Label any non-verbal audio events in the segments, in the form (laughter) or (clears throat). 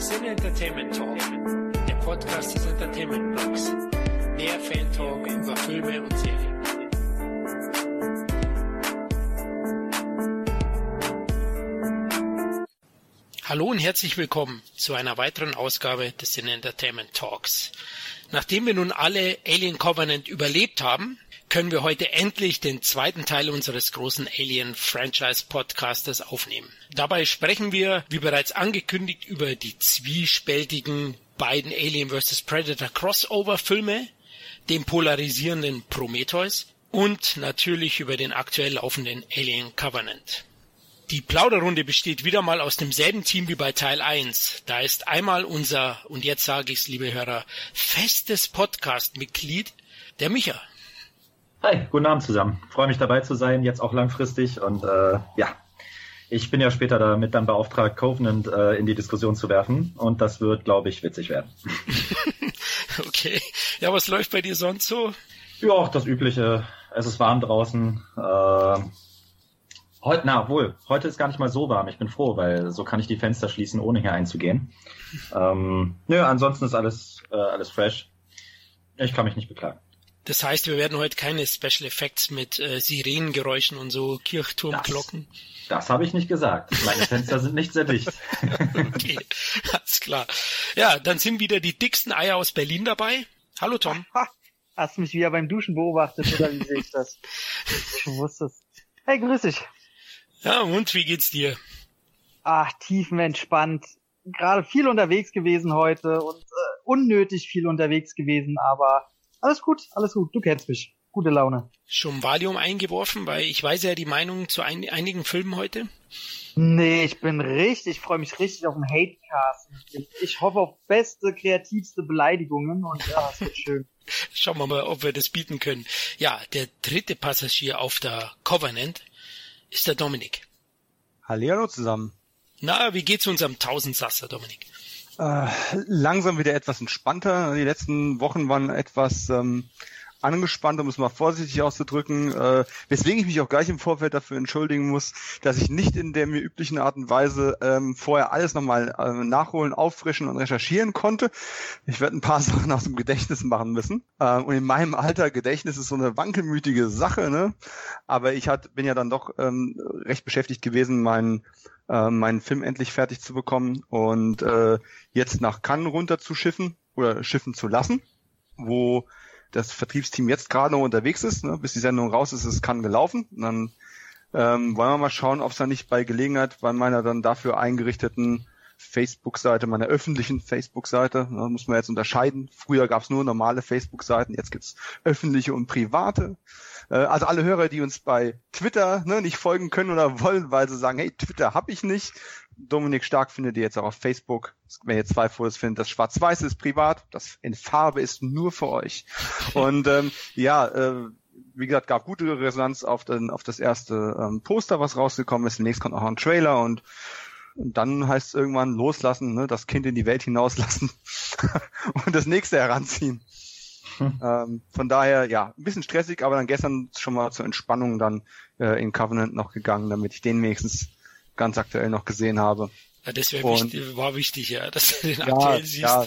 Sin Entertainment Talk, der Podcast des Entertainment Blogs. Mehr Fan Talk über Filme und Serien. Hallo und herzlich willkommen zu einer weiteren Ausgabe des Sin Entertainment Talks. Nachdem wir nun alle Alien Covenant überlebt haben, können wir heute endlich den zweiten Teil unseres großen Alien Franchise Podcasters aufnehmen. Dabei sprechen wir, wie bereits angekündigt, über die zwiespältigen beiden Alien vs. Predator Crossover Filme, den polarisierenden Prometheus und natürlich über den aktuell laufenden Alien Covenant. Die Plauderrunde besteht wieder mal aus demselben Team wie bei Teil 1. Da ist einmal unser, und jetzt sage ich's, liebe Hörer, festes Podcast-Mitglied, der Micha. Hi, guten Abend zusammen. Freue mich dabei zu sein, jetzt auch langfristig. Und äh, ja, ich bin ja später damit dann beauftragt, Covenant äh, in die Diskussion zu werfen. Und das wird, glaube ich, witzig werden. (laughs) okay. Ja, was läuft bei dir sonst so? Ja, auch das Übliche. Es ist warm draußen. Äh, heute, na wohl, heute ist gar nicht mal so warm. Ich bin froh, weil so kann ich die Fenster schließen, ohne hier einzugehen. Ähm, nö, ansonsten ist alles, äh, alles fresh. Ich kann mich nicht beklagen. Das heißt, wir werden heute keine Special Effects mit äh, Sirenengeräuschen und so Kirchturmglocken. Das, das habe ich nicht gesagt. Meine Fenster sind nicht sehr dicht. (laughs) okay, alles klar. Ja, dann sind wieder die dicksten Eier aus Berlin dabei. Hallo Tom. (laughs) Ha, hast du mich wieder beim Duschen beobachtet oder wie sehe ich das? Ich wusste es. Hey, grüß dich. Ja, und wie geht's dir? Ach, tiefenentspannt. Gerade viel unterwegs gewesen heute und äh, unnötig viel unterwegs gewesen, aber alles gut, alles gut. Du kennst mich. Gute Laune. Schon Valium eingeworfen, weil ich weiß ja die Meinung zu ein, einigen Filmen heute. Nee, ich bin richtig, ich freue mich richtig auf den Hatecast. Ich hoffe auf beste, kreativste Beleidigungen und ja, es wird schön. (laughs) Schauen wir mal, ob wir das bieten können. Ja, der dritte Passagier auf der Covenant ist der Dominik. Hallihallo zusammen. Na, wie geht's unserem Tausendsasser, Dominik? Äh, langsam wieder etwas entspannter. Die letzten Wochen waren etwas ähm, angespannt, um es mal vorsichtig auszudrücken, äh, weswegen ich mich auch gleich im Vorfeld dafür entschuldigen muss, dass ich nicht in der mir üblichen Art und Weise ähm, vorher alles nochmal äh, nachholen, auffrischen und recherchieren konnte. Ich werde ein paar (laughs) Sachen aus dem Gedächtnis machen müssen. Äh, und in meinem Alter, Gedächtnis ist so eine wankelmütige Sache, ne? Aber ich hat, bin ja dann doch ähm, recht beschäftigt gewesen, meinen äh, meinen Film endlich fertig zu bekommen und äh, jetzt nach Cannes runterzuschiffen oder schiffen zu lassen, wo das Vertriebsteam jetzt gerade noch unterwegs ist. Ne? Bis die Sendung raus ist, ist Cannes gelaufen. Und dann ähm, wollen wir mal schauen, ob es da nicht bei Gelegenheit bei meiner dann dafür eingerichteten Facebook-Seite, meiner öffentlichen Facebook-Seite, da muss man jetzt unterscheiden. Früher gab es nur normale Facebook-Seiten, jetzt gibt's öffentliche und private. Äh, also alle Hörer, die uns bei Twitter ne, nicht folgen können oder wollen, weil sie sagen, hey, Twitter habe ich nicht. Dominik Stark findet ihr jetzt auch auf Facebook. Wenn ihr zwei Fotos findet, das Schwarz-Weiß ist privat, das in Farbe ist nur für euch. Und ähm, ja, äh, wie gesagt, gab gute Resonanz auf, den, auf das erste ähm, Poster, was rausgekommen ist. Demnächst kommt auch ein Trailer und und dann heißt es irgendwann loslassen, ne, das Kind in die Welt hinauslassen (laughs) und das nächste heranziehen. Hm. Ähm, von daher, ja, ein bisschen stressig, aber dann gestern schon mal zur Entspannung dann äh, in Covenant noch gegangen, damit ich den wenigstens ganz aktuell noch gesehen habe. Ja, das wichtig, war wichtig, ja, dass du den ja, aktuell siehst. Ja.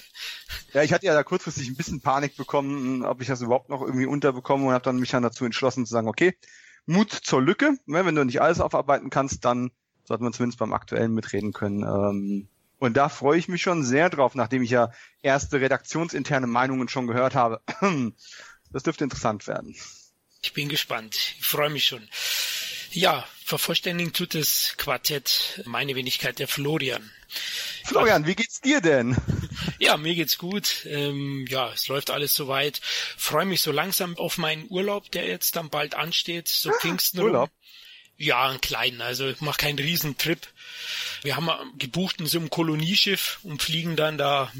ja, ich hatte ja da kurzfristig ein bisschen Panik bekommen, ob ich das überhaupt noch irgendwie unterbekomme und habe dann mich dann dazu entschlossen zu sagen, okay, Mut zur Lücke, ne, wenn du nicht alles aufarbeiten kannst, dann sollten wir zumindest beim aktuellen mitreden können. Ähm, und da freue ich mich schon sehr drauf, nachdem ich ja erste redaktionsinterne Meinungen schon gehört habe. Das dürfte interessant werden. Ich bin gespannt. Ich freue mich schon. Ja, vervollständigen tut das Quartett meine Wenigkeit der Florian. Florian, wie geht's dir denn? Ja, mir geht's gut. Ähm, ja, es läuft alles soweit. Freue mich so langsam auf meinen Urlaub, der jetzt dann bald ansteht, so ah, Pfingsten Urlaub. Ja, einen kleinen, also ich mache keinen Riesentrip. Wir haben gebucht in so einem Kolonieschiff und fliegen dann da.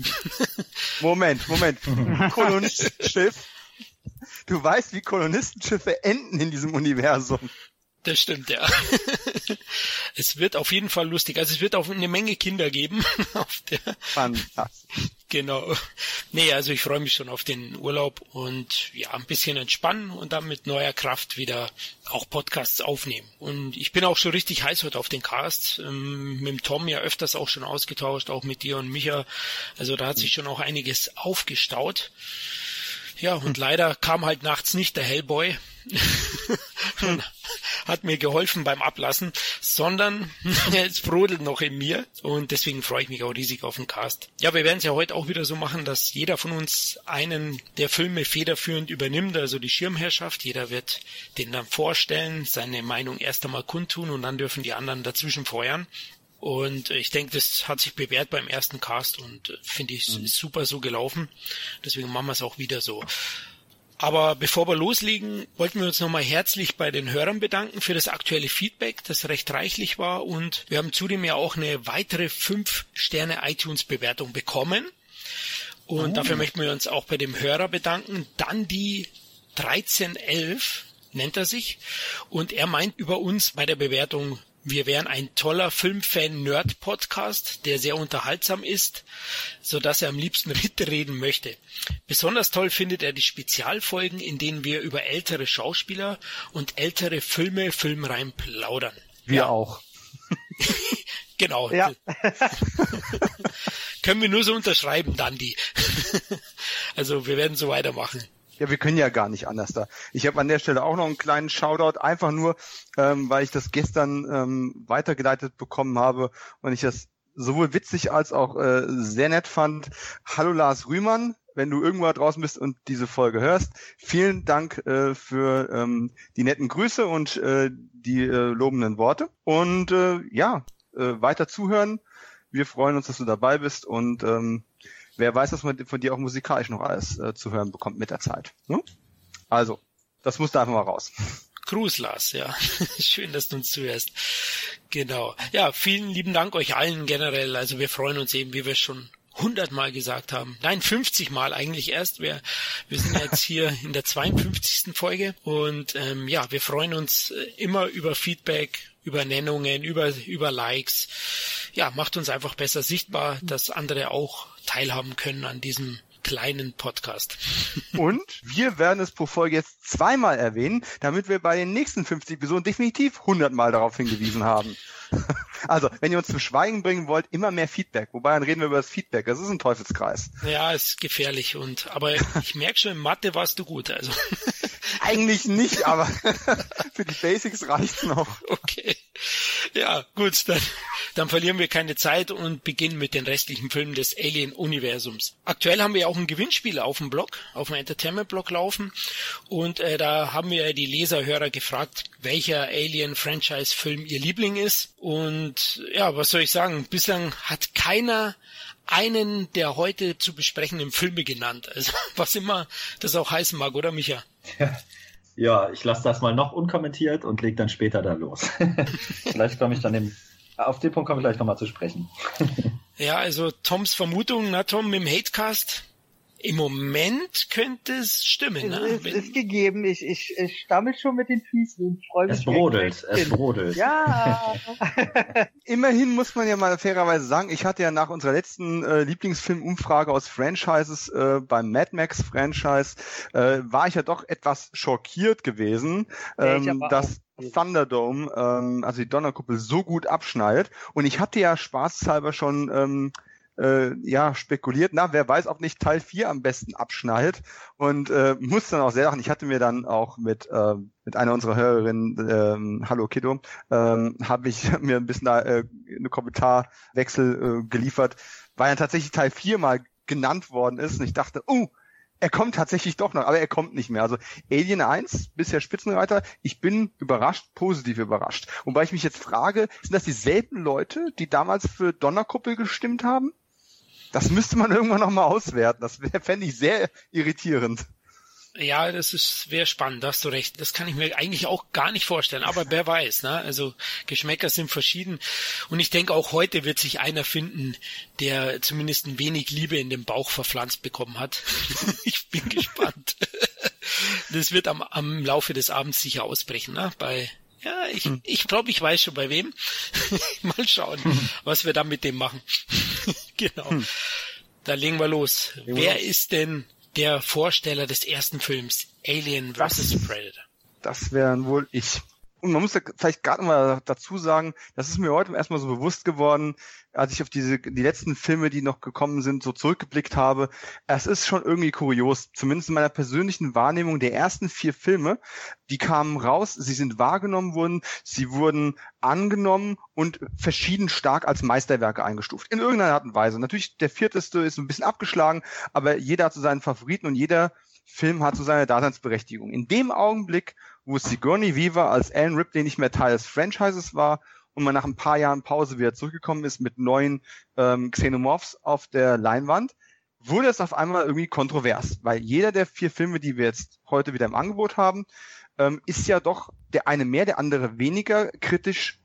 (laughs) Moment, Moment. Kolonieschiff? Du weißt, wie Kolonistenschiffe enden in diesem Universum. Das stimmt, ja. (laughs) es wird auf jeden Fall lustig. Also es wird auch eine Menge Kinder geben. (laughs) auf der Fantastisch. Genau. Nee, also ich freue mich schon auf den Urlaub und ja, ein bisschen entspannen und dann mit neuer Kraft wieder auch Podcasts aufnehmen. Und ich bin auch schon richtig heiß heute auf den Cast. Ähm, mit dem Tom ja öfters auch schon ausgetauscht, auch mit dir und Micha. Also da hat sich schon auch einiges aufgestaut. Ja, und (laughs) leider kam halt nachts nicht der Hellboy. Hat mir geholfen beim Ablassen, sondern (laughs) es brodelt noch in mir und deswegen freue ich mich auch riesig auf den Cast. Ja, wir werden es ja heute auch wieder so machen, dass jeder von uns einen der Filme federführend übernimmt, also die Schirmherrschaft. Jeder wird den dann vorstellen, seine Meinung erst einmal kundtun und dann dürfen die anderen dazwischen feuern. Und ich denke, das hat sich bewährt beim ersten Cast und äh, finde ich mhm. super so gelaufen. Deswegen machen wir es auch wieder so. Aber bevor wir loslegen, wollten wir uns nochmal herzlich bei den Hörern bedanken für das aktuelle Feedback, das recht reichlich war. Und wir haben zudem ja auch eine weitere 5-Sterne iTunes-Bewertung bekommen. Und oh. dafür möchten wir uns auch bei dem Hörer bedanken. Dann die 1311 nennt er sich. Und er meint über uns bei der Bewertung wir wären ein toller Filmfan-Nerd-Podcast, der sehr unterhaltsam ist, so dass er am liebsten (laughs) mitreden möchte. Besonders toll findet er die Spezialfolgen, in denen wir über ältere Schauspieler und ältere Filme, Filmreihen plaudern. Wir ja. auch. (laughs) genau. Ja. (laughs) Können wir nur so unterschreiben, Dandy. also wir werden so weitermachen. Ja, wir können ja gar nicht anders da. Ich habe an der Stelle auch noch einen kleinen Shoutout, einfach nur, ähm, weil ich das gestern ähm, weitergeleitet bekommen habe und ich das sowohl witzig als auch äh, sehr nett fand. Hallo Lars Rühmann, wenn du irgendwo draußen bist und diese Folge hörst, vielen Dank äh, für ähm, die netten Grüße und äh, die äh, lobenden Worte. Und äh, ja, äh, weiter zuhören. Wir freuen uns, dass du dabei bist und ähm, wer weiß, dass man von dir auch musikalisch noch alles äh, zu hören bekommt mit der Zeit. Ne? Also, das muss da einfach mal raus. Gruß, Lars, ja. (laughs) Schön, dass du uns zuhörst. Genau. Ja, vielen lieben Dank euch allen generell. Also wir freuen uns eben, wie wir schon hundertmal gesagt haben. Nein, 50 Mal eigentlich erst. Wir, wir sind jetzt (laughs) hier in der 52. Folge und ähm, ja, wir freuen uns äh, immer über Feedback, über Nennungen, über, über Likes. Ja, macht uns einfach besser sichtbar, dass andere auch teilhaben können an diesem kleinen Podcast. (laughs) Und wir werden es pro Folge jetzt zweimal erwähnen, damit wir bei den nächsten 50 Episoden definitiv 100 Mal darauf hingewiesen haben. (laughs) Also, wenn ihr uns zum Schweigen bringen wollt, immer mehr Feedback. Wobei, dann reden wir über das Feedback. Das ist ein Teufelskreis. Ja, ist gefährlich. Und, aber ich merke schon, in Mathe warst du gut, also. (laughs) Eigentlich nicht, aber (laughs) für die Basics reicht's noch. Okay. Ja, gut, dann, dann verlieren wir keine Zeit und beginnen mit den restlichen Filmen des Alien-Universums. Aktuell haben wir auch ein Gewinnspiel auf dem Blog, auf dem Entertainment-Blog laufen und äh, da haben wir die Leserhörer gefragt, welcher Alien-Franchise-Film ihr Liebling ist und ja, was soll ich sagen, bislang hat keiner einen der heute zu besprechenden Filme genannt. Also (laughs) was immer das auch heißen mag, oder Micha? Ja, ich lasse das mal noch unkommentiert und leg dann später da los. (laughs) Vielleicht komme ich dann im, auf den Punkt komme ich gleich nochmal zu sprechen. ja, also Toms Vermutung, na Tom, mit dem Hatecast, im Moment könnte es stimmen. Ne? Es ist, ist gegeben. Ich, ich, ich stammel schon mit den Füßen und freue mich. Es brodelt, es brodelt. Ja. (laughs) Immerhin muss man ja mal fairerweise sagen, ich hatte ja nach unserer letzten äh, Lieblingsfilmumfrage aus Franchises äh, beim Mad Max Franchise, äh, war ich ja doch etwas schockiert gewesen, ähm, dass Thunderdome, ähm, also die Donnerkuppel, so gut abschneidet. Und ich hatte ja spaßhalber schon ähm, äh, ja, spekuliert, na, wer weiß, ob nicht Teil 4 am besten abschnallt und äh, muss dann auch sehr lachen. Ich hatte mir dann auch mit, äh, mit einer unserer Hörerinnen, ähm, Hallo Kiddo, ähm, habe ich (laughs) mir ein bisschen da äh, eine Kommentarwechsel äh, geliefert, weil ja tatsächlich Teil 4 mal genannt worden ist und ich dachte, oh, uh, er kommt tatsächlich doch noch, aber er kommt nicht mehr. Also Alien 1, bisher Spitzenreiter, ich bin überrascht, positiv überrascht. Wobei ich mich jetzt frage, sind das dieselben Leute, die damals für Donnerkuppel gestimmt haben? Das müsste man irgendwann nochmal auswerten. Das fände ich sehr irritierend. Ja, das ist wäre spannend, da hast du recht. Das kann ich mir eigentlich auch gar nicht vorstellen, aber wer weiß, ne? Also Geschmäcker sind verschieden und ich denke auch heute wird sich einer finden, der zumindest ein wenig Liebe in den Bauch verpflanzt bekommen hat. (laughs) ich bin gespannt. das wird am, am Laufe des Abends sicher ausbrechen, ne? Bei Ja, ich, hm. ich glaube, ich weiß schon bei wem. (laughs) Mal schauen, hm. was wir dann mit dem machen. (laughs) genau. Hm. Da legen wir los. Legen Wer los. ist denn der Vorsteller des ersten Films Alien vs. Predator? Das wären wohl ich. Und man muss ja vielleicht gerade mal dazu sagen, das ist mir heute erstmal so bewusst geworden, als ich auf diese die letzten Filme, die noch gekommen sind, so zurückgeblickt habe. Es ist schon irgendwie kurios, zumindest in meiner persönlichen Wahrnehmung der ersten vier Filme, die kamen raus, sie sind wahrgenommen worden, sie wurden angenommen und verschieden stark als Meisterwerke eingestuft. In irgendeiner Art und Weise. Natürlich, der vierteste ist ein bisschen abgeschlagen, aber jeder hat so seinen Favoriten und jeder Film hat so seine Daseinsberechtigung. In dem Augenblick, wo Sigourney Weaver als Alan Ripley nicht mehr Teil des Franchises war und man nach ein paar Jahren Pause wieder zurückgekommen ist mit neuen ähm, Xenomorphs auf der Leinwand, wurde es auf einmal irgendwie kontrovers, weil jeder der vier Filme, die wir jetzt heute wieder im Angebot haben, ähm, ist ja doch der eine mehr, der andere weniger kritisch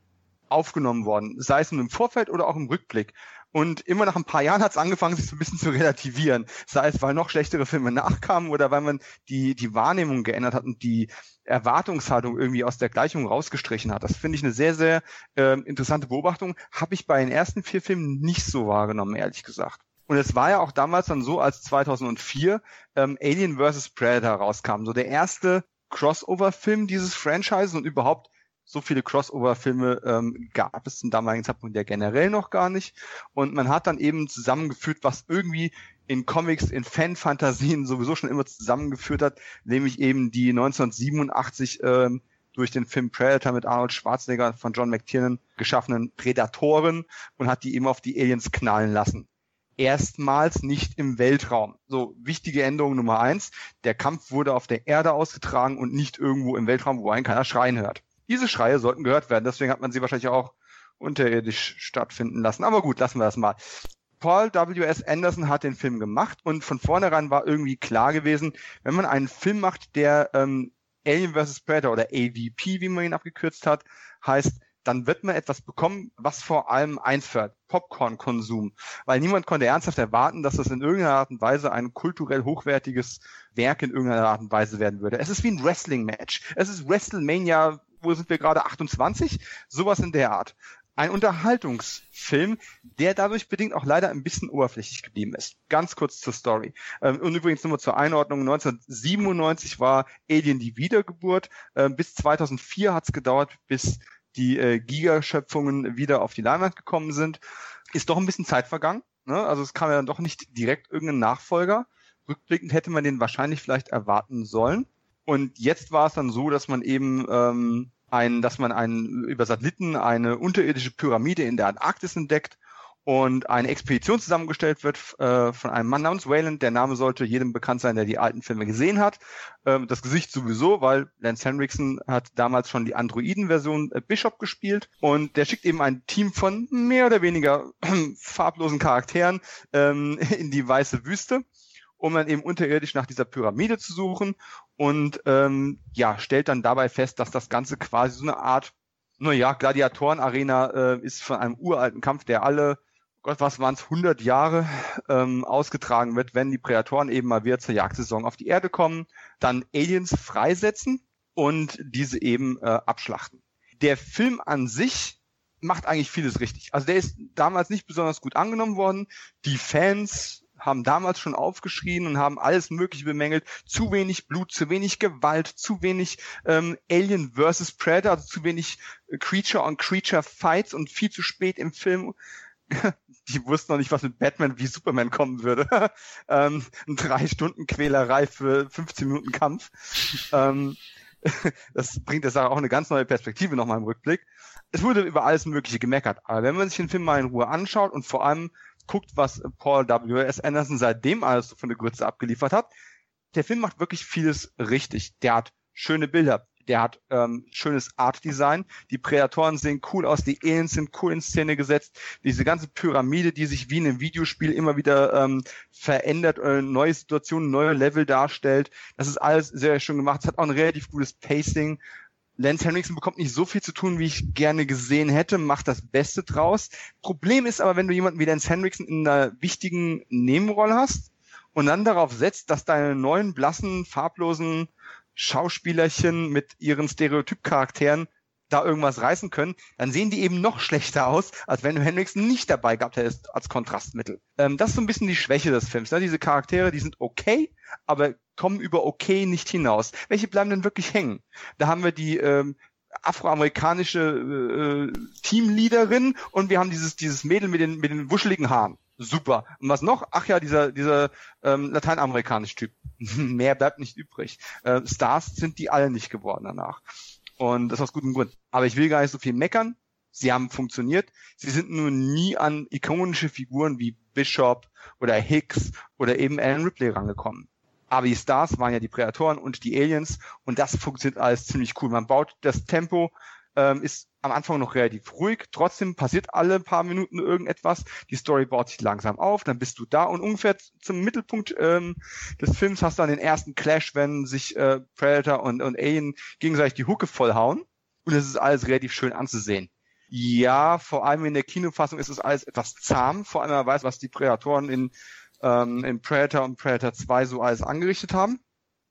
aufgenommen worden, sei es nun im Vorfeld oder auch im Rückblick. Und immer nach ein paar Jahren hat es angefangen, sich so ein bisschen zu relativieren. Sei es, weil noch schlechtere Filme nachkamen oder weil man die, die Wahrnehmung geändert hat und die Erwartungshaltung irgendwie aus der Gleichung rausgestrichen hat. Das finde ich eine sehr, sehr äh, interessante Beobachtung. Habe ich bei den ersten vier Filmen nicht so wahrgenommen, ehrlich gesagt. Und es war ja auch damals dann so, als 2004 ähm, Alien vs. Predator rauskam. So der erste Crossover-Film dieses Franchises und überhaupt so viele Crossover-Filme ähm, gab es zum damaligen Zeitpunkt ja generell noch gar nicht. Und man hat dann eben zusammengeführt, was irgendwie in Comics, in Fan-Fantasien (laughs) sowieso schon immer zusammengeführt hat, nämlich eben die 1987 ähm, durch den Film Predator mit Arnold Schwarzenegger von John McTiernan geschaffenen Predatoren und hat die eben auf die Aliens knallen lassen. Erstmals nicht im Weltraum. So, wichtige Änderung Nummer eins. Der Kampf wurde auf der Erde ausgetragen und nicht irgendwo im Weltraum, wo einen keiner schreien hört. Diese Schreie sollten gehört werden, deswegen hat man sie wahrscheinlich auch unterirdisch stattfinden lassen. Aber gut, lassen wir das mal. Paul W.S. Anderson hat den Film gemacht und von vornherein war irgendwie klar gewesen, wenn man einen Film macht, der ähm, Alien vs. Predator oder AVP, wie man ihn abgekürzt hat, heißt, dann wird man etwas bekommen, was vor allem einfährt. Popcorn-Konsum. Weil niemand konnte ernsthaft erwarten, dass das in irgendeiner Art und Weise ein kulturell hochwertiges Werk in irgendeiner Art und Weise werden würde. Es ist wie ein Wrestling-Match. Es ist WrestleMania wo sind wir gerade, 28? Sowas in der Art. Ein Unterhaltungsfilm, der dadurch bedingt auch leider ein bisschen oberflächlich geblieben ist. Ganz kurz zur Story. Ähm, und übrigens nur zur Einordnung. 1997 war Alien die Wiedergeburt. Ähm, bis 2004 hat es gedauert, bis die äh, Gigaschöpfungen wieder auf die Leinwand gekommen sind. Ist doch ein bisschen Zeit vergangen. Ne? Also es kam ja dann doch nicht direkt irgendein Nachfolger. Rückblickend hätte man den wahrscheinlich vielleicht erwarten sollen. Und jetzt war es dann so, dass man eben ähm, ein, dass man einen, über Satelliten eine unterirdische Pyramide in der Antarktis entdeckt und eine Expedition zusammengestellt wird äh, von einem Mann namens Wayland. Der Name sollte jedem bekannt sein, der die alten Filme gesehen hat. Ähm, das Gesicht sowieso, weil Lance Henriksen hat damals schon die Androiden-Version äh, Bishop gespielt und der schickt eben ein Team von mehr oder weniger (clears throat) farblosen Charakteren ähm, (laughs) in die weiße Wüste um dann eben unterirdisch nach dieser Pyramide zu suchen und ähm, ja, stellt dann dabei fest, dass das Ganze quasi so eine Art, naja, Gladiatorenarena äh, ist von einem uralten Kampf, der alle, Gott, was waren es, 100 Jahre ähm, ausgetragen wird, wenn die Prädatoren eben mal wieder zur Jagdsaison auf die Erde kommen, dann Aliens freisetzen und diese eben äh, abschlachten. Der Film an sich macht eigentlich vieles richtig. Also der ist damals nicht besonders gut angenommen worden. Die Fans haben damals schon aufgeschrien und haben alles Mögliche bemängelt. Zu wenig Blut, zu wenig Gewalt, zu wenig ähm, Alien versus Predator, also zu wenig äh, Creature on Creature Fights und viel zu spät im Film. (laughs) Die wussten noch nicht, was mit Batman wie Superman kommen würde. (laughs) ähm, drei Stunden Quälerei für 15 Minuten Kampf. ähm, (laughs) das bringt der Sache auch eine ganz neue Perspektive nochmal im Rückblick. Es wurde über alles Mögliche gemeckert. Aber wenn man sich den Film mal in Ruhe anschaut und vor allem guckt, was Paul W.S. Anderson seitdem alles von der Grütze abgeliefert hat, der Film macht wirklich vieles richtig. Der hat schöne Bilder, der hat ähm, schönes Art-Design, die Prädatoren sehen cool aus, die Aliens sind cool in Szene gesetzt, diese ganze Pyramide, die sich wie in einem Videospiel immer wieder ähm, verändert, äh, neue Situationen, neue Level darstellt, das ist alles sehr schön gemacht, es hat auch ein relativ gutes Pacing, Lance Henriksen bekommt nicht so viel zu tun, wie ich gerne gesehen hätte, macht das Beste draus. Problem ist aber, wenn du jemanden wie Lance Henriksen in einer wichtigen Nebenrolle hast und dann darauf setzt, dass deine neuen, blassen, farblosen Schauspielerchen mit ihren Stereotypcharakteren da irgendwas reißen können, dann sehen die eben noch schlechter aus, als wenn du Hendrix nicht dabei gehabt hättest als Kontrastmittel. Ähm, das ist so ein bisschen die Schwäche des Films. Ne? Diese Charaktere, die sind okay, aber kommen über okay nicht hinaus. Welche bleiben denn wirklich hängen? Da haben wir die ähm, afroamerikanische äh, Teamleaderin und wir haben dieses dieses Mädel mit den mit den wuscheligen Haaren. Super. Und was noch? Ach ja, dieser dieser ähm, lateinamerikanische Typ. (laughs) Mehr bleibt nicht übrig. Äh, Stars sind die alle nicht geworden danach. Und das aus gutem Grund. Aber ich will gar nicht so viel meckern. Sie haben funktioniert. Sie sind nur nie an ikonische Figuren wie Bishop oder Hicks oder eben Alan Ripley rangekommen. Aber die Stars waren ja die Prädatoren und die Aliens und das funktioniert alles ziemlich cool. Man baut das Tempo, ähm, ist am Anfang noch relativ ruhig, trotzdem passiert alle paar Minuten irgendetwas, die Story baut sich langsam auf, dann bist du da und ungefähr zum Mittelpunkt ähm, des Films hast du dann den ersten Clash, wenn sich äh, Predator und, und Alien gegenseitig die Hucke vollhauen und es ist alles relativ schön anzusehen. Ja, vor allem in der Kinofassung ist es alles etwas zahm, vor allem wenn man weiß, was die Prädatoren in ähm, in Predator und Predator 2 so alles angerichtet haben.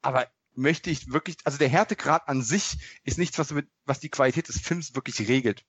Aber möchte ich wirklich, also der Härtegrad an sich ist nichts, was, mit, was die Qualität des Films wirklich regelt.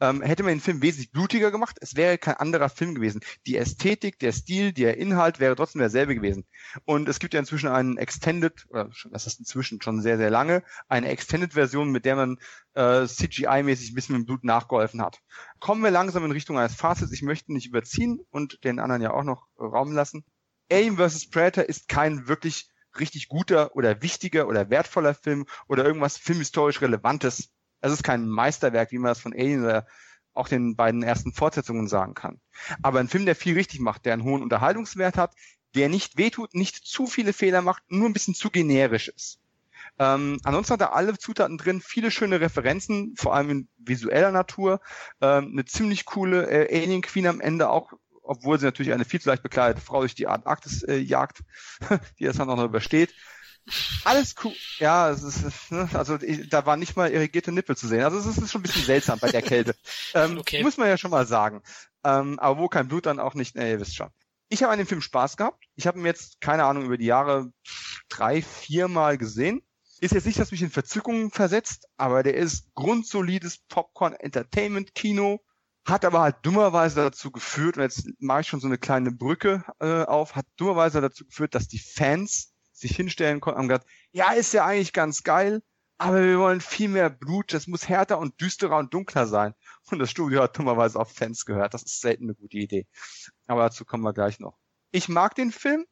Ähm, hätte man den Film wesentlich blutiger gemacht, es wäre kein anderer Film gewesen. Die Ästhetik, der Stil, der Inhalt wäre trotzdem derselbe gewesen. Und es gibt ja inzwischen einen Extended, oder das ist inzwischen schon sehr, sehr lange, eine Extended-Version, mit der man äh, CGI-mäßig ein bisschen mit dem Blut nachgeholfen hat. Kommen wir langsam in Richtung eines Fazits. Ich möchte nicht überziehen und den anderen ja auch noch Raum lassen. Alien vs. Predator ist kein wirklich richtig guter oder wichtiger oder wertvoller Film oder irgendwas filmhistorisch Relevantes es ist kein Meisterwerk, wie man das von Alien oder auch den beiden ersten Fortsetzungen sagen kann. Aber ein Film, der viel richtig macht, der einen hohen Unterhaltungswert hat, der nicht wehtut, nicht zu viele Fehler macht, nur ein bisschen zu generisch ist. Ähm, ansonsten hat er alle Zutaten drin, viele schöne Referenzen, vor allem in visueller Natur, ähm, eine ziemlich coole äh, Alien Queen am Ende auch, obwohl sie natürlich eine viel zu leicht bekleidete Frau durch die Antarktis äh, jagt, (laughs) die das dann auch noch übersteht. Alles cool. Ja, es ist, ne, also da war nicht mal irrigierte Nippel zu sehen. Also es ist schon ein bisschen seltsam bei der Kälte. (laughs) Ähm, okay. Muss man ja schon mal sagen. Ähm, aber wo kein Blut, dann auch nicht. Ne, ihr wisst schon. Ich habe an dem Film Spaß gehabt. Ich habe ihn jetzt, keine Ahnung, über die Jahre drei, vier Mal gesehen. Ist jetzt nicht, dass mich in Verzückungen versetzt, aber der ist grundsolides Popcorn-Entertainment-Kino, hat aber halt dummerweise dazu geführt, und jetzt mache ich schon so eine kleine Brücke äh, auf, hat dummerweise dazu geführt, dass die Fans sich hinstellen konnten und gesagt, ja, ist ja eigentlich ganz geil, aber wir wollen viel mehr Blut, das muss härter und düsterer und dunkler sein. Und das Studio hat dummerweise auf Fans gehört. Das ist selten eine gute Idee. Aber dazu kommen wir gleich noch. Ich mag den Film,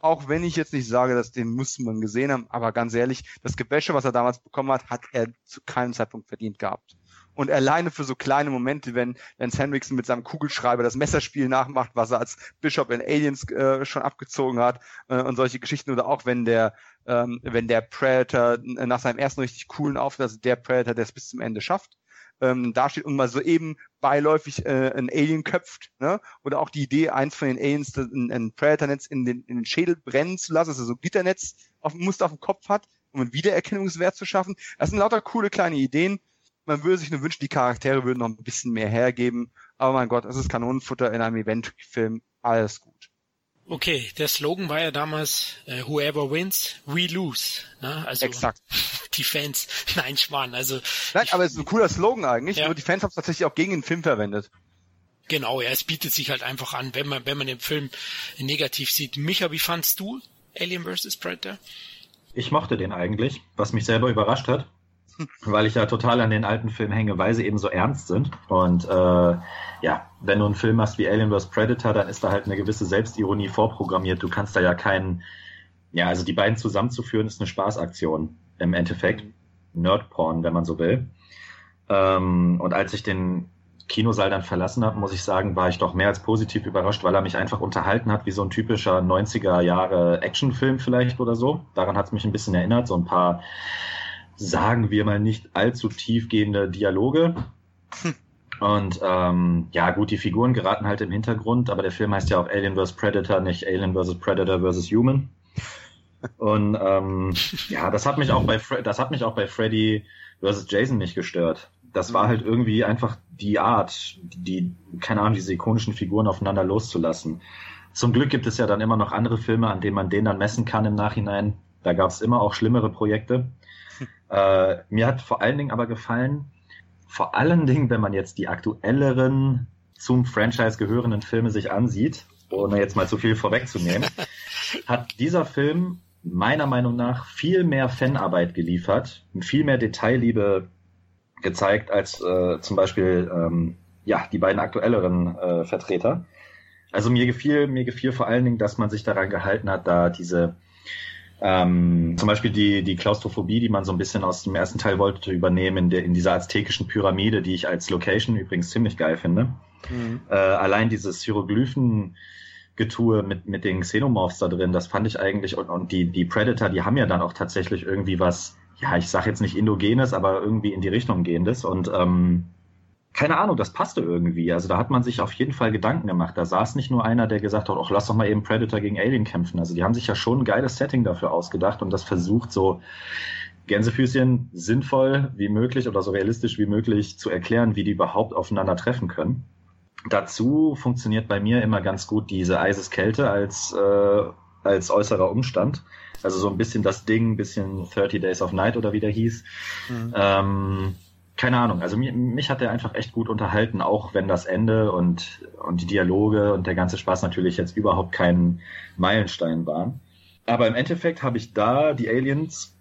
auch wenn ich jetzt nicht sage, dass den muss man gesehen haben, aber ganz ehrlich, das Gebäsche, was er damals bekommen hat, hat er zu keinem Zeitpunkt verdient gehabt. Und alleine für so kleine Momente, wenn Lance Henriksen mit seinem Kugelschreiber das Messerspiel nachmacht, was er als Bishop in Aliens äh, schon abgezogen hat äh, und solche Geschichten oder auch wenn der ähm, wenn der Predator nach seinem ersten richtig coolen Auftritt, also der Predator, der es bis zum Ende schafft, ähm, da steht und mal so eben beiläufig äh, ein Alien köpft, ne? Oder auch die Idee, eins von den Aliens ein, ein Predator-Netz in den, in den Schädel brennen zu lassen, also so Gitternetz auf, Muster auf dem Kopf hat, um einen Wiedererkennungswert zu schaffen. Das sind lauter coole kleine Ideen man würde sich nur wünschen, die Charaktere würden noch ein bisschen mehr hergeben. Aber mein Gott, es ist Kanonenfutter in einem Eventfilm. Alles gut. Okay, der Slogan war ja damals äh, Whoever wins, we lose. Ne? Also Exakt. (laughs) die Fans, nein, Schwan. Also nein, aber es ist ein cooler Slogan eigentlich. Ja. Nur die Fans haben es tatsächlich auch gegen den Film verwendet. Genau, ja, es bietet sich halt einfach an, wenn man wenn man den Film negativ sieht. Micha, wie fandst du Alien vs Predator? Ich mochte den eigentlich, was mich selber überrascht hat weil ich ja total an den alten Filmen hänge, weil sie eben so ernst sind. Und äh, ja, wenn du einen Film hast wie Alien vs. Predator, dann ist da halt eine gewisse Selbstironie vorprogrammiert. Du kannst da ja keinen, ja, also die beiden zusammenzuführen, ist eine Spaßaktion im Endeffekt. Nerdporn, wenn man so will. Ähm, und als ich den Kinosaal dann verlassen habe, muss ich sagen, war ich doch mehr als positiv überrascht, weil er mich einfach unterhalten hat, wie so ein typischer 90er Jahre Actionfilm vielleicht oder so. Daran hat es mich ein bisschen erinnert, so ein paar sagen wir mal, nicht allzu tiefgehende Dialoge. Hm. Und ähm, ja, gut, die Figuren geraten halt im Hintergrund, aber der Film heißt ja auch Alien vs. Predator, nicht Alien vs. Predator vs. Human. Und ähm, ja, das hat mich auch bei Fre das hat mich auch bei Freddy vs. Jason nicht gestört. Das war halt irgendwie einfach die Art, die, keine Ahnung, diese ikonischen Figuren aufeinander loszulassen. Zum Glück gibt es ja dann immer noch andere Filme, an denen man den dann messen kann im Nachhinein. Da gab es immer auch schlimmere Projekte. Äh, mir hat vor allen Dingen aber gefallen, vor allen Dingen, wenn man jetzt die aktuelleren zum Franchise gehörenden Filme sich ansieht, ohne jetzt mal zu viel vorwegzunehmen, (laughs) hat dieser Film meiner Meinung nach viel mehr Fanarbeit geliefert und viel mehr Detailliebe gezeigt als äh, zum Beispiel ähm, ja die beiden aktuelleren äh, Vertreter. Also mir gefiel mir gefiel vor allen Dingen, dass man sich daran gehalten hat, da diese ähm, zum Beispiel die, die Klaustrophobie, die man so ein bisschen aus dem ersten Teil wollte übernehmen, in, der, in dieser aztekischen Pyramide, die ich als Location übrigens ziemlich geil finde. Mhm. Äh, allein dieses Hieroglyphen Getue mit, mit den Xenomorphs da drin, das fand ich eigentlich, und, und die, die Predator, die haben ja dann auch tatsächlich irgendwie was, ja, ich sag jetzt nicht Indogenes, aber irgendwie in die Richtung gehendes und ähm, keine Ahnung, das passte irgendwie. Also da hat man sich auf jeden Fall Gedanken gemacht. Da saß nicht nur einer, der gesagt hat, ach, lass doch mal eben Predator gegen Alien kämpfen. Also die haben sich ja schon ein geiles Setting dafür ausgedacht und das versucht so Gänsefüßchen sinnvoll wie möglich oder so realistisch wie möglich zu erklären, wie die überhaupt aufeinander treffen können. Dazu funktioniert bei mir immer ganz gut diese Eiseskälte als, äh, als äußerer Umstand. Also so ein bisschen das Ding, ein bisschen 30 Days of Night oder wie der hieß. Mhm. Ähm, keine Ahnung, also mich, mich hat der einfach echt gut unterhalten, auch wenn das Ende und, und die Dialoge und der ganze Spaß natürlich jetzt überhaupt kein Meilenstein waren. Aber im Endeffekt habe ich da die Aliens,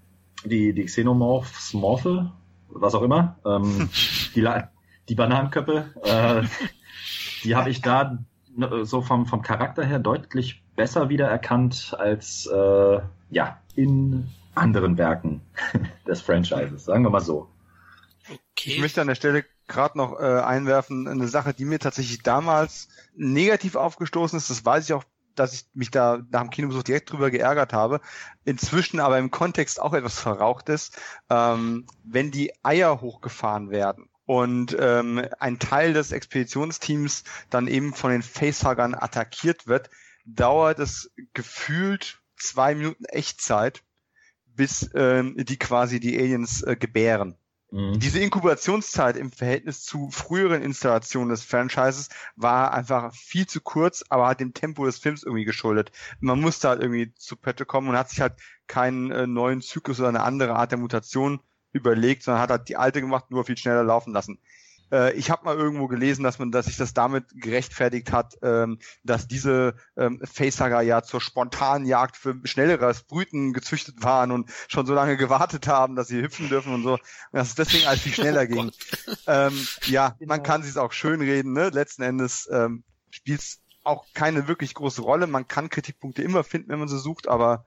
die, die Xenomorphs, Morphe, was auch immer, ähm, (laughs) die, die Bananenköppe, äh, die habe ich da ne, so vom, vom Charakter her deutlich besser wiedererkannt als äh, ja in anderen Werken (laughs) des Franchises, sagen wir mal so. Okay. Ich möchte an der Stelle gerade noch äh, einwerfen, eine Sache, die mir tatsächlich damals negativ aufgestoßen ist, das weiß ich auch, dass ich mich da nach dem Kinobesuch direkt drüber geärgert habe. Inzwischen aber im Kontext auch etwas verraucht ist, ähm, wenn die Eier hochgefahren werden und ähm, ein Teil des Expeditionsteams dann eben von den Facehuggern attackiert wird, dauert es gefühlt zwei Minuten Echtzeit, bis ähm, die quasi die Aliens äh, gebären. Mhm. Diese Inkubationszeit im Verhältnis zu früheren Installationen des Franchises war einfach viel zu kurz, aber hat dem Tempo des Films irgendwie geschuldet. Man musste halt irgendwie zu Pötte kommen und hat sich halt keinen äh, neuen Zyklus oder eine andere Art der Mutation überlegt, sondern hat halt die alte gemacht, nur viel schneller laufen lassen. Äh, ich habe mal irgendwo gelesen, dass man, dass sich das damit gerechtfertigt hat, ähm, dass diese ähm, Facehugger ja zur spontanen Jagd für schnelleres Brüten gezüchtet waren und schon so lange gewartet haben, dass sie hüpfen dürfen und so, und dass es deswegen alles viel schneller (laughs) oh ging. Ähm, ja, genau. man kann sich auch schön reden. Ne? Letzten Endes ähm, spielt es auch keine wirklich große Rolle. Man kann Kritikpunkte immer finden, wenn man sie sucht, aber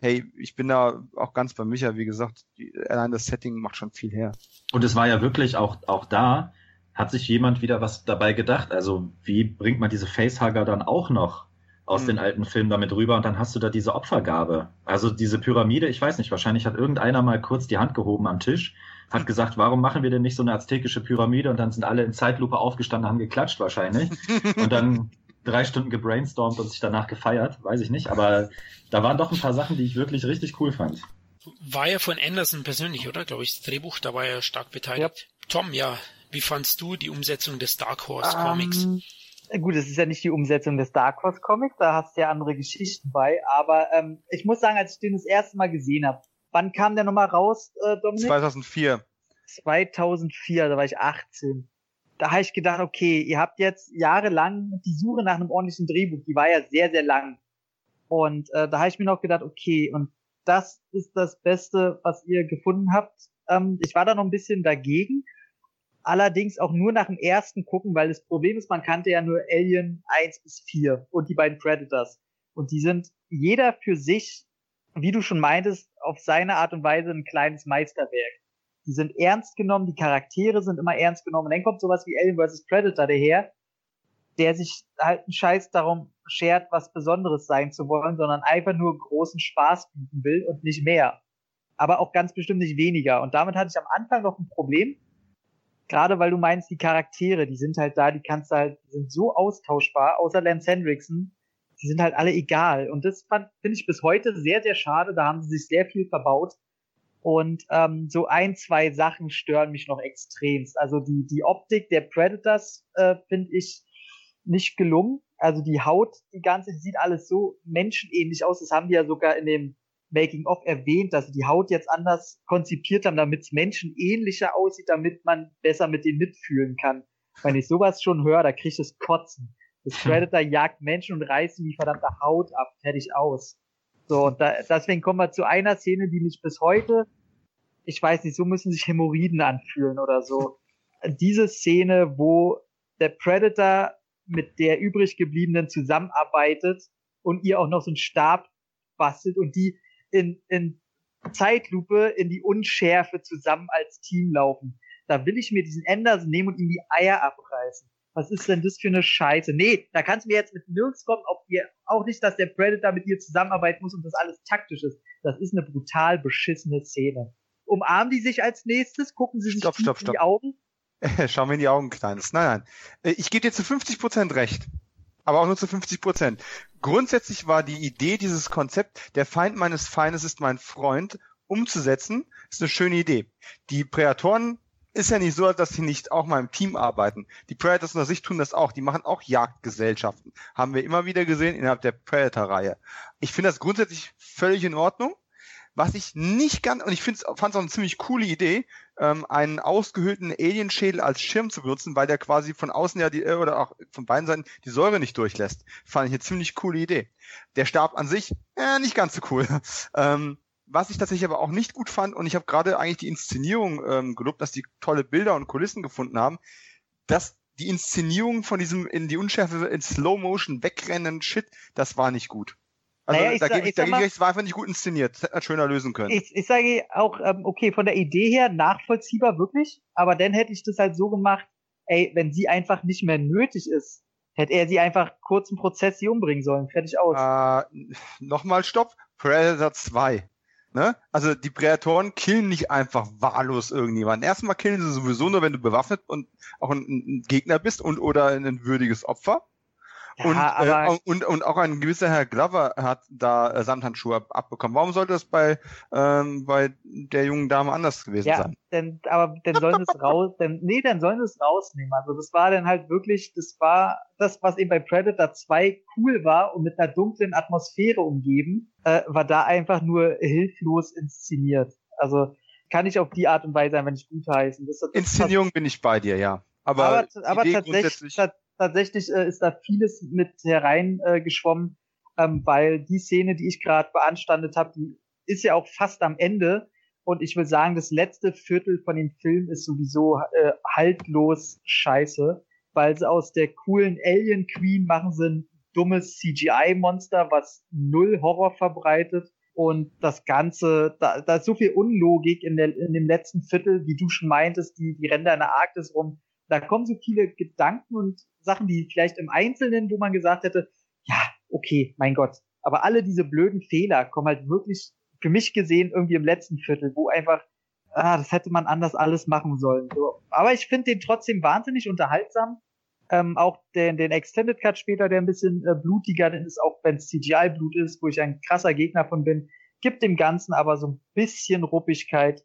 hey, ich bin da auch ganz bei Micha, wie gesagt, die, allein das Setting macht schon viel her. Und es war ja wirklich auch, auch da, hat sich jemand wieder was dabei gedacht. Also wie bringt man diese Facehugger dann auch noch aus mhm. den alten Filmen damit rüber und dann hast du da diese Opfergabe. Also diese Pyramide, ich weiß nicht, wahrscheinlich hat irgendeiner mal kurz die Hand gehoben am Tisch, hat gesagt, warum machen wir denn nicht so eine aztekische Pyramide und dann sind alle in Zeitlupe aufgestanden, haben geklatscht wahrscheinlich (laughs) und dann drei Stunden gebrainstormt und sich danach gefeiert, weiß ich nicht, aber da waren doch ein paar Sachen, die ich wirklich richtig cool fand. War ja von Anderson persönlich, oder? Glaube ich, das Drehbuch, da war er stark beteiligt. Ja. Tom, ja, wie fandst du die Umsetzung des Dark Horse um, Comics? Ähm, gut, es ist ja nicht die Umsetzung des Dark Horse Comics, da hast du ja andere Geschichten bei, aber ähm, ich muss sagen, als ich den das erste Mal gesehen habe, wann kam der nochmal raus, äh, Dominik? 2004. 2004, da war ich 18 da habe ich gedacht, okay, ihr habt jetzt jahrelang die Suche nach einem ordentlichen Drehbuch, die war ja sehr, sehr lang. Und äh, da habe ich mir noch gedacht, okay, und das ist das Beste, was ihr gefunden habt. Ähm, ich war da noch ein bisschen dagegen, allerdings auch nur nach dem ersten gucken, weil das Problem ist, man kannte ja nur Alien 1 bis 4 und die beiden Predators. Und die sind jeder für sich, wie du schon meintest, auf seine Art und Weise ein kleines Meisterwerk die sind ernst genommen, die Charaktere sind immer ernst genommen. Und dann kommt sowas wie Alien vs. Predator daher, der sich halt einen Scheiß darum schert, was Besonderes sein zu wollen, sondern einfach nur großen Spaß bieten will und nicht mehr. Aber auch ganz bestimmt nicht weniger. Und damit hatte ich am Anfang noch ein Problem. Gerade weil du meinst, die Charaktere, die sind halt da, die kannst du halt, die sind so austauschbar, außer Lance Hendrickson, die sind halt alle egal. Und das finde ich bis heute sehr, sehr schade. Da haben sie sich sehr viel verbaut. Und ähm, so ein, zwei Sachen stören mich noch extremst. Also die, die Optik der Predators äh, finde ich nicht gelungen. Also die Haut, die ganze, die sieht alles so menschenähnlich aus. Das haben die ja sogar in dem Making-of erwähnt, dass sie die Haut jetzt anders konzipiert haben, damit es Menschen ähnlicher aussieht, damit man besser mit denen mitfühlen kann. Wenn ich sowas schon höre, da kriege ich das Kotzen. Das Predator jagt Menschen und reißt ihm die verdammte Haut ab, fertig aus. So, und da, deswegen kommen wir zu einer Szene, die mich bis heute, ich weiß nicht, so müssen sich Hämorrhoiden anfühlen oder so. Diese Szene, wo der Predator mit der übrig gebliebenen zusammenarbeitet und ihr auch noch so einen Stab bastelt und die in, in Zeitlupe in die Unschärfe zusammen als Team laufen. Da will ich mir diesen Anderson nehmen und ihm die Eier abreißen. Was ist denn das für eine Scheiße? Nee, da kannst du mir jetzt mit nirgends kommen, auch, ihr, auch nicht, dass der Predator mit ihr zusammenarbeiten muss und das alles taktisch ist. Das ist eine brutal beschissene Szene. Umarmen die sich als nächstes, gucken sie sich stopp, stopp, in stopp. die Augen. (laughs) Schau mir in die Augen, Kleines. Nein, nein. Äh, Ich gebe dir zu 50 Prozent recht. Aber auch nur zu 50 Prozent. Grundsätzlich war die Idee dieses Konzept, der Feind meines Feindes ist mein Freund, umzusetzen, ist eine schöne Idee. Die Präatoren ist ja nicht so, dass sie nicht auch mal im Team arbeiten. Die Predators unter sich tun das auch. Die machen auch Jagdgesellschaften. Haben wir immer wieder gesehen innerhalb der Predator-Reihe. Ich finde das grundsätzlich völlig in Ordnung. Was ich nicht ganz, und ich fand es auch eine ziemlich coole Idee, ähm, einen ausgehöhlten Alienschädel als Schirm zu benutzen, weil der quasi von außen ja die, äh, oder auch von beiden Seiten die Säure nicht durchlässt. Fand ich eine ziemlich coole Idee. Der Stab an sich, äh, nicht ganz so cool. (laughs) ähm, was ich tatsächlich aber auch nicht gut fand, und ich habe gerade eigentlich die Inszenierung ähm, gelobt, dass die tolle Bilder und Kulissen gefunden haben, dass die Inszenierung von diesem in die Unschärfe in Slow Motion wegrennen Shit, das war nicht gut. Also Naja, ich da gebe ich, da gebe ich recht, es war einfach nicht gut inszeniert. Das hätte man schöner lösen können. Ich, ich sage auch, ähm, okay, von der Idee her nachvollziehbar wirklich, aber dann hätte ich das halt so gemacht, ey, wenn sie einfach nicht mehr nötig ist, hätte er sie einfach kurz im Prozess sie umbringen sollen. Fertig aus. Äh, Nochmal Stopp. Predator 2. Ne? Also die Prädatoren killen nicht einfach wahllos irgendjemanden. Erstmal killen sie sowieso nur, wenn du bewaffnet und auch ein, ein Gegner bist und oder ein würdiges Opfer. Ja, und, aber äh, und, und auch ein gewisser Herr Glover hat da äh, Samthandschuhe ab, abbekommen. Warum sollte das bei, ähm, bei der jungen Dame anders gewesen ja, sein? dann, aber dann sollen es raus, (laughs) dann, nee, dann sollen es rausnehmen. Also das war dann halt wirklich, das war das, was eben bei Predator 2 cool war und mit einer dunklen Atmosphäre umgeben, äh, war da einfach nur hilflos inszeniert. Also kann ich auf die Art und Weise einfach nicht gutheißen. Das, das Inszenierung bin ich bei dir, ja. Aber, aber, aber tatsächlich, tatsächlich äh, ist da vieles mit hereingeschwommen, äh, ähm, weil die Szene, die ich gerade beanstandet habe, die ist ja auch fast am Ende. Und ich will sagen, das letzte Viertel von dem Film ist sowieso äh, haltlos scheiße, weil sie aus der coolen Alien Queen machen sie ein dummes CGI-Monster, was null Horror verbreitet. Und das Ganze, da, da ist so viel Unlogik in, der, in dem letzten Viertel, wie du schon meintest, die, die rennen da in der Arktis rum. Da kommen so viele Gedanken und Sachen, die vielleicht im Einzelnen, wo man gesagt hätte, ja, okay, mein Gott. Aber alle diese blöden Fehler kommen halt wirklich, für mich gesehen, irgendwie im letzten Viertel, wo einfach, ah, das hätte man anders alles machen sollen. So. Aber ich finde den trotzdem wahnsinnig unterhaltsam. Ähm, auch den, den Extended Cut später, der ein bisschen äh, blutiger ist, auch wenn es CGI-Blut ist, wo ich ein krasser Gegner von bin, gibt dem Ganzen aber so ein bisschen Ruppigkeit.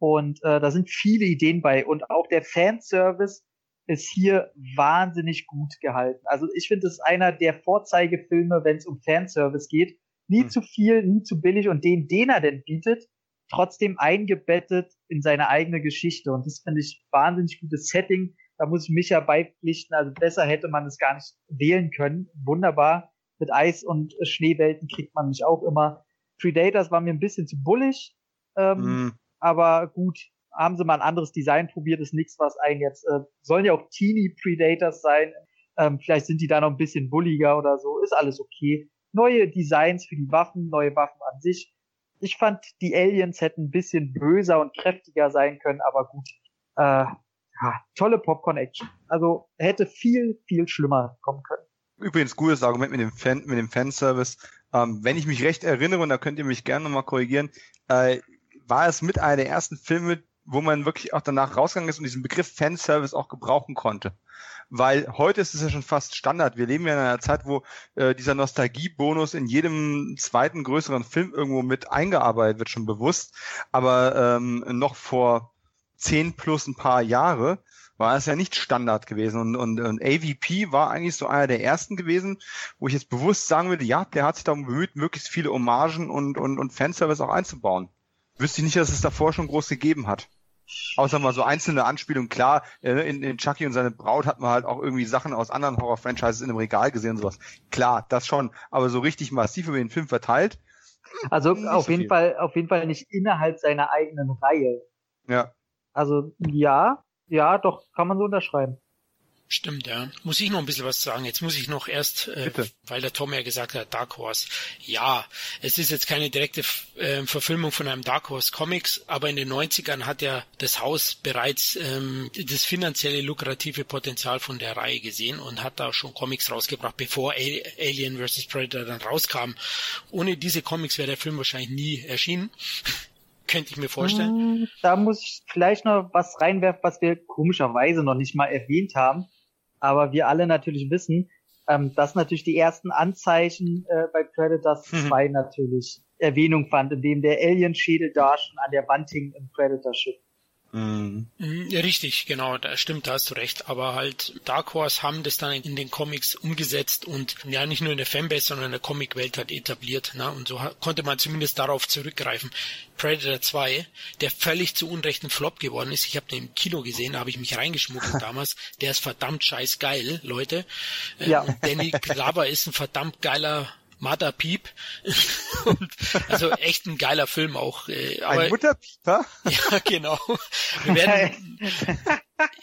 Und äh, da sind viele Ideen bei. Und auch der Fanservice ist hier wahnsinnig gut gehalten. Also ich finde, es ist einer der Vorzeigefilme, wenn es um Fanservice geht. Nie Hm. zu viel, nie zu billig und den, den er denn bietet, trotzdem eingebettet in seine eigene Geschichte. Und das finde ich wahnsinnig gutes Setting. Da muss ich mich ja beipflichten. Also besser hätte man es gar nicht wählen können. Wunderbar. Mit Eis und Schneewelten kriegt man mich auch immer. Predators war mir ein bisschen zu bullig. Ähm, Hm. Aber gut, haben sie mal ein anderes Design probiert, ist nichts, was einen jetzt, äh, sollen ja auch Teeny Predators sein. Ähm, vielleicht sind die da noch ein bisschen bulliger oder so, ist alles okay. Neue Designs für die Waffen, neue Waffen an sich. Ich fand, die Aliens hätten ein bisschen böser und kräftiger sein können, aber gut. Äh, ja, tolle Popcorn-Action. Also hätte viel, viel schlimmer kommen können. Übrigens, gutes Argument mit dem Fan, mit dem Fanservice. Ähm, wenn ich mich recht erinnere, und da könnt ihr mich gerne nochmal korrigieren, äh, war es mit einer der ersten Filme, wo man wirklich auch danach rausgegangen ist und diesen Begriff Fanservice auch gebrauchen konnte. Weil heute ist es ja schon fast Standard. Wir leben ja in einer Zeit, wo äh, dieser Nostalgiebonus in jedem zweiten größeren Film irgendwo mit eingearbeitet wird, schon bewusst. Aber ähm, noch vor zehn plus ein paar Jahre war es ja nicht Standard gewesen. Und, und, und AVP war eigentlich so einer der ersten gewesen, wo ich jetzt bewusst sagen würde, ja, der hat sich darum bemüht, möglichst viele Hommagen und, und, und Fanservice auch einzubauen. Wüsste ich nicht, dass es davor schon groß gegeben hat. Außer mal so einzelne Anspielungen. Klar, äh, in, in Chucky und seine Braut hat man halt auch irgendwie Sachen aus anderen Horror-Franchises in einem Regal gesehen und sowas. Klar, das schon. Aber so richtig massiv über den Film verteilt. Also auf so jeden viel. Fall, auf jeden Fall nicht innerhalb seiner eigenen Reihe. Ja. Also ja, ja, doch, kann man so unterschreiben. Stimmt, ja. Muss ich noch ein bisschen was sagen. Jetzt muss ich noch erst, äh, weil der Tom ja gesagt hat, Dark Horse. Ja, es ist jetzt keine direkte äh, Verfilmung von einem Dark Horse Comics, aber in den 90ern hat ja das Haus bereits ähm, das finanzielle lukrative Potenzial von der Reihe gesehen und hat da schon Comics rausgebracht, bevor Alien vs. Predator dann rauskam. Ohne diese Comics wäre der Film wahrscheinlich nie erschienen. (laughs) Könnte ich mir vorstellen. Hm, da muss ich vielleicht noch was reinwerfen, was wir komischerweise noch nicht mal erwähnt haben aber wir alle natürlich wissen, ähm, dass natürlich die ersten Anzeichen äh, bei Predators 2 mhm. natürlich Erwähnung fand, indem der Alien-Schädel da schon an der Wand hing im Predator-Schiff. Mhm. Ja, richtig, genau, da stimmt, da hast du recht. Aber halt, Dark Horse haben das dann in den Comics umgesetzt und ja nicht nur in der Fanbase, sondern in der Comicwelt halt etabliert. Ne? Und so konnte man zumindest darauf zurückgreifen. Predator 2, der völlig zu Unrecht ein Flop geworden ist. Ich habe den im Kino gesehen, da habe ich mich reingeschmuggelt (laughs) damals. Der ist verdammt scheiß geil, Leute. Ja. Ähm, Danny Glover ist ein verdammt geiler Peep. (laughs) und, also echt ein geiler Film auch. Äh, aber, ein Mutterpieper? (laughs) ja, genau. Wir werden,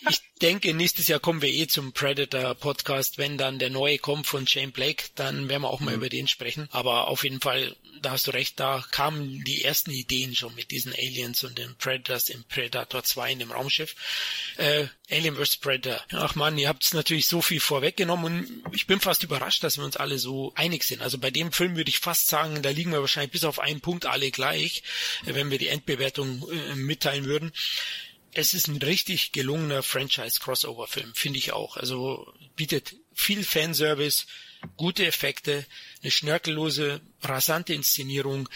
ich denke, nächstes Jahr kommen wir eh zum Predator Podcast. Wenn dann der neue kommt von Shane Blake, dann werden wir auch mal mhm. über den sprechen. Aber auf jeden Fall da hast du recht, da kamen die ersten Ideen schon mit diesen Aliens und den Predators im Predator 2 in dem Raumschiff. Äh, Alien vs. Predator. Ach man, ihr habt natürlich so viel vorweggenommen und ich bin fast überrascht, dass wir uns alle so einig sind. Also bei dem Film würde ich fast sagen, da liegen wir wahrscheinlich bis auf einen Punkt alle gleich, äh, wenn wir die Endbewertung äh, mitteilen würden es ist ein richtig gelungener Franchise-Crossover-Film, finde ich auch. Also bietet viel Fanservice, gute Effekte, eine schnörkellose, rasante Inszenierung,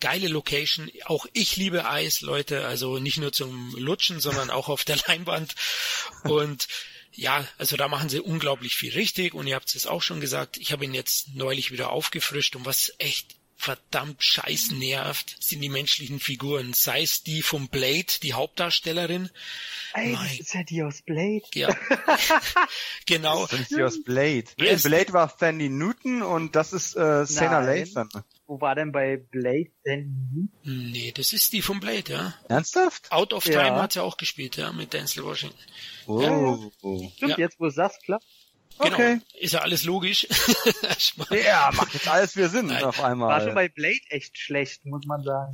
geile Location. Auch ich liebe Eis, Leute, also nicht nur zum Lutschen, sondern auch auf der (laughs) Leinwand. Und ja, also da machen sie unglaublich viel richtig und ihr habt es auch schon gesagt, ich habe ihn jetzt neulich wieder aufgefrischt und was echt verdammt scheiß nervt, sind die menschlichen Figuren. Sei es die vom Blade, die Hauptdarstellerin. Ey, das ist ja die aus Blade. Ja. (laughs) genau. Das ist die aus Blade. Yes. Blade war Sandy Newton und das ist äh, Sena Lathan. Wo war denn bei Blade Sandy Newton? Nee, das ist die vom Blade, ja. Ernsthaft? Out of Time ja. hat sie auch gespielt, ja, mit Denzel Washington. Oh. Ja. Stimmt, ja. jetzt wo du sagst, klappt. Genau. Okay. Ist ja alles logisch. (laughs) ja, macht jetzt alles wieder Sinn Nein. auf einmal. War schon bei Blade echt schlecht, muss man sagen.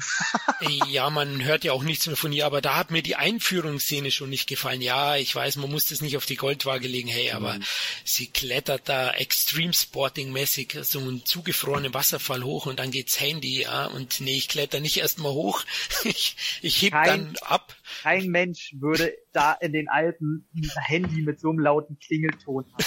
(laughs) ja, man hört ja auch nichts mehr von ihr, aber da hat mir die Einführungsszene schon nicht gefallen. Ja, ich weiß, man muss das nicht auf die Goldwaage legen, hey, aber mhm. sie klettert da Extreme Sporting mäßig so einen zugefrorenen Wasserfall hoch und dann geht's Handy, ja, und nee, ich kletter nicht erstmal hoch. (laughs) ich, ich heb Kein, dann ab. Kein Mensch würde da in den Alpen ein Handy mit so einem lauten Klingelton haben.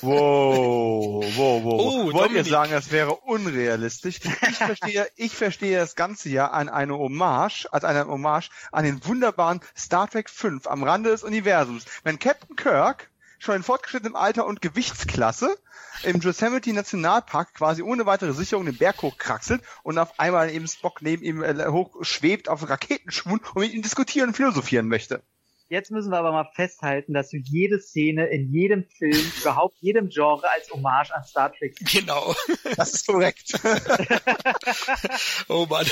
(laughs) Wow, wow, wow. Oh, Wollt ihr sagen, das wäre unrealistisch? Ich verstehe, (laughs) ich verstehe das Ganze ja an eine Hommage, als eine Hommage an den wunderbaren Star Trek 5 am Rande des Universums. Wenn Captain Kirk schon in fortgeschrittenem Alter und Gewichtsklasse im Yosemite Nationalpark quasi ohne weitere Sicherung den Berg hochkraxelt und auf einmal eben Spock neben ihm äh, hoch schwebt auf Raketenschwung und mit ihm diskutieren und philosophieren möchte. Jetzt müssen wir aber mal festhalten, dass du jede Szene in jedem Film, (laughs) überhaupt jedem Genre als Hommage an Star Trek Genau. Das ist korrekt. (laughs) oh Mann.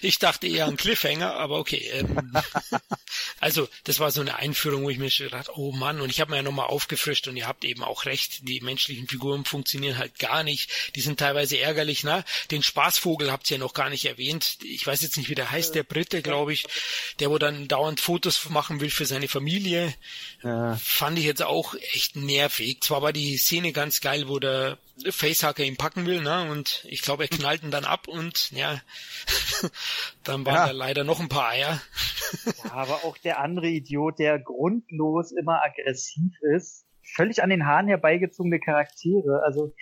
Ich dachte eher an Cliffhanger, aber okay. Ähm, (laughs) also, das war so eine Einführung, wo ich mir schon gedacht, oh Mann, und ich habe mir ja nochmal aufgefrischt und ihr habt eben auch recht, die menschlichen Figuren funktionieren halt gar nicht. Die sind teilweise ärgerlich, ne? Den Spaßvogel habt ihr ja noch gar nicht erwähnt. Ich weiß jetzt nicht, wie der heißt, der Brite, glaube ich, der wo dann dauernd Fotos machen will für sein seine Familie. Ja. Fand ich jetzt auch echt nervig. Zwar war die Szene ganz geil, wo der Facehacker ihn packen will, ne? Und ich glaube, er knallt ihn dann ab und ja, (laughs) dann waren ja. da leider noch ein paar Eier. (laughs) ja, aber auch der andere Idiot, der grundlos immer aggressiv ist, völlig an den Haaren herbeigezogene Charaktere. Also.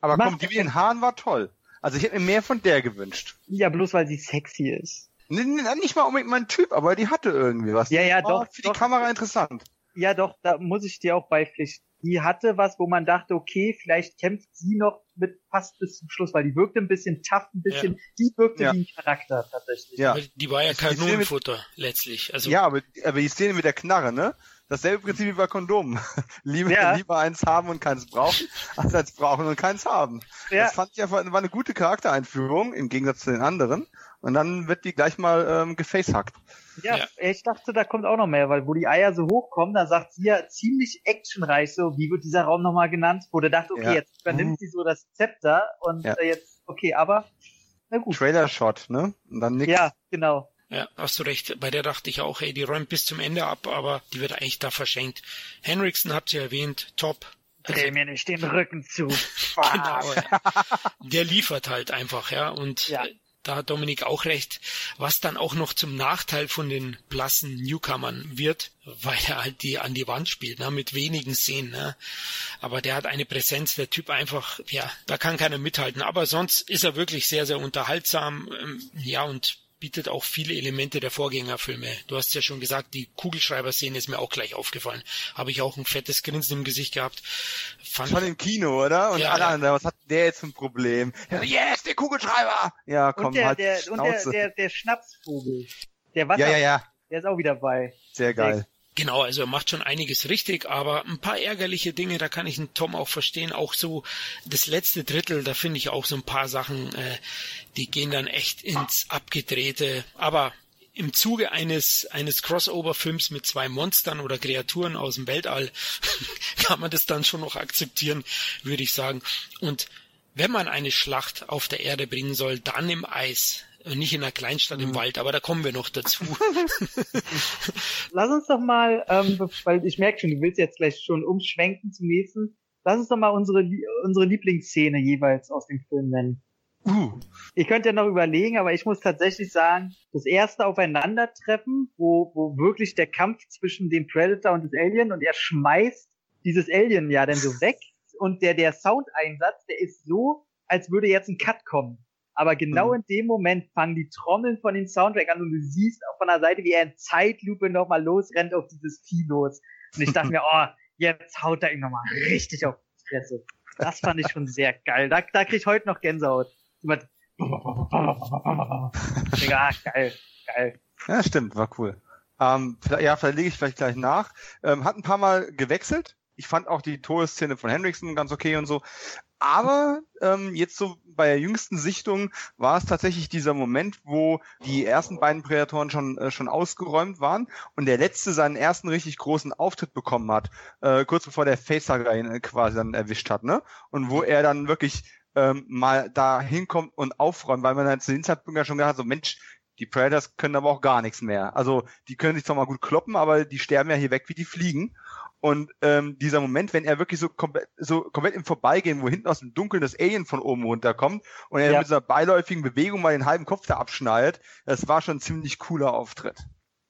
Aber komm, die mit den Haaren war toll. Also ich hätte mir mehr von der gewünscht. Ja, bloß weil sie sexy ist. Nicht mal unbedingt mein Typ, aber die hatte irgendwie was. Ja, ja, doch. Für doch. die Kamera interessant. Ja, doch, da muss ich dir auch beipflichten. Die hatte was, wo man dachte, okay, vielleicht kämpft sie noch mit fast bis zum Schluss, weil die wirkte ein bisschen tough, ein bisschen, ja. die wirkte ja. wie ein Charakter tatsächlich. Ja. Die war ja Kanonenfutter letztlich. Also ja, aber, aber die Szene mit der Knarre, ne? Dasselbe Prinzip wie bei Kondomen. (laughs) lieber, ja. lieber eins haben und keins brauchen, als eins brauchen und keins haben. Ja. Das fand ich einfach, war eine gute Charaktereinführung im Gegensatz zu den anderen. Und dann wird die gleich mal ähm, gefacehackt. Ja, ja, ich dachte, da kommt auch noch mehr, weil wo die Eier so hochkommen, da sagt sie ja ziemlich actionreich so, wie wird dieser Raum nochmal genannt, wo der dachte, okay, ja. jetzt übernimmt mhm. sie so das Zepter und ja. äh, jetzt, okay, aber na gut. Trailer-Shot, ne? Und dann nix. Ja, genau. Ja, hast du recht. Bei der dachte ich auch, ey, die räumt bis zum Ende ab, aber die wird eigentlich da verschenkt. Henriksen habt ihr erwähnt, top. Dreh also, mir nicht den Rücken zu. (laughs) genau. Der liefert halt einfach, ja. Und ja. Da hat Dominik auch recht, was dann auch noch zum Nachteil von den blassen Newcomern wird, weil er halt die an die Wand spielt, ne, mit wenigen Szenen. Ne. Aber der hat eine Präsenz, der Typ einfach, ja, da kann keiner mithalten. Aber sonst ist er wirklich sehr, sehr unterhaltsam, ähm, ja, und bietet auch viele Elemente der Vorgängerfilme. Du hast ja schon gesagt, die Kugelschreiber-Szene ist mir auch gleich aufgefallen. Habe ich auch ein fettes Grinsen im Gesicht gehabt. Fand Schon im Kino, oder? Und ja, alle anderen, was hat der jetzt für ein Problem? Yes, der Kugelschreiber! Ja, komm, und der, halt der, und der, der, der Schnapsvogel. Der Wasser, ja, ja, ja. der ist auch wieder bei. Sehr geil. Genau, also er macht schon einiges richtig, aber ein paar ärgerliche Dinge, da kann ich einen Tom auch verstehen. Auch so das letzte Drittel, da finde ich auch so ein paar Sachen, äh, die gehen dann echt ins Abgedrehte. Aber im Zuge eines, eines Crossover-Films mit zwei Monstern oder Kreaturen aus dem Weltall (laughs) kann man das dann schon noch akzeptieren, würde ich sagen. Und wenn man eine Schlacht auf der Erde bringen soll, dann im Eis. Nicht in einer Kleinstadt im mhm. Wald, aber da kommen wir noch dazu. (laughs) Lass uns doch mal, ähm, weil ich merke schon, du willst jetzt gleich schon umschwenken zum nächsten. Lass uns doch mal unsere, unsere Lieblingsszene jeweils aus dem Film nennen. Uh. Ich könnte ja noch überlegen, aber ich muss tatsächlich sagen, das erste Aufeinandertreffen, wo, wo wirklich der Kampf zwischen dem Predator und das Alien und er schmeißt dieses Alien ja dann so weg und der, der Soundeinsatz, der ist so, als würde jetzt ein Cut kommen. Aber genau mhm. in dem Moment fangen die Trommeln von dem Soundtrack an und du siehst auch von der Seite, wie er in Zeitlupe nochmal losrennt auf dieses Vieh los. Und ich dachte (laughs) mir, oh, jetzt haut er ihn nochmal richtig auf die Fresse. Das fand ich schon sehr geil. Da, da krieg ich heute noch Gänsehaut. Jemand (laughs) ja, geil, geil. Ja, stimmt, war cool. Ähm, ja, vielleicht lege ich vielleicht gleich nach. Ähm, hat ein paar Mal gewechselt. Ich fand auch die Todesszene von Hendrickson ganz okay und so. Aber ähm, jetzt so bei der jüngsten Sichtung war es tatsächlich dieser Moment, wo die ersten beiden Prädatoren schon äh, schon ausgeräumt waren und der letzte seinen ersten richtig großen Auftritt bekommen hat, äh, kurz bevor der Facehugger ihn äh, quasi dann erwischt hat, ne? Und wo er dann wirklich ähm, mal da hinkommt und aufräumt, weil man dann zu den Zeitpunkt ja schon gedacht hat, so Mensch, die Predators können aber auch gar nichts mehr. Also die können sich zwar mal gut kloppen, aber die sterben ja hier weg wie die Fliegen. Und ähm, dieser Moment, wenn er wirklich so komplett, so komplett im Vorbeigehen, wo hinten aus dem Dunkeln das Alien von oben runterkommt und er ja. mit dieser beiläufigen Bewegung mal den halben Kopf da abschneidet, das war schon ein ziemlich cooler Auftritt.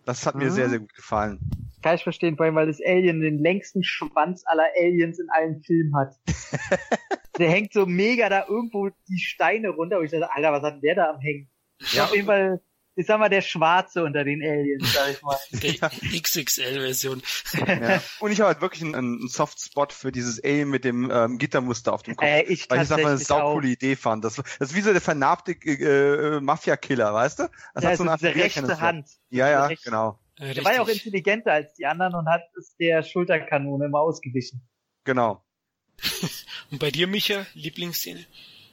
Das hat mhm. mir sehr, sehr gut gefallen. Kann ich verstehen, vor allem, weil das Alien den längsten Schwanz aller Aliens in allen Filmen hat. (laughs) der hängt so mega da irgendwo die Steine runter und ich dachte, Alter, was hat denn der da am Hängen? Ja, auf jeden Fall ich sag mal, der Schwarze unter den Aliens, sag ich mal. (laughs) Die XXL-Version. Ja. Und ich habe halt wirklich einen, einen Softspot für dieses Alien mit dem ähm, Gittermuster auf dem Kopf. Äh, ich weil ich das eine saucoole Idee fand. Das, das ist wie so der vernarbte äh, Mafia-Killer, weißt du? Das ja, hat so eine diese rechte Hand. Ja, ja, genau. Äh, der war ja auch intelligenter als die anderen und hat es der Schulterkanone immer ausgewichen. Genau. und bei dir, Micha, Lieblingsszene?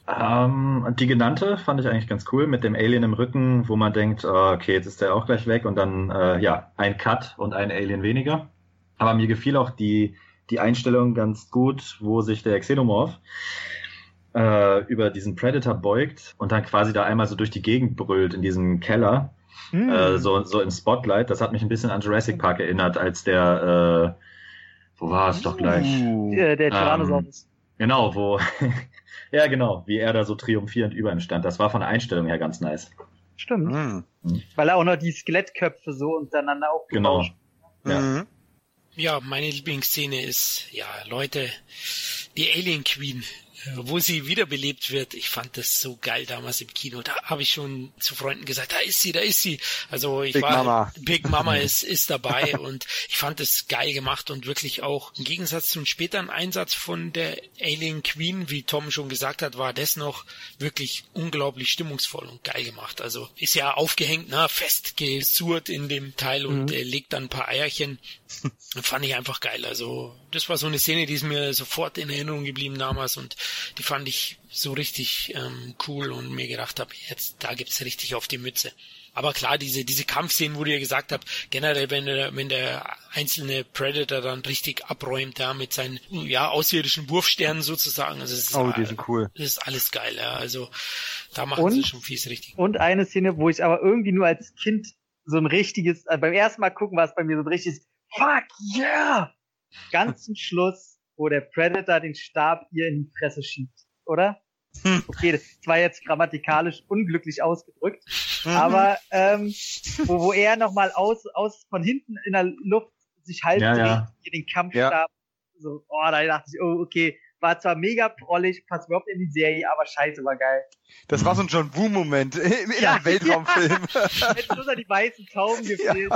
Ähm, die genannte fand ich eigentlich ganz cool mit dem Alien im Rücken, wo man denkt, oh, okay, jetzt ist der auch gleich weg und dann äh, ja ein Cut und ein Alien weniger. Aber mir gefiel auch die die Einstellung ganz gut, wo sich der Xenomorph äh, über diesen Predator beugt und dann quasi da einmal so durch die Gegend brüllt in diesem Keller, mm. äh, so so im Spotlight. Das hat mich ein bisschen an Jurassic Park erinnert, als der äh, wo war es doch gleich? Der, der Tyrannosaurus. Ähm, genau, wo (laughs) Ja, genau, wie er da so triumphierend über ihm stand. Das war von der Einstellung her ganz nice. Stimmt. Mhm. Weil er auch noch die Skelettköpfe so untereinander aufgebaut Genau. Ja. Mhm. ja, meine Lieblingsszene ist, ja, Leute, die Alien Queen wo sie wiederbelebt wird. Ich fand das so geil damals im Kino. Da habe ich schon zu Freunden gesagt, da ist sie, da ist sie. Also ich Big war Mama. Big Mama (laughs) ist ist dabei und ich fand es geil gemacht und wirklich auch im Gegensatz zum späteren Einsatz von der Alien Queen, wie Tom schon gesagt hat, war das noch wirklich unglaublich stimmungsvoll und geil gemacht. Also ist ja aufgehängt, na, festgesurrt in dem Teil und Mhm. äh, legt dann ein paar Eierchen. Fand ich einfach geil. Also das war so eine Szene, die ist mir sofort in Erinnerung geblieben damals und die fand ich so richtig ähm, cool und mir gedacht habe, jetzt da gibt's richtig auf die Mütze. Aber klar, diese, diese Kampfszenen, wo du ja gesagt habt, generell, wenn der, wenn der einzelne Predator dann richtig abräumt, da mit seinen, ja, außerirdischen Wurfsternen sozusagen, also es ist, Oh, die sind cool. das ist alles geil, ja, also da machen Und? sie schon vieles richtig. Und eine Szene, wo ich aber irgendwie nur als Kind so ein richtiges, äh, beim ersten Mal gucken war es bei mir so ein richtiges Fuck yeah! Ganz zum Schluss, wo der Predator den Stab ihr in die Fresse schiebt, oder? Hm. Okay, das war jetzt grammatikalisch unglücklich ausgedrückt, Mhm. aber ähm, wo, wo er nochmal aus, aus von hinten in der Luft sich halb Ja, dreht, ja. den Kampfstab, so, oh, da dachte ich, oh, okay, war zwar mega prollig, passt überhaupt in die Serie, aber scheiße, war geil. Das war so ein John Woo-Moment (laughs) in Ja, einem Weltraumfilm. Hätte bloß noch die weißen Tauben (laughs) gefehlt.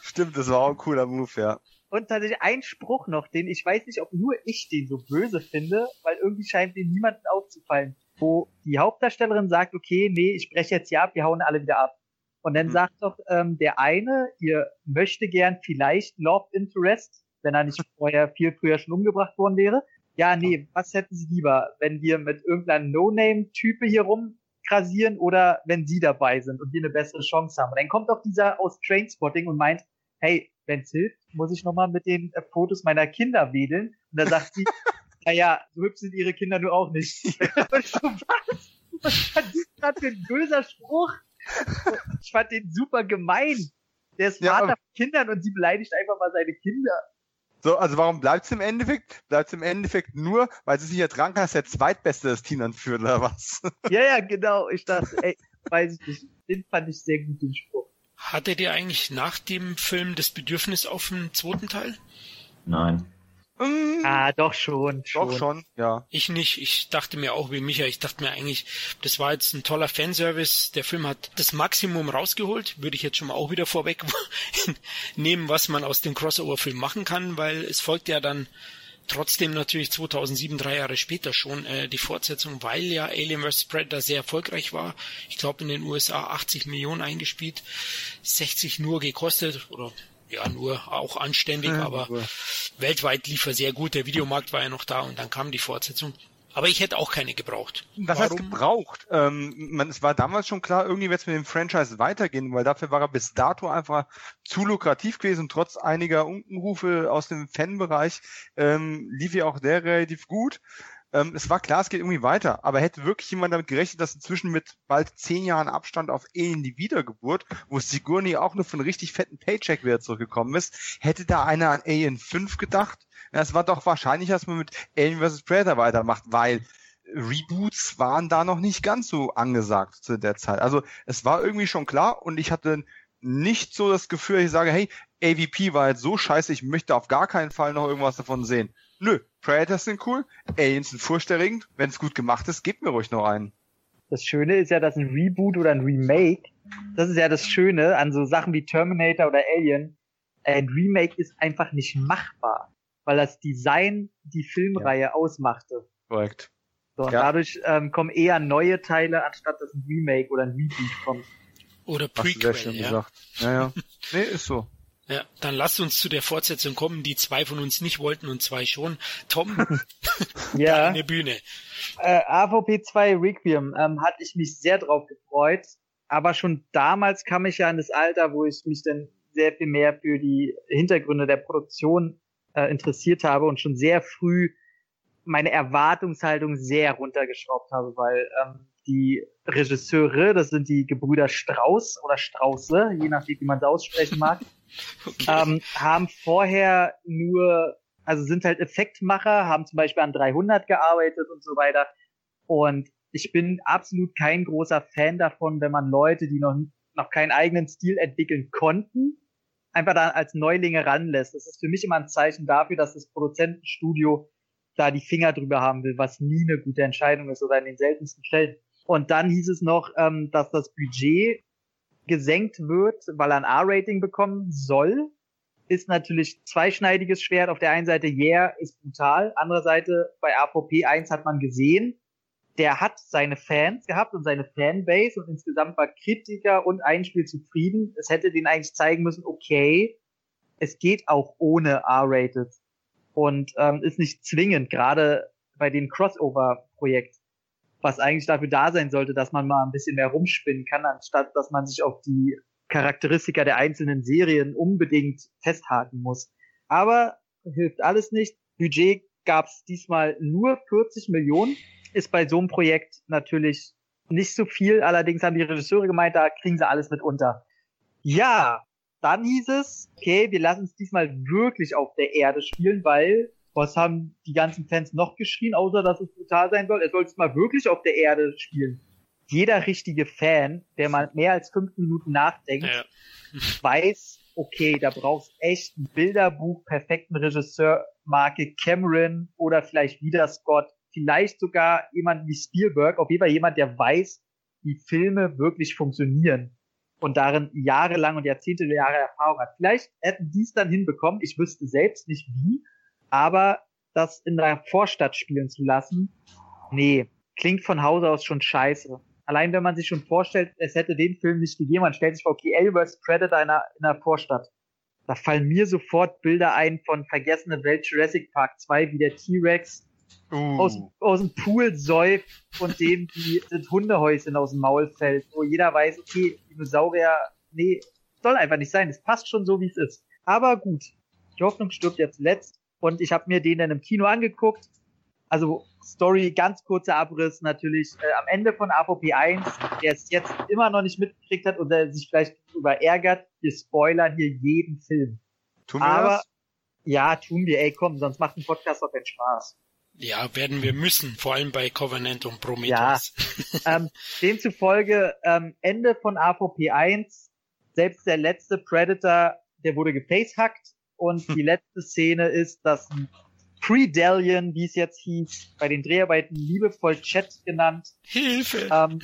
Stimmt, das war auch ein cooler Move, ja. Und tatsächlich ein Spruch noch, den ich weiß nicht, ob nur ich den so böse finde, weil irgendwie scheint den niemanden aufzufallen, wo die Hauptdarstellerin sagt, okay, nee, ich breche jetzt hier ab, wir hauen alle wieder ab. Und dann Hm. sagt doch ähm, der eine, ihr möchte gern vielleicht Love Interest, wenn er nicht vorher viel früher schon umgebracht worden wäre. Ja, nee, was hätten Sie lieber, wenn wir mit irgendeiner No-Name-Type hier rumkrasieren oder wenn Sie dabei sind und wir eine bessere Chance haben? Und dann kommt doch dieser aus Trainspotting und meint, hey, wenn's hilft, muss ich nochmal mit den äh, Fotos meiner Kinder wedeln. Und da sagt sie, (laughs) naja, so hübsch sind ihre Kinder nur auch nicht. (laughs) (laughs) Und so, was? Was war das gerade für ein böser Spruch? Ich fand den super gemein. Der ist Ja, Vater aber- von Kindern und sie beleidigt einfach mal seine Kinder. So, also warum bleibt's im Endeffekt? Bleibt's im Endeffekt nur, weil sie sich ertragen kann, dass der Zweitbeste das Team anführt, oder was? (laughs) Ja, ja, genau. Ich dachte, ey, weiß ich nicht. Den fand ich sehr gut, den Spruch. Hattet ihr eigentlich nach dem Film das Bedürfnis auf den zweiten Teil? Nein. Mm, Ah, doch schon. schon. Doch schon, ja. Ich nicht. Ich dachte mir auch wie Micha, ich dachte mir eigentlich, das war jetzt ein toller Fanservice. Der Film hat das Maximum rausgeholt. Würde ich jetzt schon mal auch wieder vorweg (laughs) nehmen, was man aus dem Crossover-Film machen kann, weil es folgt ja dann trotzdem natürlich 2007, drei Jahre später schon, äh, die Fortsetzung, weil ja Alien vs. Predator sehr erfolgreich war. Ich glaube in den USA 80 Millionen eingespielt, 60 nur gekostet oder ja, nur auch anständig, Ja, aber nur. weltweit lief er sehr gut. Der Videomarkt war ja noch da und dann kam die Fortsetzung. Aber ich hätte auch keine gebraucht. Was heißt Warum? gebraucht? Ähm, man, es war damals schon klar, irgendwie wird es mit dem Franchise weitergehen, weil dafür war er bis dato einfach zu lukrativ gewesen trotz einiger Unkenrufe aus dem Fanbereich ähm, lief ja auch der relativ gut. Ähm, es war klar, es geht irgendwie weiter, aber hätte wirklich jemand damit gerechnet, dass inzwischen mit bald zehn Jahren Abstand auf Alien die Wiedergeburt, wo Sigourney auch nur von richtig fetten Paycheck wieder zurückgekommen ist, hätte da einer an Alien 5 gedacht? Es war doch wahrscheinlich, dass man mit Alien vs. Predator weitermacht, weil Reboots waren da noch nicht ganz so angesagt zu der Zeit. Also es war irgendwie schon klar und ich hatte nicht so das Gefühl, ich sage, hey, AVP war jetzt so scheiße, ich möchte auf gar keinen Fall noch irgendwas davon sehen. Nö, Predators sind cool, Aliens sind furchterregend, wenn es gut gemacht ist, gebt mir ruhig noch einen. Das Schöne ist ja, dass ein Reboot oder ein Remake, das ist ja das Schöne an so Sachen wie Terminator oder Alien, ein Remake ist einfach nicht machbar, weil das Design die Filmreihe ausmachte. Korrekt. So, und Ja. dadurch ähm, kommen eher neue Teile, anstatt dass ein Remake oder ein Reboot kommt. Oder Hast du sehr Prequel, schön ja. gesagt. Ja, ja. (laughs) Nee, ist so. Ja. Dann lasst uns zu der Fortsetzung kommen, die zwei von uns nicht wollten und zwei schon. Tom, (laughs) (laughs) Ja. deine Bühne. Äh, AVP 2 Requiem ähm, hatte ich mich sehr drauf gefreut, aber schon damals kam ich ja in das Alter, wo ich mich dann sehr viel mehr für die Hintergründe der Produktion äh, interessiert habe und schon sehr früh meine Erwartungshaltung sehr runtergeschraubt habe, weil ähm, die Regisseure, das sind die Gebrüder Strauß oder Strauße, je nachdem, wie man es aussprechen mag, Okay. (laughs) (laughs) ähm, haben vorher nur, also sind halt Effektmacher, haben zum Beispiel an 300 gearbeitet und so weiter. Und ich bin absolut kein großer Fan davon, wenn man Leute, die noch, noch keinen eigenen Stil entwickeln konnten, einfach da als Neulinge ranlässt. Das ist für mich immer ein Zeichen dafür, dass das Produzentenstudio da die Finger drüber haben will, was nie eine gute Entscheidung ist oder in den seltensten Fällen. Und dann hieß es noch, ähm, dass das Budget gesenkt wird, weil er ein R-Rating bekommen soll. Ist natürlich zweischneidiges Schwert. Auf der einen Seite, yeah, ist brutal. Andere Seite, bei AVP 1 hat man gesehen, der hat seine Fans gehabt und seine Fanbase und insgesamt war Kritiker und Einspiel zufrieden. Es hätte denen eigentlich zeigen müssen, okay, es geht auch ohne R-Rated und ähm, ist nicht zwingend, gerade bei dem Crossover-Projekt, was eigentlich dafür da sein sollte, dass man mal ein bisschen mehr rumspinnen kann, anstatt dass man sich auf die Charakteristika der einzelnen Serien unbedingt festhaken muss. Aber hilft alles nicht. Budget gab es diesmal nur 40 Millionen ist bei so einem Projekt natürlich nicht so viel. Allerdings haben die Regisseure gemeint, da kriegen sie alles mit unter. Ja, dann hieß es, okay, wir lassen es diesmal wirklich auf der Erde spielen, weil was haben die ganzen Fans noch geschrien, außer dass es brutal sein soll? Er soll es mal wirklich auf der Erde spielen. Jeder richtige Fan, der mal mehr als fünf Minuten nachdenkt, ja. weiß, okay, da brauchst echt ein Bilderbuch, perfekten Regisseur, Marke Cameron oder vielleicht wieder Scott vielleicht sogar jemand wie Spielberg, auf jeden Fall jemand, der weiß, wie Filme wirklich funktionieren und darin jahrelang und Jahrzehnte Jahre Erfahrung hat. Vielleicht hätten die es dann hinbekommen, ich wüsste selbst nicht wie, aber das in der Vorstadt spielen zu lassen, nee, klingt von Hause aus schon scheiße. Allein wenn man sich schon vorstellt, es hätte den Film nicht gegeben, man stellt sich vor, okay, Alien Predator in einer, in einer Vorstadt. Da fallen mir sofort Bilder ein von Vergessene Welt Jurassic Park 2, wie der T-Rex uh. aus, aus dem Pool säuft und dem die, das Hundehäuschen aus dem Maul fällt, wo jeder weiß, okay, Dinosaurier, nee, soll einfach nicht sein, es passt schon so, wie es ist. Aber gut, die Hoffnung stirbt jetzt letzt und ich habe mir den dann im Kino angeguckt. Also Story, ganz kurzer Abriss natürlich äh, am Ende von AVP 1, der es jetzt immer noch nicht mitgekriegt hat und der sich vielleicht darüber ärgert, wir spoilern hier jeden Film. Tun wir Aber das? ja, tun wir, ey komm, sonst macht ein Podcast auch keinen Spaß. Ja, werden wir müssen, vor allem bei Covenant und Prometheus. Ja, ähm, demzufolge ähm, Ende von AVP 1, selbst der letzte Predator, der wurde gefacehackt und die (laughs) letzte Szene ist, dass ein Predallion, wie es jetzt hieß, bei den Dreharbeiten liebevoll Chat genannt. Hilfe! Ähm,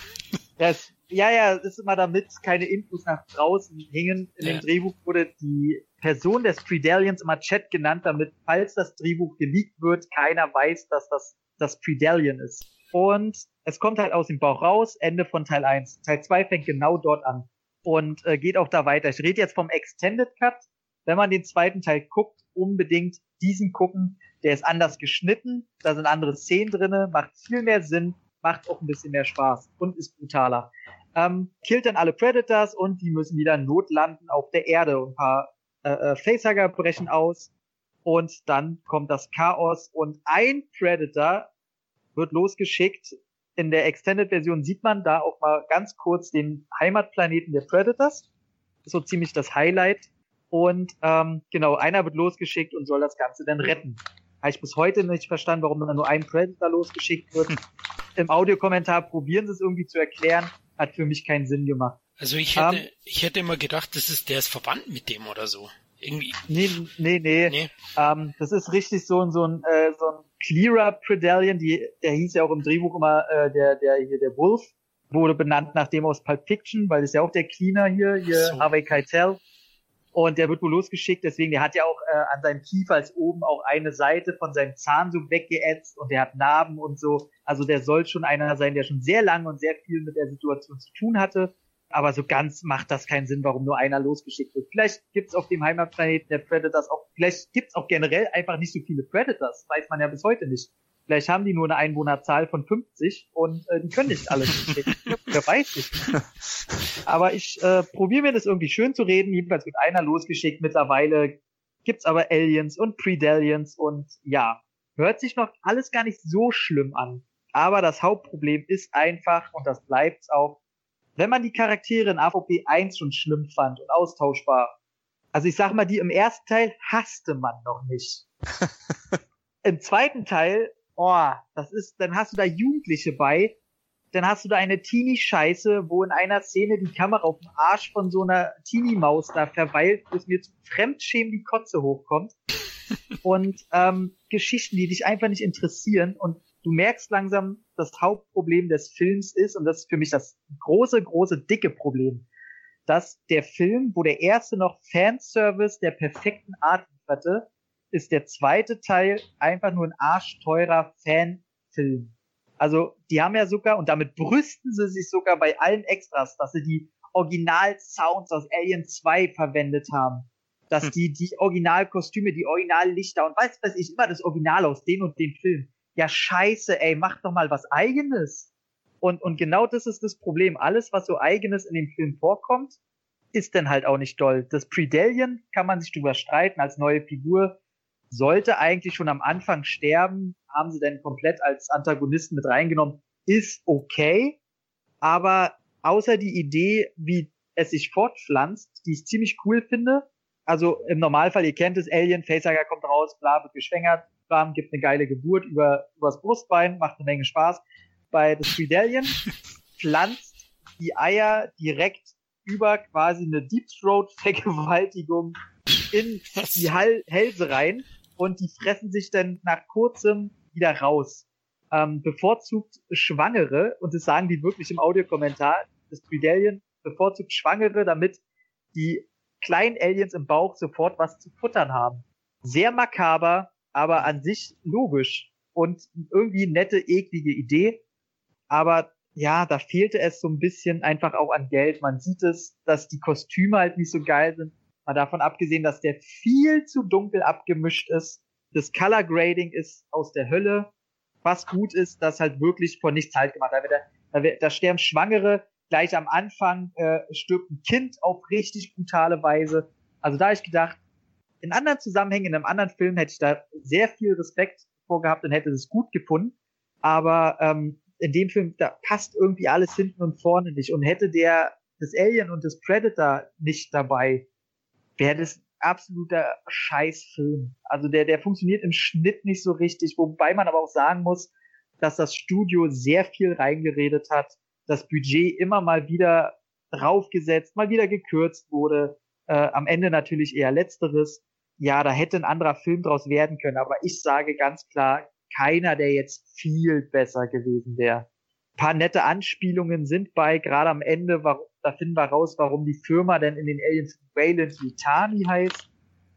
(laughs) das, ja, ja, ist immer damit keine Infos nach draußen hingen. In ja. dem Drehbuch wurde die Person des Predallions immer Chat genannt, damit, falls das Drehbuch geleakt wird, keiner weiß, dass das das Predallion ist. Und es kommt halt aus dem Bauch raus, Ende von Teil 1. Teil 2 fängt genau dort an und äh, geht auch da weiter. Ich rede jetzt vom Extended Cut. Wenn man den zweiten Teil guckt, unbedingt diesen gucken. Der ist anders geschnitten, da sind andere Szenen drinne, macht viel mehr Sinn, macht auch ein bisschen mehr Spaß und ist brutaler. Ähm, killt dann alle Predators und die müssen wieder notlanden auf der Erde. Ein paar äh, äh, Facehugger brechen aus und dann kommt das Chaos und ein Predator wird losgeschickt. In der Extended-Version sieht man da auch mal ganz kurz den Heimatplaneten der Predators. So ziemlich das Highlight. Und ähm, genau, einer wird losgeschickt und soll das Ganze dann retten. Habe ich bis heute nicht verstanden, warum dann nur ein Predator losgeschickt wird. Im Audiokommentar probieren sie es irgendwie zu erklären. Hat für mich keinen Sinn gemacht. Also ich hätte, um, ähm, ich hätte immer gedacht, das ist, der ist verwandt mit dem oder so. Irgendwie. Nee, nee, nee. nee. Ähm, das ist richtig so, so ein, äh, so ein clearer Predallion, die, der hieß ja auch im Drehbuch immer, äh, der, der, hier, der Wolf, wurde benannt nach dem aus Pulp Fiction, weil das ist ja auch der Cleaner hier, hier, so. Harvey Keitel. Und der wird wohl losgeschickt, deswegen, der hat ja auch äh, an seinem Kiefer als oben auch eine Seite von seinem Zahn so weggeätzt und der hat Narben und so. Also der soll schon einer sein, der schon sehr lange und sehr viel mit der Situation zu tun hatte aber so ganz macht das keinen Sinn, warum nur einer losgeschickt wird. Vielleicht gibt's auf dem Heimatplaneten der Predators auch, vielleicht gibt's auch generell einfach nicht so viele Predators, weiß man ja bis heute nicht. Vielleicht haben die nur eine Einwohnerzahl von 50 und äh, die können nicht alle schicken. (laughs) Wer weiß nicht. Aber ich äh, probiere mir das irgendwie schön zu reden. Jedenfalls wird einer losgeschickt. Mittlerweile gibt's aber Aliens und Predaliens und ja, hört sich noch alles gar nicht so schlimm an. Aber das Hauptproblem ist einfach, und das bleibt's auch, wenn man die Charaktere in AVP 1 schon schlimm fand und austauschbar, also ich sag mal, die im ersten Teil hasste man noch nicht. (laughs) Im zweiten Teil, oh, das ist, dann hast du da Jugendliche bei, dann hast du da eine Teenie-Scheiße, wo in einer Szene die Kamera auf dem Arsch von so einer Teenie-Maus da verweilt, bis mir zum Fremdschämen die Kotze hochkommt. (laughs) und ähm, Geschichten, die dich einfach nicht interessieren und du merkst langsam, das Hauptproblem des Films ist, und das ist für mich das große, große, dicke Problem, dass der Film, wo der erste noch Fanservice der perfekten Art lieferte, ist der zweite Teil einfach nur ein arschteurer Fanfilm. Also die haben ja sogar, und damit brüsten sie sich sogar bei allen Extras, dass sie die Original-Sounds aus Alien 2 verwendet haben. Dass hm. die, die Originalkostüme, die Originallichter und weiß weiß ich, immer das Original aus den und den Film. Ja, scheiße, ey, mach doch mal was eigenes. Und, und genau das ist das Problem. Alles, was so eigenes in dem Film vorkommt, ist dann halt auch nicht doll. Das Predalien kann man sich drüber streiten als neue Figur. Sollte eigentlich schon am Anfang sterben, haben sie dann komplett als Antagonisten mit reingenommen. Ist okay, aber außer die Idee, wie es sich fortpflanzt, die ich ziemlich cool finde. Also im Normalfall, ihr kennt es, Alien, Facehugger kommt raus, bla, wird geschwängert, bam, gibt eine geile Geburt über, übers Brustbein, macht eine Menge Spaß. Bei The Alien (laughs) pflanzt die Eier direkt über quasi eine Deep Throat Vergewaltigung in die Hälse rein und die fressen sich dann nach kurzem wieder raus. Ähm, bevorzugt Schwangere, und das sagen die wirklich im Audiokommentar, das Predalien bevorzugt Schwangere, damit die kleinen Aliens im Bauch sofort was zu futtern haben. Sehr makaber, aber an sich logisch und irgendwie nette, eklige Idee. Aber ja, da fehlte es so ein bisschen einfach auch an Geld. Man sieht es, dass die Kostüme halt nicht so geil sind. Mal davon abgesehen, dass der viel zu dunkel abgemischt ist. Das Color Grading ist aus der Hölle. Was gut ist, dass halt wirklich vor nichts halt gemacht. Da, da, da sterben Schwangere, gleich am Anfang äh, stirbt ein Kind auf richtig brutale Weise. Also da habe ich gedacht, in anderen Zusammenhängen, in einem anderen Film hätte ich da sehr viel Respekt vorgehabt und hätte es gut gefunden. Aber ähm, in dem Film, da passt irgendwie alles hinten und vorne nicht. Und hätte der das Alien und das Predator nicht dabei, wäre das absoluter Scheißfilm. Also der, der funktioniert im Schnitt nicht so richtig, wobei man aber auch sagen muss, dass das Studio sehr viel reingeredet hat, das Budget immer mal wieder draufgesetzt, mal wieder gekürzt wurde. Äh, am Ende natürlich eher letzteres. Ja, da hätte ein anderer Film draus werden können, aber ich sage ganz klar, keiner, der jetzt viel besser gewesen wäre. Ein paar nette Anspielungen sind bei, gerade am Ende, warum, da finden wir raus, warum die Firma denn in den Aliens Wayland Litani heißt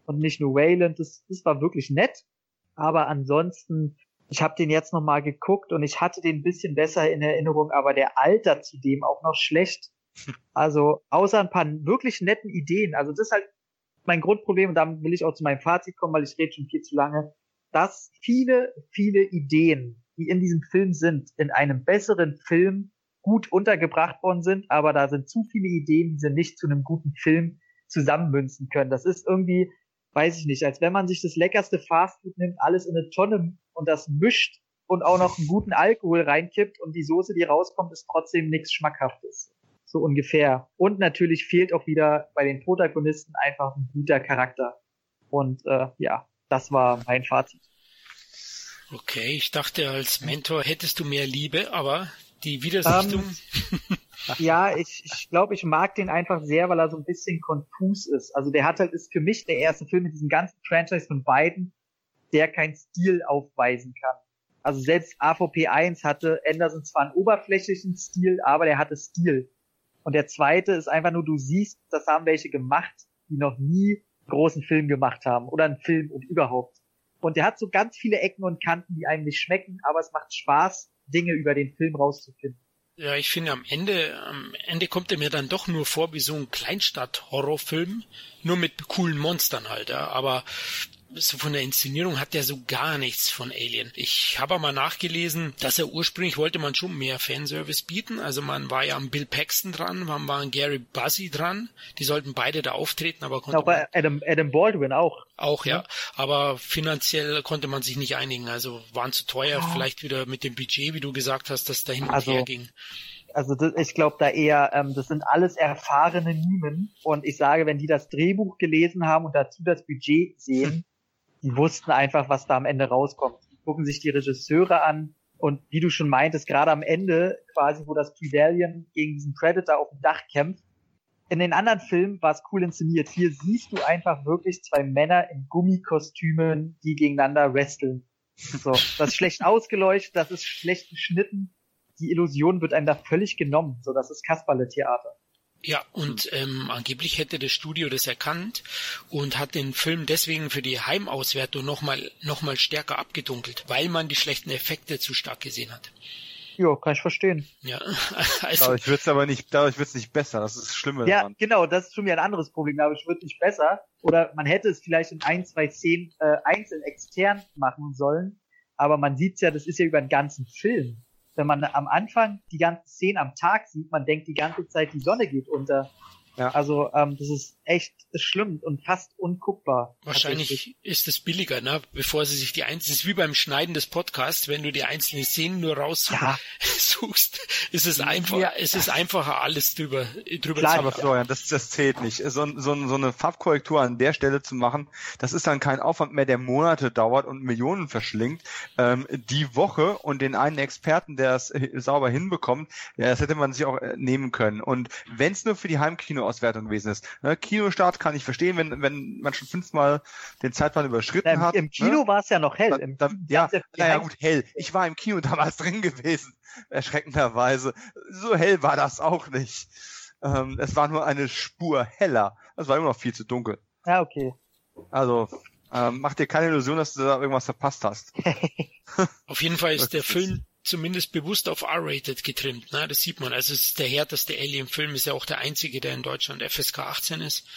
und nicht nur Wayland. Das, das war wirklich nett. Aber ansonsten, ich habe den jetzt nochmal geguckt und ich hatte den ein bisschen besser in Erinnerung, aber der Alter zudem auch noch schlecht. (laughs) Also außer ein paar wirklich netten Ideen. Also das ist halt mein Grundproblem und damit will ich auch zu meinem Fazit kommen, weil ich rede schon viel zu lange dass viele, viele Ideen, die in diesem Film sind, in einem besseren Film gut untergebracht worden sind, aber da sind zu viele Ideen, die sie nicht zu einem guten Film zusammenmünzen können. Das ist irgendwie, weiß ich nicht, als wenn man sich das leckerste Fastfood nimmt, alles in eine Tonne und das mischt und auch noch einen guten Alkohol reinkippt und die Soße, die rauskommt, ist trotzdem nichts Schmackhaftes. So ungefähr. Und natürlich fehlt auch wieder bei den Protagonisten einfach ein guter Charakter. Und äh, ja, das war mein Fazit. Okay, ich dachte, als Mentor hättest du mehr Liebe, aber die Widersichtung. Um, ähm, ja, ich, ich glaube, ich mag den einfach sehr, weil er so ein bisschen konfus ist. Also der hat halt, ist für mich der erste Film mit diesem ganzen Franchise von beiden, der kein Stil aufweisen kann. Also selbst AVP 1 hatte Anderson zwar einen oberflächlichen Stil, aber der hatte Stil. Und der zweite ist einfach nur, du siehst, das haben welche gemacht, die noch nie großen Film gemacht haben oder einen Film und überhaupt. Und der hat so ganz viele Ecken und Kanten, die einem nicht schmecken, aber es macht Spaß, Dinge über den Film rauszufinden. Ja, ich finde am Ende, am Ende kommt er mir dann doch nur vor wie so ein Kleinstadt-Horrorfilm, nur mit coolen Monstern halt, ja. Aber so von der Inszenierung hat der so gar nichts von Alien. Ich habe mal nachgelesen, dass er ursprünglich wollte man schon mehr Fanservice bieten. Also man war ja am Bill Paxton dran, man war an Gary Buzzy dran. Die sollten beide da auftreten, aber konnte auch Adam, Adam Baldwin auch. Auch, ja. Aber finanziell konnte man sich nicht einigen. Also waren zu teuer, ja. vielleicht wieder mit dem Budget, wie du gesagt hast, dass da hin und also, her ging also das, ich glaube da eher, ähm, das sind alles erfahrene Mimen und ich sage, wenn die das Drehbuch gelesen haben und dazu das Budget sehen, (laughs) die wussten einfach, was da am Ende rauskommt. Die gucken sich die Regisseure an und wie du schon meintest, gerade am Ende, quasi, wo das Predalien gegen diesen Predator auf dem Dach kämpft, in den anderen Filmen war es cool inszeniert. Hier siehst du einfach wirklich zwei Männer in Gummikostümen, die gegeneinander wresteln. So, das ist schlecht ausgeleuchtet, das ist schlecht geschnitten. Die Illusion wird einem da völlig genommen. So, das ist Kasperle-Theater. Ja, und ähm, angeblich hätte das Studio das erkannt und hat den Film deswegen für die Heimauswertung nochmal noch mal stärker abgedunkelt, weil man die schlechten Effekte zu stark gesehen hat. Ja, kann ich verstehen. Ja, (laughs) also. Dadurch wird's aber nicht, dadurch wird's nicht besser. Das ist das Schlimme Ja, daran. genau, das ist schon wieder ein anderes Problem. Aber es wird nicht besser. Oder man hätte es vielleicht in ein, zwei Szenen äh, einzeln extern machen sollen. Aber man sieht's ja, das ist ja über den ganzen Film. Wenn man am Anfang die ganzen Szenen am Tag sieht, man denkt die ganze Zeit, die Sonne geht unter. Ja. Also ähm, das ist echt ist schlimm und fast unguckbar. Wahrscheinlich ist es billiger, ne? Bevor sie sich die einzelnen, ist wie beim Schneiden des Podcasts, wenn du die einzelnen Szenen nur raussuchst, ja. (laughs) ist es einfach, ja. es ist einfacher alles drüber drüber Klar, zu Aber Florian, das, das zählt nicht. So, so, so eine Farbkorrektur an der Stelle zu machen, das ist dann kein Aufwand mehr, der Monate dauert und Millionen verschlingt. Ähm, die Woche und den einen Experten, der es sauber hinbekommt, ja, das hätte man sich auch äh, nehmen können. Und wenn es nur für die Heimkino Auswertung gewesen ist. Ne? Kinostart kann ich verstehen, wenn, wenn man schon fünfmal den Zeitplan überschritten ja, hat. Im Kino ne? war es ja noch hell. Im da, ja, naja, gut, hell. Ich war im Kino damals (laughs) drin gewesen, erschreckenderweise. So hell war das auch nicht. Ähm, es war nur eine Spur heller. Es war immer noch viel zu dunkel. Ja, okay. Also, ähm, mach dir keine Illusion, dass du da irgendwas verpasst hast. (laughs) Auf jeden Fall ist der Film zumindest bewusst auf R-rated getrimmt. Ne? Das sieht man. Also es ist der härteste Alien-Film, ist ja auch der einzige, der in Deutschland FSK 18 ist.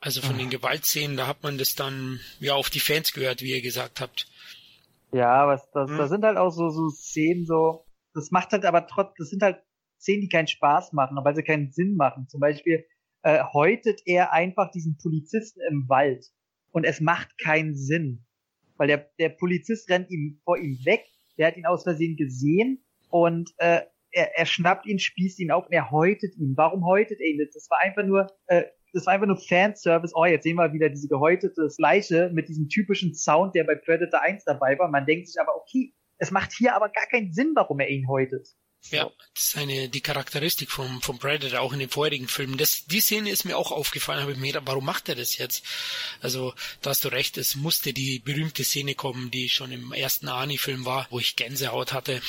Also von den Gewaltszenen, da hat man das dann ja auf die Fans gehört, wie ihr gesagt habt. Ja, was das, hm. das sind halt auch so so Szenen so. Das macht halt aber trotzdem, das sind halt Szenen, die keinen Spaß machen, weil sie keinen Sinn machen. Zum Beispiel äh, häutet er einfach diesen Polizisten im Wald und es macht keinen Sinn, weil der der Polizist rennt ihm vor ihm weg der hat ihn aus Versehen gesehen und äh, er, er schnappt ihn, spießt ihn auf und er häutet ihn. Warum häutet er ihn? Das war einfach nur, äh, das war einfach nur Fanservice. Oh, jetzt sehen wir wieder diese gehäutete Leiche mit diesem typischen Sound, der bei Predator 1 dabei war. Man denkt sich aber, okay, es macht hier aber gar keinen Sinn, warum er ihn häutet. Ja, das ist eine, die Charakteristik vom, vom Predator auch in den vorherigen Filmen. Das, die Szene ist mir auch aufgefallen, habe ich mir gedacht, warum macht er das jetzt? Also, da hast du recht, es musste die berühmte Szene kommen, die schon im ersten Arnie-Film war, wo ich Gänsehaut hatte,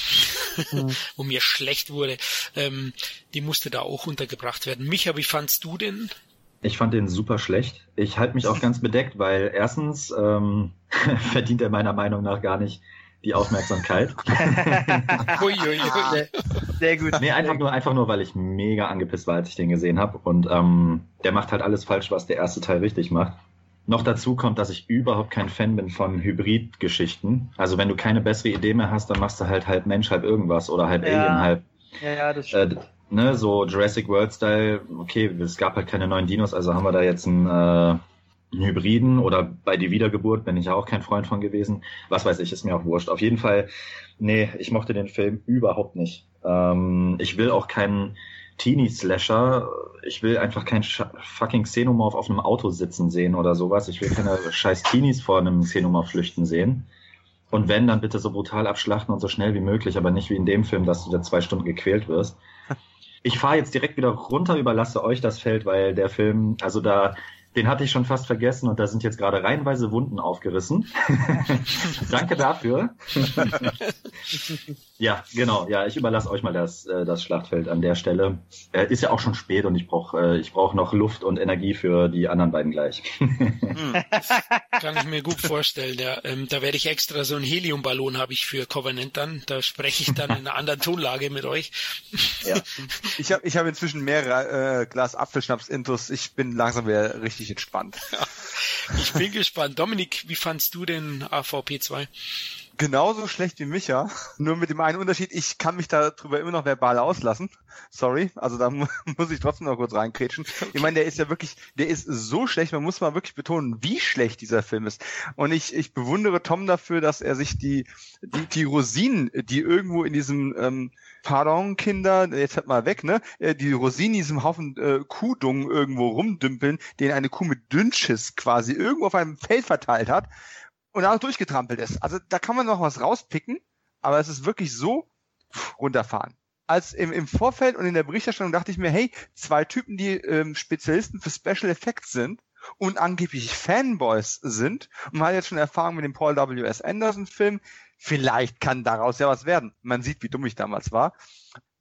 mhm. (laughs) wo mir schlecht wurde. Ähm, die musste da auch untergebracht werden. Micha, wie fandst du denn? Ich fand den super schlecht. Ich halte mich auch (laughs) ganz bedeckt, weil erstens ähm, (laughs) verdient er meiner Meinung nach gar nicht die Aufmerksamkeit. (laughs) ui, ui, ui. Sehr, sehr, gut. Nee, einfach nur, einfach nur, weil ich mega angepisst war, als ich den gesehen habe. Und ähm, der macht halt alles falsch, was der erste Teil richtig macht. Noch dazu kommt, dass ich überhaupt kein Fan bin von Hybrid-Geschichten. Also wenn du keine bessere Idee mehr hast, dann machst du halt halb Mensch, halb irgendwas oder halb ja. Alien, halb. Ja, ja, das stimmt. Äh, ne, so Jurassic World Style, okay, es gab halt keine neuen Dinos, also haben wir da jetzt ein äh, Hybriden oder bei die Wiedergeburt bin ich auch kein Freund von gewesen. Was weiß ich, ist mir auch wurscht. Auf jeden Fall, nee, ich mochte den Film überhaupt nicht. Ähm, ich will auch keinen Teenie-Slasher. Ich will einfach keinen fucking Xenomorph auf einem Auto sitzen sehen oder sowas. Ich will keine scheiß Teenies vor einem Xenomorph flüchten sehen. Und wenn, dann bitte so brutal abschlachten und so schnell wie möglich, aber nicht wie in dem Film, dass du da zwei Stunden gequält wirst. (laughs) Ich fahre jetzt direkt wieder runter, überlasse euch das Feld, weil der Film, also da den hatte ich schon fast vergessen und da sind jetzt gerade reihenweise Wunden aufgerissen. (laughs) Danke dafür. (laughs) ja, genau. Ja, ich überlasse euch mal das, äh, das Schlachtfeld an der Stelle. Äh, ist ja auch schon spät und ich brauche äh, ich brauch noch Luft und Energie für die anderen beiden gleich. hm, (laughs) kann ich mir gut vorstellen. Ja. Ähm, da werde ich extra so einen Heliumballon habe ich für Covenant dann. Da spreche ich dann in einer anderen Tonlage mit euch. ja. Ich habe ich hab inzwischen mehrere äh, Glas Apfelschnaps-Intus. Ich bin langsam wieder richtig richtig entspannt. (laughs) ich bin gespannt. Dominik, wie fandst du den AVP 2? Genauso schlecht wie Micha, (laughs) nur mit dem einen Unterschied, ich kann mich darüber immer noch verbal auslassen. Sorry, also da (laughs) muss ich trotzdem noch kurz reinkrätschen. Ich meine, der ist ja wirklich, der ist so schlecht, man muss mal wirklich betonen, wie schlecht dieser Film ist. Und ich, ich bewundere Tom dafür, dass er sich die, die, die Rosinen, die irgendwo in diesem ähm, Pardon, Kinder, jetzt halt mal weg, ne? Äh, die Rosinen in diesem Haufen äh, Kuhdung irgendwo rumdümpeln, den eine Kuh mit Dünnschiss quasi irgendwo auf einem Feld verteilt hat und auch durchgetrampelt ist. Also da kann man noch was rauspicken, aber es ist wirklich so runterfahren. als im, im Vorfeld und in der Berichterstattung dachte ich mir, hey, zwei Typen, die ähm, Spezialisten für Special Effects sind und angeblich Fanboys sind und man hat jetzt schon Erfahrung mit dem Paul W.S. Anderson Film, vielleicht kann daraus ja was werden. Man sieht, wie dumm ich damals war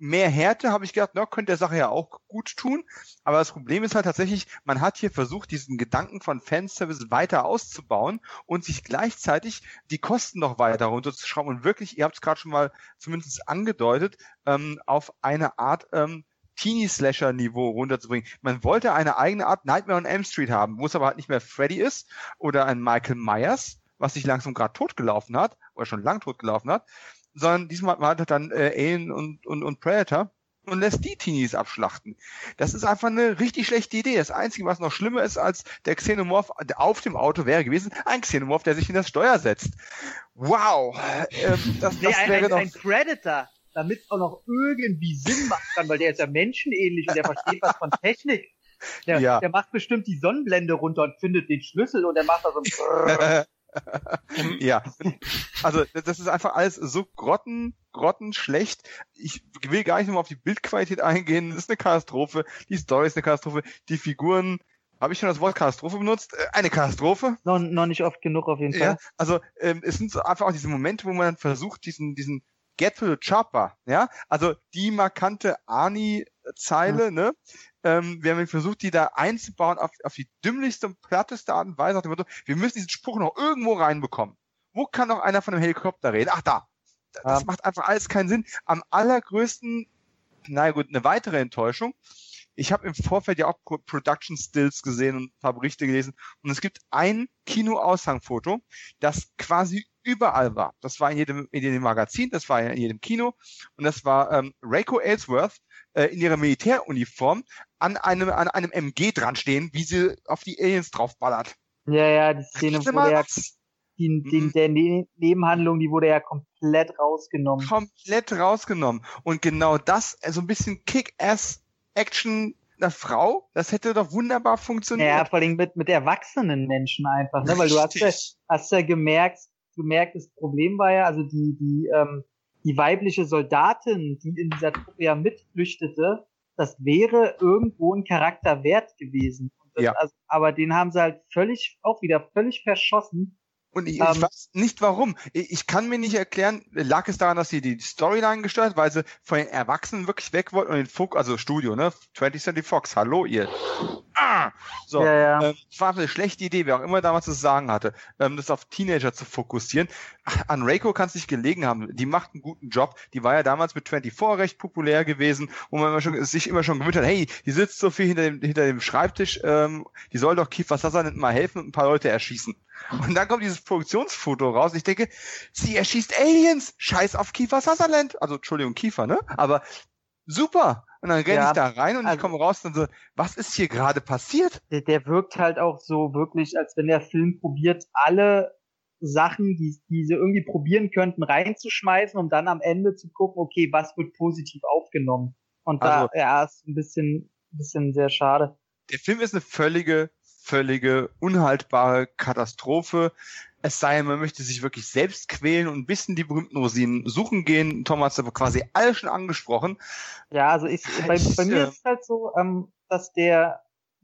mehr Härte, habe ich gedacht, na, könnte der Sache ja auch gut tun. Aber das Problem ist halt tatsächlich, man hat hier versucht, diesen Gedanken von Fanservice weiter auszubauen und sich gleichzeitig die Kosten noch weiter runterzuschrauben und wirklich, ihr habt es gerade schon mal zumindest angedeutet, ähm, auf eine Art ähm, Teenie-Slasher-Niveau runterzubringen. Man wollte eine eigene Art Nightmare on Elm Street haben, wo es aber halt nicht mehr Freddy ist oder ein Michael Myers, was sich langsam gerade totgelaufen hat oder schon lang totgelaufen hat, sondern diesmal hat er dann äh, Alien und, und, und Predator und lässt die Teenies abschlachten. Das ist einfach eine richtig schlechte Idee. Das Einzige, was noch schlimmer ist als der Xenomorph auf dem Auto wäre gewesen, ein Xenomorph, der sich in das Steuer setzt. Wow! Ähm, das, nee, das ein, wäre ein, noch... ein Predator, damit es auch noch irgendwie Sinn machen kann, weil der ist ja menschenähnlich und der versteht was von Technik. Der, ja. der macht bestimmt die Sonnenblende runter und findet den Schlüssel und der macht da so ein (laughs) (laughs) ja, also das ist einfach alles so grotten, grottenschlecht. Ich will gar nicht nur auf die Bildqualität eingehen. Das ist eine Katastrophe. Die Story ist eine Katastrophe. Die Figuren, habe ich schon das Wort Katastrophe benutzt? Äh, eine Katastrophe. Noch, noch nicht oft genug auf jeden Fall. Ja, also ähm, es sind so einfach auch diese Momente, wo man versucht, diesen, diesen Get to the Chopper, ja, also die markante Ani-Zeile, mhm. ne, ähm, wir haben versucht, die da einzubauen auf, auf die dümmlichste und platteste Art und Weise. Motto, wir müssen diesen Spruch noch irgendwo reinbekommen. Wo kann noch einer von einem Helikopter reden? Ach, da. Das ja. macht einfach alles keinen Sinn. Am allergrößten, na gut, eine weitere Enttäuschung. Ich habe im Vorfeld ja auch Production Stills gesehen und ein paar Berichte gelesen. Und es gibt ein Kino-Aushangfoto, das quasi überall war. Das war in jedem, in jedem Magazin, das war in jedem Kino. Und das war ähm, Reiko Ellsworth äh, in ihrer Militäruniform an einem, an einem MG dran stehen, wie sie auf die Aliens draufballert. Ja, ja, die Szene, wo der, die, die, mhm. der ne Nebenhandlung, die wurde ja komplett rausgenommen. Komplett rausgenommen. Und genau das, so also ein bisschen Kick-Ass-Action einer Frau, das hätte doch wunderbar funktioniert. Ja, vor allem mit, mit erwachsenen Menschen einfach, ne? Weil du hast ja, hast ja gemerkt, gemerkt, das Problem war ja, also die, die, ähm, die weibliche Soldatin, die in dieser Truppe ja mitflüchtete, das wäre irgendwo ein Charakter wert gewesen. Das, ja. Also, aber den haben sie halt völlig, auch wieder völlig verschossen. Und ich, ähm, ich weiß nicht warum. Ich, ich, kann mir nicht erklären, lag es daran, dass sie die Storyline gestört, weil sie von den Erwachsenen wirklich weg wollten und den Fokus, also Studio, ne? 20th Century Fox, hallo ihr. Ah! So, ja, ja. Ähm, war eine schlechte Idee, wer auch immer damals das Sagen hatte, ähm, das auf Teenager zu fokussieren. An Reiko kann es nicht gelegen haben. Die macht einen guten Job. Die war ja damals mit 24 recht populär gewesen, wo man immer schon, sich immer schon gewöhnt hat, hey, die sitzt so viel hinter dem, hinter dem Schreibtisch, ähm, die soll doch Kiefer Sutherland mal helfen und ein paar Leute erschießen. Und dann kommt dieses Produktionsfoto raus. Ich denke, sie erschießt Aliens. Scheiß auf Kiefer Sutherland. Also, Entschuldigung, Kiefer, ne? Aber super. Und dann renne ja, ich da rein und also, ich komme raus und so, was ist hier gerade passiert? Der, der wirkt halt auch so wirklich, als wenn der Film probiert, alle Sachen, die, die sie irgendwie probieren könnten, reinzuschmeißen, um dann am Ende zu gucken, okay, was wird positiv aufgenommen. Und da, also, ja, ist ein bisschen, ein bisschen sehr schade. Der Film ist eine völlige völlige, unhaltbare Katastrophe. Es sei denn, man möchte sich wirklich selbst quälen und ein bisschen die berühmten Rosinen suchen gehen. Thomas hat quasi alles schon angesprochen. Ja, also ich, bei, bei mir ist es halt so, ähm, dass der,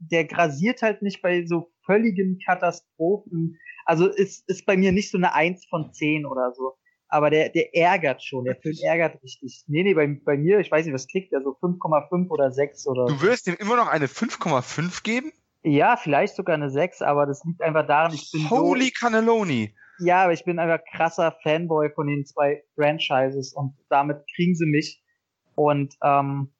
der grasiert halt nicht bei so völligen Katastrophen. Also ist, ist bei mir nicht so eine Eins von zehn oder so. Aber der, der ärgert schon. Der Film ärgert richtig. Nee, nee, bei, bei mir, ich weiß nicht, was kriegt er, so 5,5 oder 6 oder Du würdest ihm immer noch eine 5,5 geben? Ja, vielleicht sogar eine 6, aber das liegt einfach daran, ich bin Holy so, Cannelloni! Ja, aber ich bin einfach krasser Fanboy von den zwei Franchises und damit kriegen sie mich. Und ähm,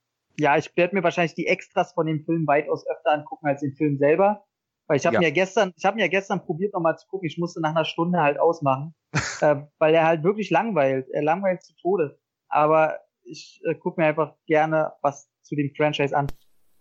ja, ich werde mir wahrscheinlich die Extras von dem Film weitaus öfter angucken als den Film selber. Weil ich habe ja. mir gestern, ich habe mir gestern probiert nochmal zu gucken, ich musste nach einer Stunde halt ausmachen, (laughs) äh, weil er halt wirklich langweilt. Er langweilt zu Tode. Aber ich äh, gucke mir einfach gerne was zu dem Franchise an.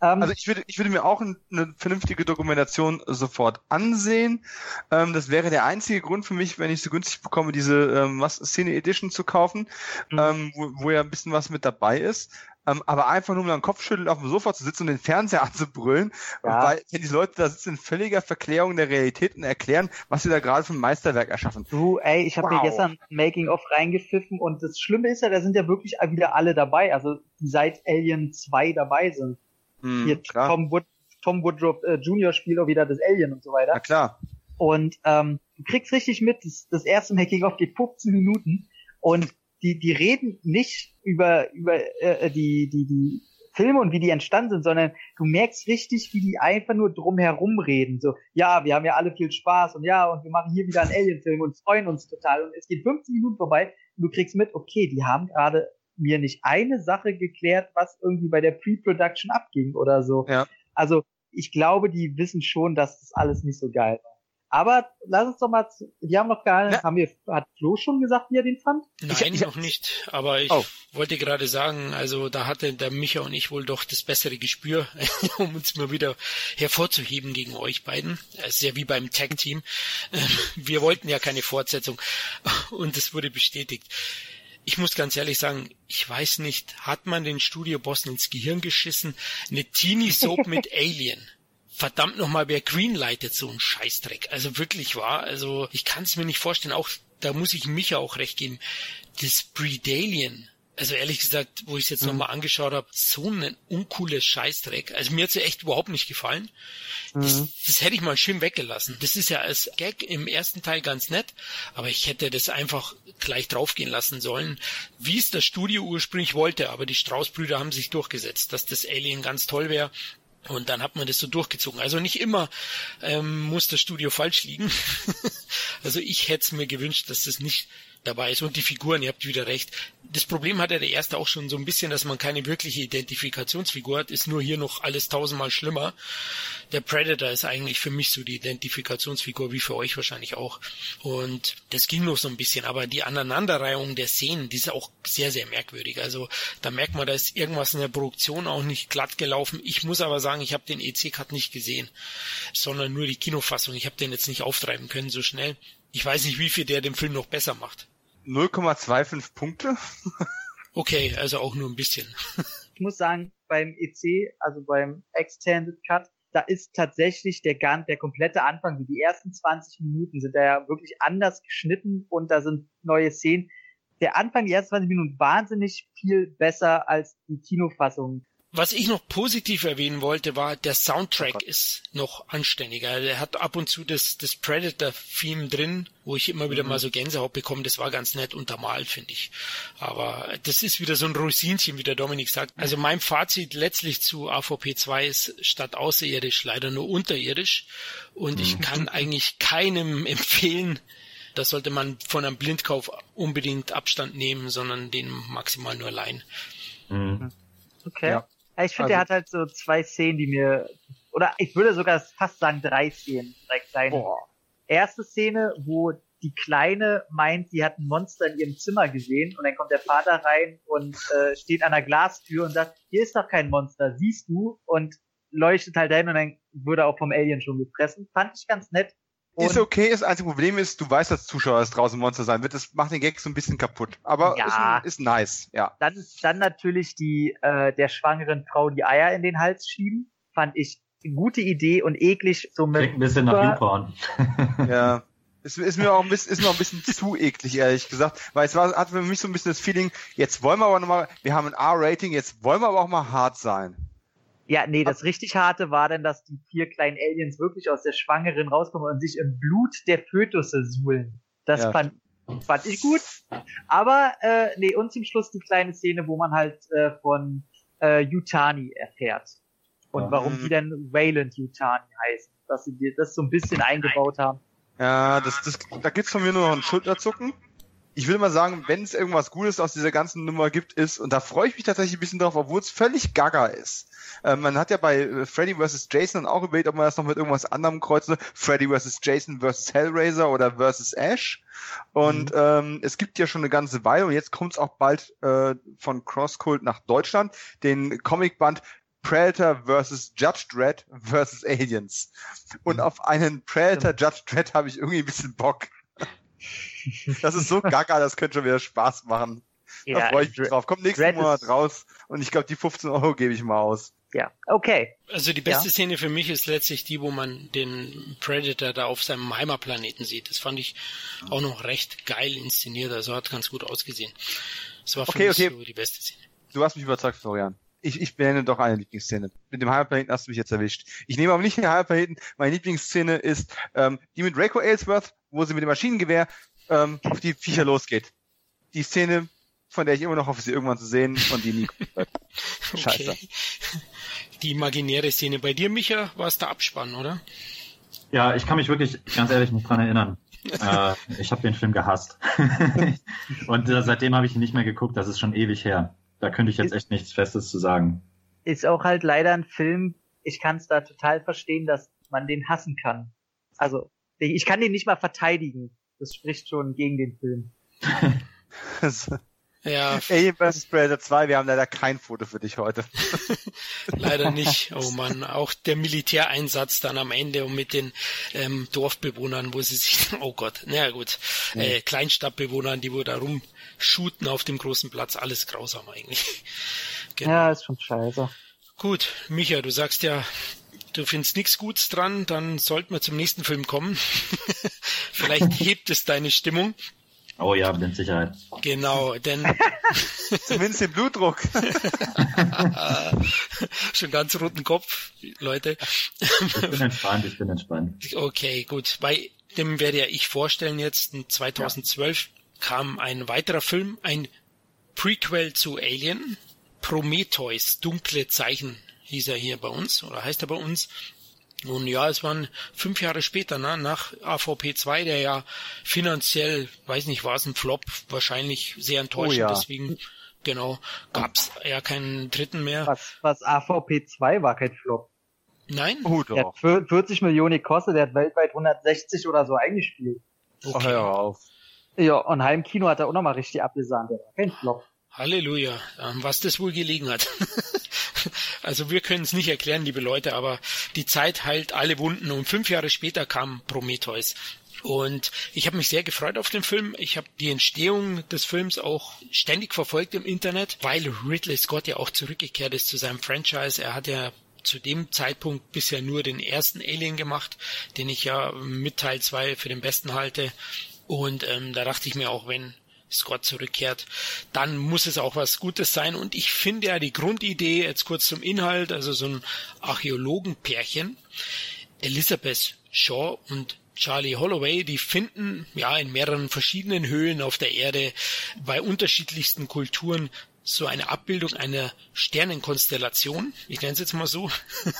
Ähm, also ich würde, ich würde mir auch eine vernünftige Dokumentation sofort ansehen. Ähm, das wäre der einzige Grund für mich, wenn ich so günstig bekomme, diese ähm, was Szene Edition zu kaufen, mhm. ähm, wo, wo ja ein bisschen was mit dabei ist. Ähm, aber einfach nur mit dem Kopfschütteln auf dem Sofa zu sitzen und den Fernseher (laughs) anzubrüllen, Ja. weil wenn die Leute da sitzen in völliger Verklärung der Realität und erklären, was sie da gerade für ein Meisterwerk erschaffen. Du, ey, ich habe mir Wow. gestern ein Making-of reingepfiffen und das Schlimme ist ja, da sind ja wirklich wieder alle dabei, also die seit Alien 2 dabei sind. Hm, Hier klar. Tom, Wood, Tom Woodruff äh, Jr. spielt auch wieder das Alien und so weiter. Na klar. Und ähm, du kriegst richtig mit, das, das erste Making-of geht 15 Minuten und die, die reden nicht über, über äh, die, die, die Filme und wie die entstanden sind, sondern du merkst richtig, wie die einfach nur drumherum reden. So, ja, wir haben ja alle viel Spaß und ja, und wir machen hier wieder einen Alien-Film und freuen uns total. Und es geht 15 Minuten vorbei und du kriegst mit, okay, die haben gerade mir nicht eine Sache geklärt, was irgendwie bei der Pre-Production abging oder so. Ja. Also ich glaube, die wissen schon, dass das alles nicht so geil war. Aber lass uns doch mal, wir haben noch gar nicht, haben wir, hat Flo schon gesagt, wie er den fand? Nein, ich- noch nicht. Aber ich Oh. wollte gerade sagen, also da hatte der Micha und ich wohl doch das bessere Gespür, (laughs) um uns mal wieder hervorzuheben gegen euch beiden. Es ist ja wie beim Tag-Team. Ähm, (laughs) Wir wollten ja keine Fortsetzung (laughs) und es wurde bestätigt. Ich muss ganz ehrlich sagen, ich weiß nicht, hat man den Studiobossen ins Gehirn geschissen? Eine Teenie-Soap mit Alien. Verdammt nochmal, wer greenlightet so einen Scheißdreck? Also wirklich wahr, also ich kann es mir nicht vorstellen, auch da muss ich Micha auch recht geben. Das Predalien, also ehrlich gesagt, wo ich es jetzt nochmal angeschaut habe, so ein uncooles Scheißdreck. Also mir hat's ja echt überhaupt nicht gefallen. Das, das hätte ich mal schön weggelassen. Das ist ja als Gag im ersten Teil ganz nett, aber ich hätte das einfach gleich draufgehen lassen sollen, wie es das Studio ursprünglich wollte. Aber die Strauß-Brüder haben sich durchgesetzt, dass das Alien ganz toll wäre. Und dann hat man das so durchgezogen. Also nicht immer ähm, muss das Studio falsch liegen. (laughs) also ich hätte es mir gewünscht, dass das nicht dabei ist. Und die Figuren, ihr habt wieder recht. Das Problem hatte der erste auch schon so ein bisschen, dass man keine wirkliche Identifikationsfigur hat, ist nur hier noch alles tausendmal schlimmer. Der Predator ist eigentlich für mich so die Identifikationsfigur, wie für euch wahrscheinlich auch. Und das ging noch so ein bisschen, aber die Aneinanderreihung der Szenen, die ist auch sehr, sehr merkwürdig. Also da merkt man, da ist irgendwas in der Produktion auch nicht glatt gelaufen. Ich muss aber sagen, ich habe den EC-Cut nicht gesehen, sondern nur die Kinofassung. Ich habe den jetzt nicht auftreiben können so schnell. Ich weiß nicht, wie viel der den Film noch besser macht. 0,25 Punkte. Okay, also auch nur ein bisschen. (laughs) Ich muss sagen, beim EC, also beim Extended Cut, da ist tatsächlich der ganz, der komplette Anfang, wie die ersten 20 Minuten sind da ja wirklich anders geschnitten und da sind neue Szenen. Der Anfang, die ersten 20 Minuten wahnsinnig viel besser als die Kinofassung. Was ich noch positiv erwähnen wollte, war, der Soundtrack ist noch anständiger. Der hat ab und zu das, das Predator-Theme drin, wo ich immer wieder mal so Gänsehaut bekomme. Das war ganz nett untermalt, finde ich. Aber das ist wieder so ein Rosinchen, wie der Dominik sagt. Also mein Fazit letztlich zu AVP 2 ist statt außerirdisch leider nur unterirdisch. Und ich kann eigentlich keinem (laughs) empfehlen, das sollte man von einem Blindkauf unbedingt Abstand nehmen, sondern den maximal nur leihen. Mhm. Okay. Ja. Ja, ich finde, der Also- hat halt so zwei Szenen, die mir, oder ich würde sogar fast sagen drei Szenen, drei kleine. Boah. Erste Szene, wo die Kleine meint, sie hat ein Monster in ihrem Zimmer gesehen und dann kommt der Vater rein und äh, steht an der Glastür und sagt, hier ist doch kein Monster, siehst du? Und leuchtet halt dahin und dann wurde auch vom Alien schon gefressen. Fand ich ganz nett. Und Ist okay, das einzige Problem ist, du weißt als Zuschauer, dass draußen Monster sein wird. Das macht den Gag so ein bisschen kaputt. Aber Ja. ist, ist nice, ja. dann, dann natürlich die äh, der schwangeren Frau die Eier in den Hals schieben. Fand ich eine gute Idee und eklig. So mit Klingt ein bisschen nach. YouPorn. Ja. (laughs) Ist, ist mir auch ein bisschen, ist mir auch ein bisschen zu eklig, ehrlich gesagt. Weil es war, hat für mich so ein bisschen das Feeling, jetzt wollen wir aber nochmal, wir haben ein R-Rating, jetzt wollen wir aber auch mal hart sein. Ja, nee, das richtig harte war denn, dass die vier kleinen Aliens wirklich aus der Schwangeren rauskommen und sich im Blut der Fötusse suhlen. Das Ja. fand, fand ich gut. Aber, äh, nee, und zum Schluss die kleine Szene, wo man halt äh, von äh, Yutani erfährt. Und Ja. warum die denn Wayland Yutani heißen. Dass sie dir das so ein bisschen eingebaut haben. Ja, das, das, da gibt's von mir nur noch ein Schulterzucken. Ich will mal sagen, wenn es irgendwas Gutes aus dieser ganzen Nummer gibt, ist, und da freue ich mich tatsächlich ein bisschen drauf, obwohl es völlig gaga ist. Äh, man hat ja bei äh, Freddy vs. Jason auch überlegt, ob man das noch mit irgendwas anderem kreuzt. Freddy vs. Jason vs. Hellraiser oder vs. Ash. Und ähm, es gibt ja schon eine ganze Weile, und jetzt kommt es auch bald äh, von Crosscult nach Deutschland, den Comicband Predator vs. Judge Dredd vs. Aliens. Und auf einen Predator Judge Dredd habe ich irgendwie ein bisschen Bock. (laughs) Das ist so gaga, das könnte schon wieder Spaß machen. Ja, da freue ich mich drauf. Kommt nächsten Dread Monat raus und ich glaube, die 15 Euro gebe ich mal aus. Ja, okay. Also die beste ja. Szene für mich ist letztlich die, wo man den Predator da auf seinem Heimatplaneten sieht. Das fand ich auch noch recht geil inszeniert, also hat ganz gut ausgesehen. Das war für okay, mich okay. so die beste Szene. Du hast mich überzeugt, Florian. Ich, ich benenne doch eine Lieblingsszene. Mit dem Heimatplaneten hast du mich jetzt erwischt. Ich nehme aber nicht den Heimatplaneten. Meine Lieblingsszene ist ähm, die mit Draco Aylesworth, wo sie mit dem Maschinengewehr ähm, auf die Viecher losgeht. Die Szene, von der ich immer noch hoffe, sie irgendwann zu sehen und die nie kommt. (laughs) Scheiße. Okay. Die imaginäre Szene bei dir, Micha, war es der Abspann, oder? Ja, ich kann mich wirklich ganz ehrlich nicht dran erinnern. (laughs) äh, ich habe den Film gehasst. (laughs) und äh, seitdem habe ich ihn nicht mehr geguckt, das ist schon ewig her. Da könnte ich jetzt echt nichts Festes zu sagen. Ist auch halt leider ein Film, ich kann es da total verstehen, dass man den hassen kann. Also, ich kann den nicht mal verteidigen. Das spricht schon gegen den Film. (laughs) (laughs) Ja. Alien vs. Predator 2, wir haben leider kein Foto für dich heute. (laughs) leider nicht. Oh man, auch der Militäreinsatz dann am Ende und mit den ähm, Dorfbewohnern, wo sie sich, (laughs) oh Gott, naja gut, mhm. äh, Kleinstadtbewohnern, die wo da rumschuten auf dem großen Platz, alles grausam eigentlich. (laughs) Genau. Ja, ist schon scheiße. Gut, Micha, du sagst ja, du findest nichts Gutes dran, dann sollten wir zum nächsten Film kommen. Vielleicht hebt es deine Stimmung. Oh ja, mit Sicherheit. Genau, denn (laughs) zumindest den Blutdruck. (laughs) Schon ganz roten Kopf, Leute. Ich bin entspannt, ich bin entspannt. Okay, gut. Bei dem werde ja ich vorstellen jetzt, 2012 ja. kam ein weiterer Film, ein Prequel zu Alien, Prometheus, dunkle Zeichen hieß er hier bei uns, oder heißt er bei uns. Und ja, es waren fünf Jahre später, ne, nach AVP 2, der ja finanziell, weiß nicht, war es ein Flop, wahrscheinlich sehr enttäuschend, oh ja. deswegen, genau, gab's ja keinen dritten mehr. Was, was AVP 2 war kein Flop. Nein? Oh, der hat 40 Millionen gekostet, der hat weltweit 160 oder so eingespielt. Okay. Ach, hör auf. Ja, und Heimkino hat er auch nochmal richtig abgesahnt, der war kein Flop. Halleluja, was das wohl gelegen hat. (laughs) Also wir können es nicht erklären, liebe Leute, aber die Zeit heilt alle Wunden und fünf Jahre später kam Prometheus. Und ich habe mich sehr gefreut auf den Film. Ich habe die Entstehung des Films auch ständig verfolgt im Internet, weil Ridley Scott ja auch zurückgekehrt ist zu seinem Franchise. Er hat ja zu dem Zeitpunkt bisher nur den ersten Alien gemacht, den ich ja mit Teil 2 für den besten halte. Und ähm, da dachte ich mir auch, wenn Scott zurückkehrt, dann muss es auch was Gutes sein. Und ich finde ja die Grundidee, jetzt kurz zum Inhalt, also so ein Archäologenpärchen, Elizabeth Shaw und Charlie Holloway, die finden ja in mehreren verschiedenen Höhlen auf der Erde bei unterschiedlichsten Kulturen so eine Abbildung einer Sternenkonstellation, ich nenne es jetzt mal so,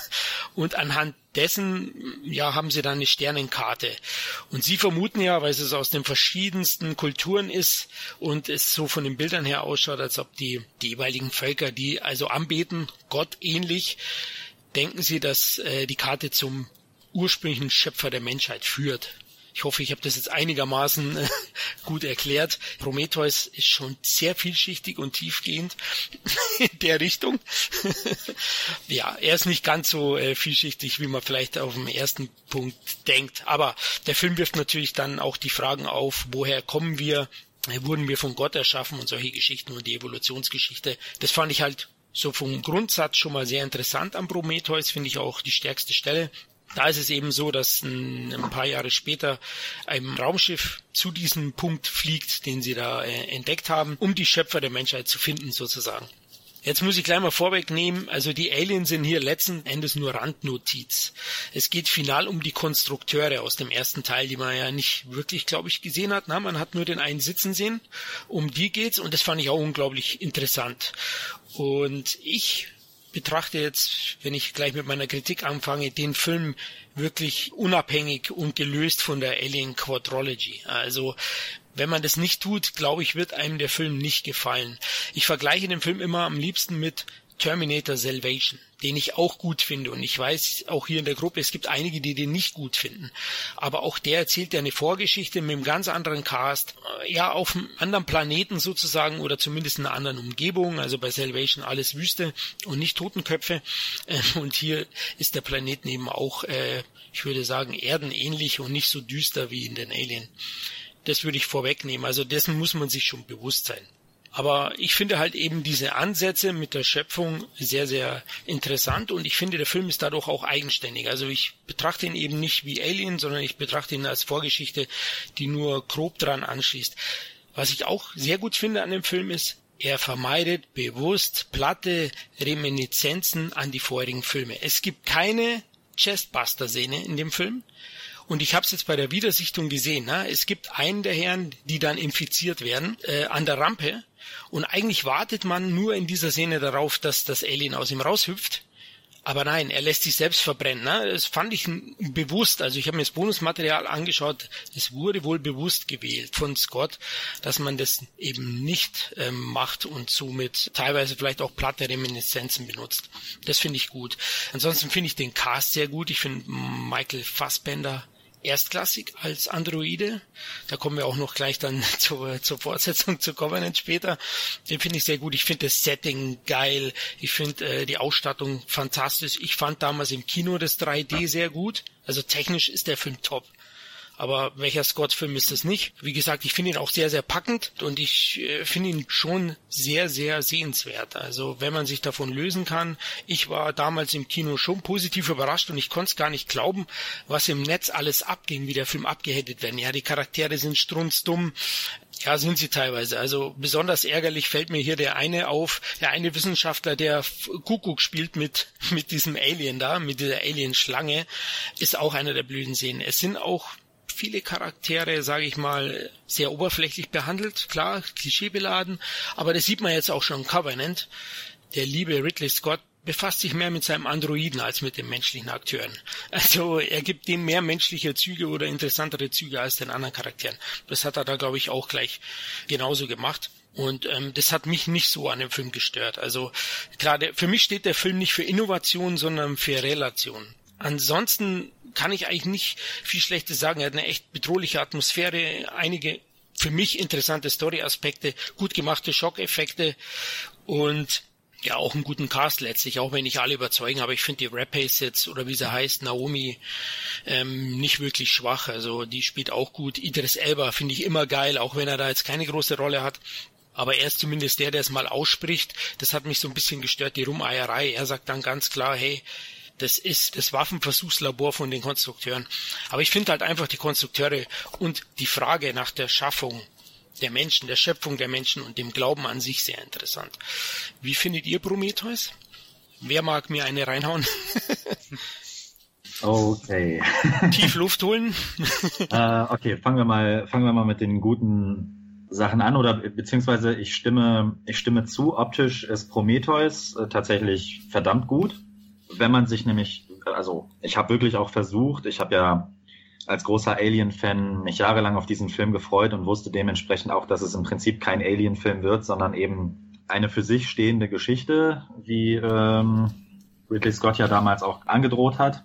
(laughs) und anhand dessen ja haben sie dann eine Sternenkarte und sie vermuten ja, weil es aus den verschiedensten Kulturen ist und es so von den Bildern her ausschaut, als ob die, die jeweiligen Völker, die also anbeten, Gott ähnlich, denken sie, dass äh, die Karte zum ursprünglichen Schöpfer der Menschheit führt. Ich hoffe, ich habe das jetzt einigermaßen äh, (laughs) gut erklärt. Prometheus ist schon sehr vielschichtig und tiefgehend (laughs) in der Richtung. (laughs) ja, er ist nicht ganz so äh, vielschichtig, wie man vielleicht auf den ersten Punkt denkt. Aber der Film wirft natürlich dann auch die Fragen auf, woher kommen wir? Äh, wurden wir von Gott erschaffen und solche Geschichten und die Evolutionsgeschichte. Das fand ich halt so vom Grundsatz schon mal sehr interessant am Prometheus, finde ich auch die stärkste Stelle. Da ist es eben so, dass ein, ein, paar Jahre später ein Raumschiff zu diesem Punkt fliegt, den sie da äh, entdeckt haben, um die Schöpfer der Menschheit zu finden sozusagen. Jetzt muss ich gleich mal vorwegnehmen, also die Aliens sind hier letzten Endes nur Randnotiz. Es geht final um die Konstrukteure aus dem ersten Teil, die man ja nicht wirklich, glaube ich, gesehen hat. Na, man hat nur den einen sitzen sehen. Um die geht's und das fand ich auch unglaublich interessant. Und ich betrachte jetzt, wenn ich gleich mit meiner Kritik anfange, den Film wirklich unabhängig und gelöst von der Alien Quadrology. Also wenn man das nicht tut, glaube ich, wird einem der Film nicht gefallen. Ich vergleiche den Film immer am liebsten mit Terminator Salvation, den ich auch gut finde. Und ich weiß auch hier in der Gruppe, es gibt einige, die den nicht gut finden. Aber auch der erzählt ja eine Vorgeschichte mit einem ganz anderen Cast. Äh, ja, auf einem anderen Planeten sozusagen oder zumindest in einer anderen Umgebung. Also bei Salvation alles Wüste und nicht Totenköpfe. (laughs) Ähm, und hier ist der Planet eben auch, äh, ich würde sagen, erdenähnlich und nicht so düster wie in den Alien. Das würde ich vorwegnehmen. Also dessen muss man sich schon bewusst sein. Aber ich finde halt eben diese Ansätze mit der Schöpfung sehr, sehr interessant und ich finde, der Film ist dadurch auch eigenständig. Also ich betrachte ihn eben nicht wie Alien, sondern ich betrachte ihn als Vorgeschichte, die nur grob dran anschließt. Was ich auch sehr gut finde an dem Film ist, er vermeidet bewusst platte Reminiszenzen an die vorherigen Filme. Es gibt keine Chestbuster-Szene in dem Film. Und ich habe es jetzt bei der Wiedersichtung gesehen. Ne? Es gibt einen der Herren, die dann infiziert werden äh, an der Rampe. Und eigentlich wartet man nur in dieser Szene darauf, dass das Alien aus ihm raushüpft. Aber nein, er lässt sich selbst verbrennen. Ne? Das fand ich bewusst. Also ich habe mir das Bonusmaterial angeschaut. Es wurde wohl bewusst gewählt von Scott, dass man das eben nicht ähm, macht und somit teilweise vielleicht auch platte Reminiszenzen benutzt. Das finde ich gut. Ansonsten finde ich den Cast sehr gut. Ich finde Michael Fassbender erstklassig als Androide. Da kommen wir auch noch gleich dann (laughs) zur, zur Fortsetzung zu Covenant später. Den finde ich sehr gut. Ich finde das Setting geil. Ich finde äh, die Ausstattung fantastisch. Ich fand damals im Kino das 3D sehr gut. Also technisch ist der Film top aber welcher Scott-Film ist es nicht? Wie gesagt, ich finde ihn auch sehr, sehr packend und ich äh, finde ihn schon sehr, sehr sehenswert. Also wenn man sich davon lösen kann, ich war damals im Kino schon positiv überrascht und ich konnte es gar nicht glauben, was im Netz alles abging, wie der Film abgehettet werden. Ja, die Charaktere sind strunzdumm. Ja, sind sie teilweise. Also besonders ärgerlich fällt mir hier der eine auf, der eine Wissenschaftler, der Kuckuck spielt mit, mit diesem Alien da, mit dieser Alien-Schlange, ist auch einer der blöden Szenen. Es sind auch viele Charaktere, sage ich mal, sehr oberflächlich behandelt, klar, klischeebeladen, aber das sieht man jetzt auch schon im Covenant. Der liebe Ridley Scott befasst sich mehr mit seinem Androiden als mit den menschlichen Akteuren. Also er gibt dem mehr menschliche Züge oder interessantere Züge als den anderen Charakteren. Das hat er da, glaube ich, auch gleich genauso gemacht. Und ähm, das hat mich nicht so an dem Film gestört. Also der, für mich steht der Film nicht für Innovation, sondern für Relation. Ansonsten kann ich eigentlich nicht viel Schlechtes sagen. Er hat eine echt bedrohliche Atmosphäre, einige für mich interessante Story-Aspekte, gut gemachte Schockeffekte und ja auch einen guten Cast letztlich, auch wenn nicht alle überzeugen, aber ich finde die Rapace jetzt oder wie sie heißt, Naomi, ähm, nicht wirklich schwach. Also die spielt auch gut. Idris Elba finde ich immer geil, auch wenn er da jetzt keine große Rolle hat. Aber er ist zumindest der, der es mal ausspricht. Das hat mich so ein bisschen gestört, die Rumeierei. Er sagt dann ganz klar, hey, das ist das Waffenversuchslabor von den Konstrukteuren. Aber ich finde halt einfach die Konstrukteure und die Frage nach der Schaffung der Menschen, der Schöpfung der Menschen und dem Glauben an sich sehr interessant. Wie findet ihr Prometheus? Wer mag mir eine reinhauen? (laughs) okay. (laughs) Tief Luft holen. uh, (laughs) okay, fangen wir mal, fangen wir mal mit den guten Sachen an oder beziehungsweise ich stimme, ich stimme zu. Optisch ist Prometheus äh, tatsächlich verdammt gut wenn man sich nämlich, also ich habe wirklich auch versucht, ich habe ja als großer Alien-Fan mich jahrelang auf diesen Film gefreut und wusste dementsprechend auch, dass es im Prinzip kein Alien-Film wird, sondern eben eine für sich stehende Geschichte, wie ähm, Ridley Scott ja damals auch angedroht hat.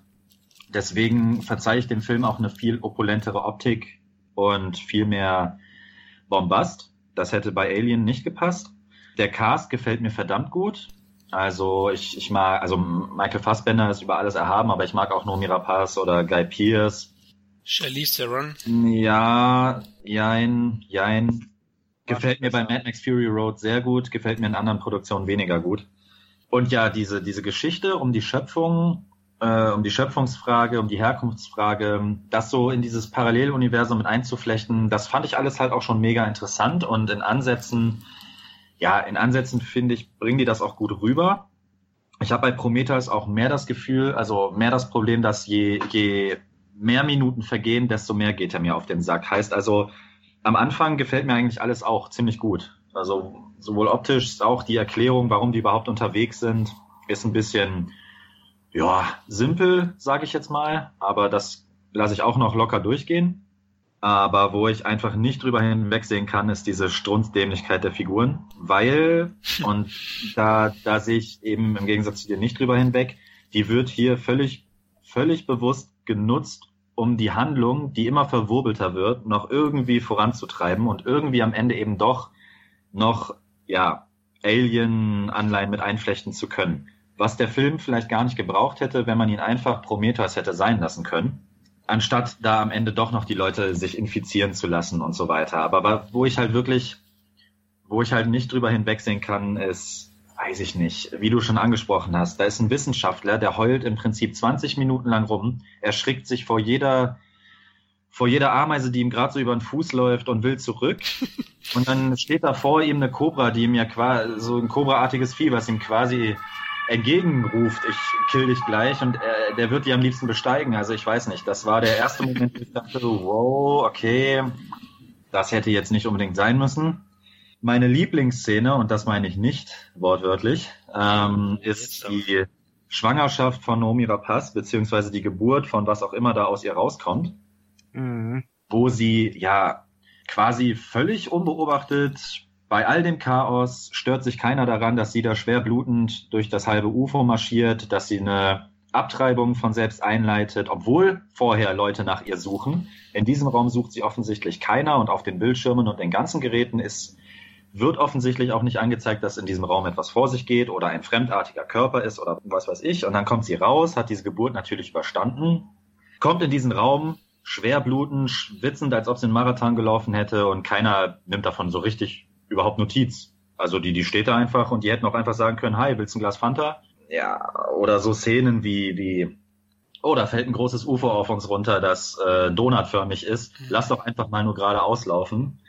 Deswegen verzeihe ich dem Film auch eine viel opulentere Optik und viel mehr Bombast. Das hätte bei Alien nicht gepasst. Der Cast gefällt mir verdammt gut. Also ich, ich mag, also Michael Fassbender ist über alles erhaben, aber ich mag auch Nomi Rapaz oder Guy Pearce. Charlize Theron. Ja, jein, jein. Gefällt mir bei Mad Max Fury Road sehr gut, gefällt mir in anderen Produktionen weniger gut. Und ja, diese, diese Geschichte um die Schöpfung, äh, um die Schöpfungsfrage, um die Herkunftsfrage, das so in dieses Paralleluniversum mit einzuflechten, das fand ich alles halt auch schon mega interessant und in Ansätzen ja, in Ansätzen finde ich, bringen die das auch gut rüber. Ich habe bei Prometheus auch mehr das Gefühl, also mehr das Problem, dass je, je mehr Minuten vergehen, desto mehr geht er mir auf den Sack. Heißt also, am Anfang gefällt mir eigentlich alles auch ziemlich gut. Also sowohl optisch, auch die Erklärung, warum die überhaupt unterwegs sind, ist ein bisschen, ja, simpel, sage ich jetzt mal. Aber das lasse ich auch noch locker durchgehen. Aber wo ich einfach nicht drüber hinwegsehen kann, ist diese Strunzdämlichkeit der Figuren, weil, und da, da sehe ich eben im Gegensatz zu dir nicht drüber hinweg, die wird hier völlig, völlig bewusst genutzt, um die Handlung, die immer verwurbelter wird, noch irgendwie voranzutreiben und irgendwie am Ende eben doch noch, ja, Alien-Anleihen mit einflechten zu können. Was der Film vielleicht gar nicht gebraucht hätte, wenn man ihn einfach Prometheus hätte sein lassen können anstatt da am Ende doch noch die Leute sich infizieren zu lassen und so weiter. Aber wo ich halt wirklich, wo ich halt nicht drüber hinwegsehen kann, ist, weiß ich nicht, wie du schon angesprochen hast, da ist ein Wissenschaftler, der heult im Prinzip 20 Minuten lang rum, er schrickt sich vor jeder vor jeder Ameise, die ihm gerade so über den Fuß läuft und will zurück. (laughs) Und dann steht da vor ihm eine Cobra, die ihm ja quasi so ein Cobra-artiges Vieh, was ihm quasi entgegenruft, ich kill dich gleich und er, der wird die am liebsten besteigen. Also ich weiß nicht, das war der erste Moment, wo ich dachte, wow, okay, das hätte jetzt nicht unbedingt sein müssen. Meine Lieblingsszene, und das meine ich nicht wortwörtlich, ähm, ist die Schwangerschaft von Naomi Rapaz, beziehungsweise die Geburt von was auch immer da aus ihr rauskommt, mhm. wo sie ja quasi völlig unbeobachtet bei all dem Chaos stört sich keiner daran, dass sie da schwer blutend durch das halbe UFO marschiert, dass sie eine Abtreibung von selbst einleitet, obwohl vorher Leute nach ihr suchen. In diesem Raum sucht sie offensichtlich keiner und auf den Bildschirmen und den ganzen Geräten ist, wird offensichtlich auch nicht angezeigt, dass in diesem Raum etwas vor sich geht oder ein fremdartiger Körper ist oder was weiß ich. Und dann kommt sie raus, hat diese Geburt natürlich überstanden, kommt in diesen Raum, schwer blutend, schwitzend, als ob sie einen Marathon gelaufen hätte und keiner nimmt davon so richtig überhaupt Notiz. Also die, die steht da einfach und die hätten auch einfach sagen können, hi, willst du ein Glas Fanta? Ja, oder so Szenen wie, wie, oh, da fällt ein großes UFO auf uns runter, das äh, donutförmig ist. Lass doch einfach mal nur gerade auslaufen.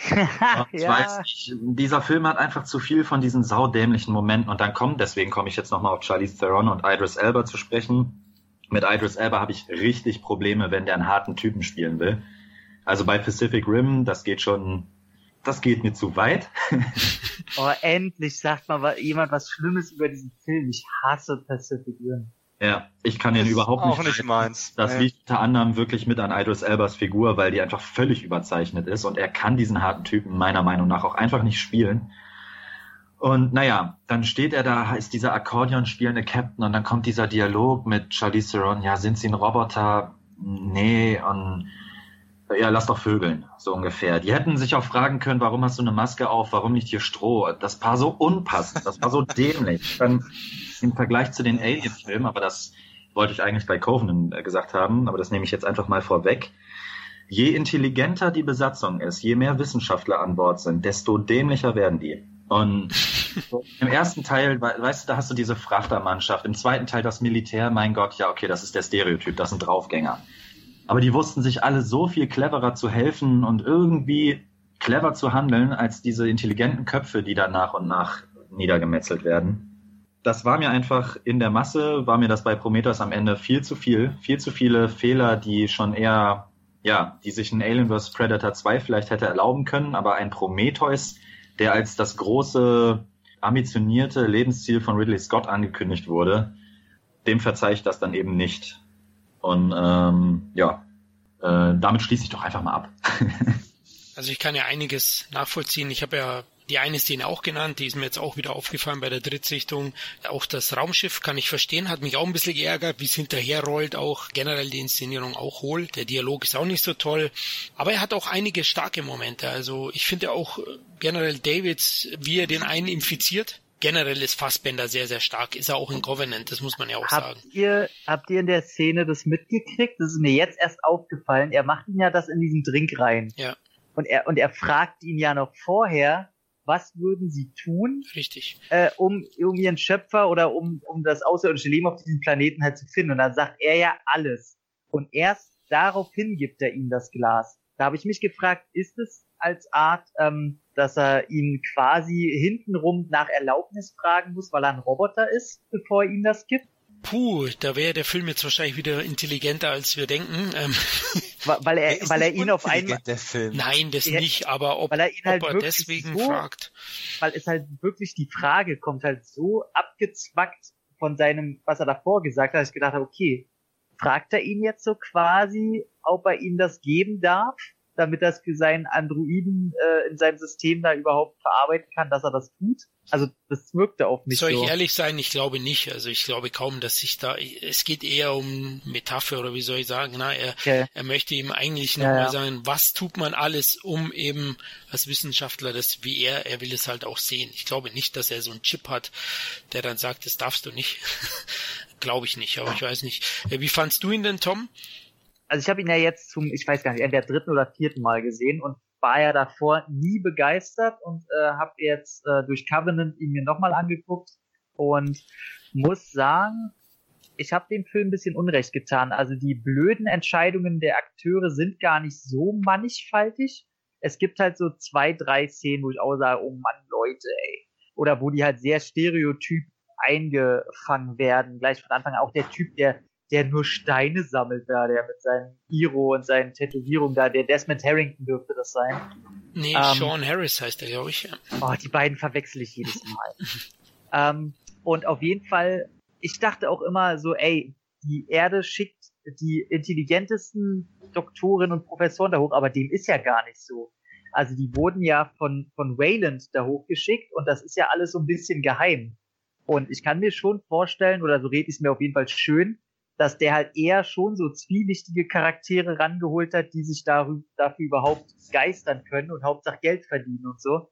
(laughs) ich ja. weiß nicht, dieser Film hat einfach zu viel von diesen saudämlichen Momenten und dann kommt, deswegen komme ich jetzt nochmal auf Charlize Theron und Idris Elba zu sprechen. Mit Idris Elba habe ich richtig Probleme, wenn der einen harten Typen spielen will. Also bei Pacific Rim, das geht schon das geht mir zu weit. (laughs) oh, endlich sagt mal jemand was Schlimmes über diesen Film. Ich hasse Pacific Rim. Ja, ich kann den überhaupt nicht. Auch nicht meins. Das liegt unter anderem wirklich mit an Idris Elbas Figur, weil die einfach völlig überzeichnet ist und er kann diesen harten Typen meiner Meinung nach auch einfach nicht spielen. Und naja, dann steht er da, ist dieser Akkordeon spielende Captain und dann kommt dieser Dialog mit Charlize Theron, ja, sind sie ein Roboter? Nee, und ja, lass doch vögeln, so ungefähr. Die hätten sich auch fragen können, warum hast du eine Maske auf, warum nicht hier Stroh? Das war so unpassend, das war so (laughs) dämlich. Dann im Vergleich zu den Alien-Filmen, aber das wollte ich eigentlich bei Covenant äh, gesagt haben, aber das nehme ich jetzt einfach mal vorweg. Je intelligenter die Besatzung ist, je mehr Wissenschaftler an Bord sind, desto dämlicher werden die. Und im ersten Teil, weißt du, da hast du diese Frachtermannschaft, im zweiten Teil das Militär, mein Gott, ja, okay, das ist der Stereotyp, das sind Draufgänger. Aber die wussten sich alle so viel cleverer zu helfen und irgendwie clever zu handeln als diese intelligenten Köpfe, die da nach und nach niedergemetzelt werden. Das war mir einfach in der Masse, war mir das bei Prometheus am Ende viel zu viel. Viel zu viele Fehler, die schon eher, ja, die sich ein Alien vs. Predator 2 vielleicht hätte erlauben können, aber ein Prometheus, der als das große, ambitionierte Lebensziel von Ridley Scott angekündigt wurde, dem verzeihe ich das dann eben nicht. Und ähm, ja, äh, damit schließe ich doch einfach mal ab. (laughs) also ich kann ja einiges nachvollziehen. Ich habe ja die eine Szene auch genannt, die ist mir jetzt auch wieder aufgefallen bei der Drittsichtung. Auch das Raumschiff kann ich verstehen, hat mich auch ein bisschen geärgert, wie es hinterherrollt, auch generell die Inszenierung auch hohl. Der Dialog ist auch nicht so toll, aber er hat auch einige starke Momente. Also ich finde auch generell Davids, wie er den einen infiziert, generell ist Fassbender sehr, sehr stark. Ist er auch in Covenant, das muss man ja auch habt sagen. Ihr, habt ihr in der Szene das mitgekriegt? Das ist mir jetzt erst aufgefallen. Er macht ihn ja das in diesen Drink rein. Ja. Und er, und er fragt ihn ja noch vorher, was würden sie tun? Richtig. Äh, um, um ihren Schöpfer oder um, um das außerirdische Leben auf diesem Planeten halt zu finden. Und dann sagt er ja alles. Und erst daraufhin gibt er ihm das Glas. Da habe ich mich gefragt, ist es als Art, ähm, dass er ihn quasi hintenrum nach Erlaubnis fragen muss, weil er ein Roboter ist, bevor er ihm das gibt? Puh, da wäre der Film jetzt wahrscheinlich wieder intelligenter, als wir denken. Ähm. (laughs) Weil er, weil er ihn auf einmal. Der Film. Nein, das er, nicht, aber ob, weil er, ihn halt ob er deswegen so, fragt. Weil es halt wirklich die Frage kommt halt so abgezwackt von seinem, was er davor gesagt hat, dass ich gedacht habe, okay, fragt er ihn jetzt so quasi, ob er ihm das geben darf? Damit er es für seinen Androiden äh, in seinem System da überhaupt verarbeiten kann, dass er das tut. Also das wirkte auf mich Soll so. ich ehrlich sein? Ich glaube nicht. Also ich glaube kaum, dass sich da. Es geht eher um Metapher oder wie soll ich sagen? Na, er, okay. er möchte ihm eigentlich nochmal ja, ja. sagen, was tut man alles, um eben als Wissenschaftler das wie er, er will es halt auch sehen. Ich glaube nicht, dass er so einen Chip hat, der dann sagt, das darfst du nicht. (laughs) glaube ich nicht, aber ich weiß nicht. Wie fandst du ihn denn, Tom? Also ich habe ihn ja jetzt zum, ich weiß gar nicht, entweder dritten oder vierten Mal gesehen und war ja davor nie begeistert und äh, habe jetzt äh, durch Covenant ihn mir nochmal angeguckt und muss sagen, ich habe dem Film ein bisschen Unrecht getan. Also die blöden Entscheidungen der Akteure sind gar nicht so mannigfaltig. Es gibt halt so zwei, drei Szenen, wo ich auch sage, oh Mann, Leute, ey. Oder wo die halt sehr stereotyp eingefangen werden. Gleich von Anfang an auch der Typ, der der nur Steine sammelt da, der mit seinem Iro und seinen Tätowierungen da, der Desmond Harrington dürfte das sein. Nee, ähm, Sean Harris heißt er, glaube ich. Ja. Oh, die beiden verwechsel ich jedes Mal. (laughs) ähm, und auf jeden Fall, ich dachte auch immer so, ey, die Erde schickt die intelligentesten Doktoren und Professoren da hoch, aber dem ist ja gar nicht so. Also die wurden ja von, von Wayland da hochgeschickt und das ist ja alles so ein bisschen geheim. Und ich kann mir schon vorstellen, oder so rede ich es mir auf jeden Fall schön, dass der halt eher schon so zwielichtige Charaktere rangeholt hat, die sich darüber, dafür überhaupt geistern können und Hauptsache Geld verdienen und so.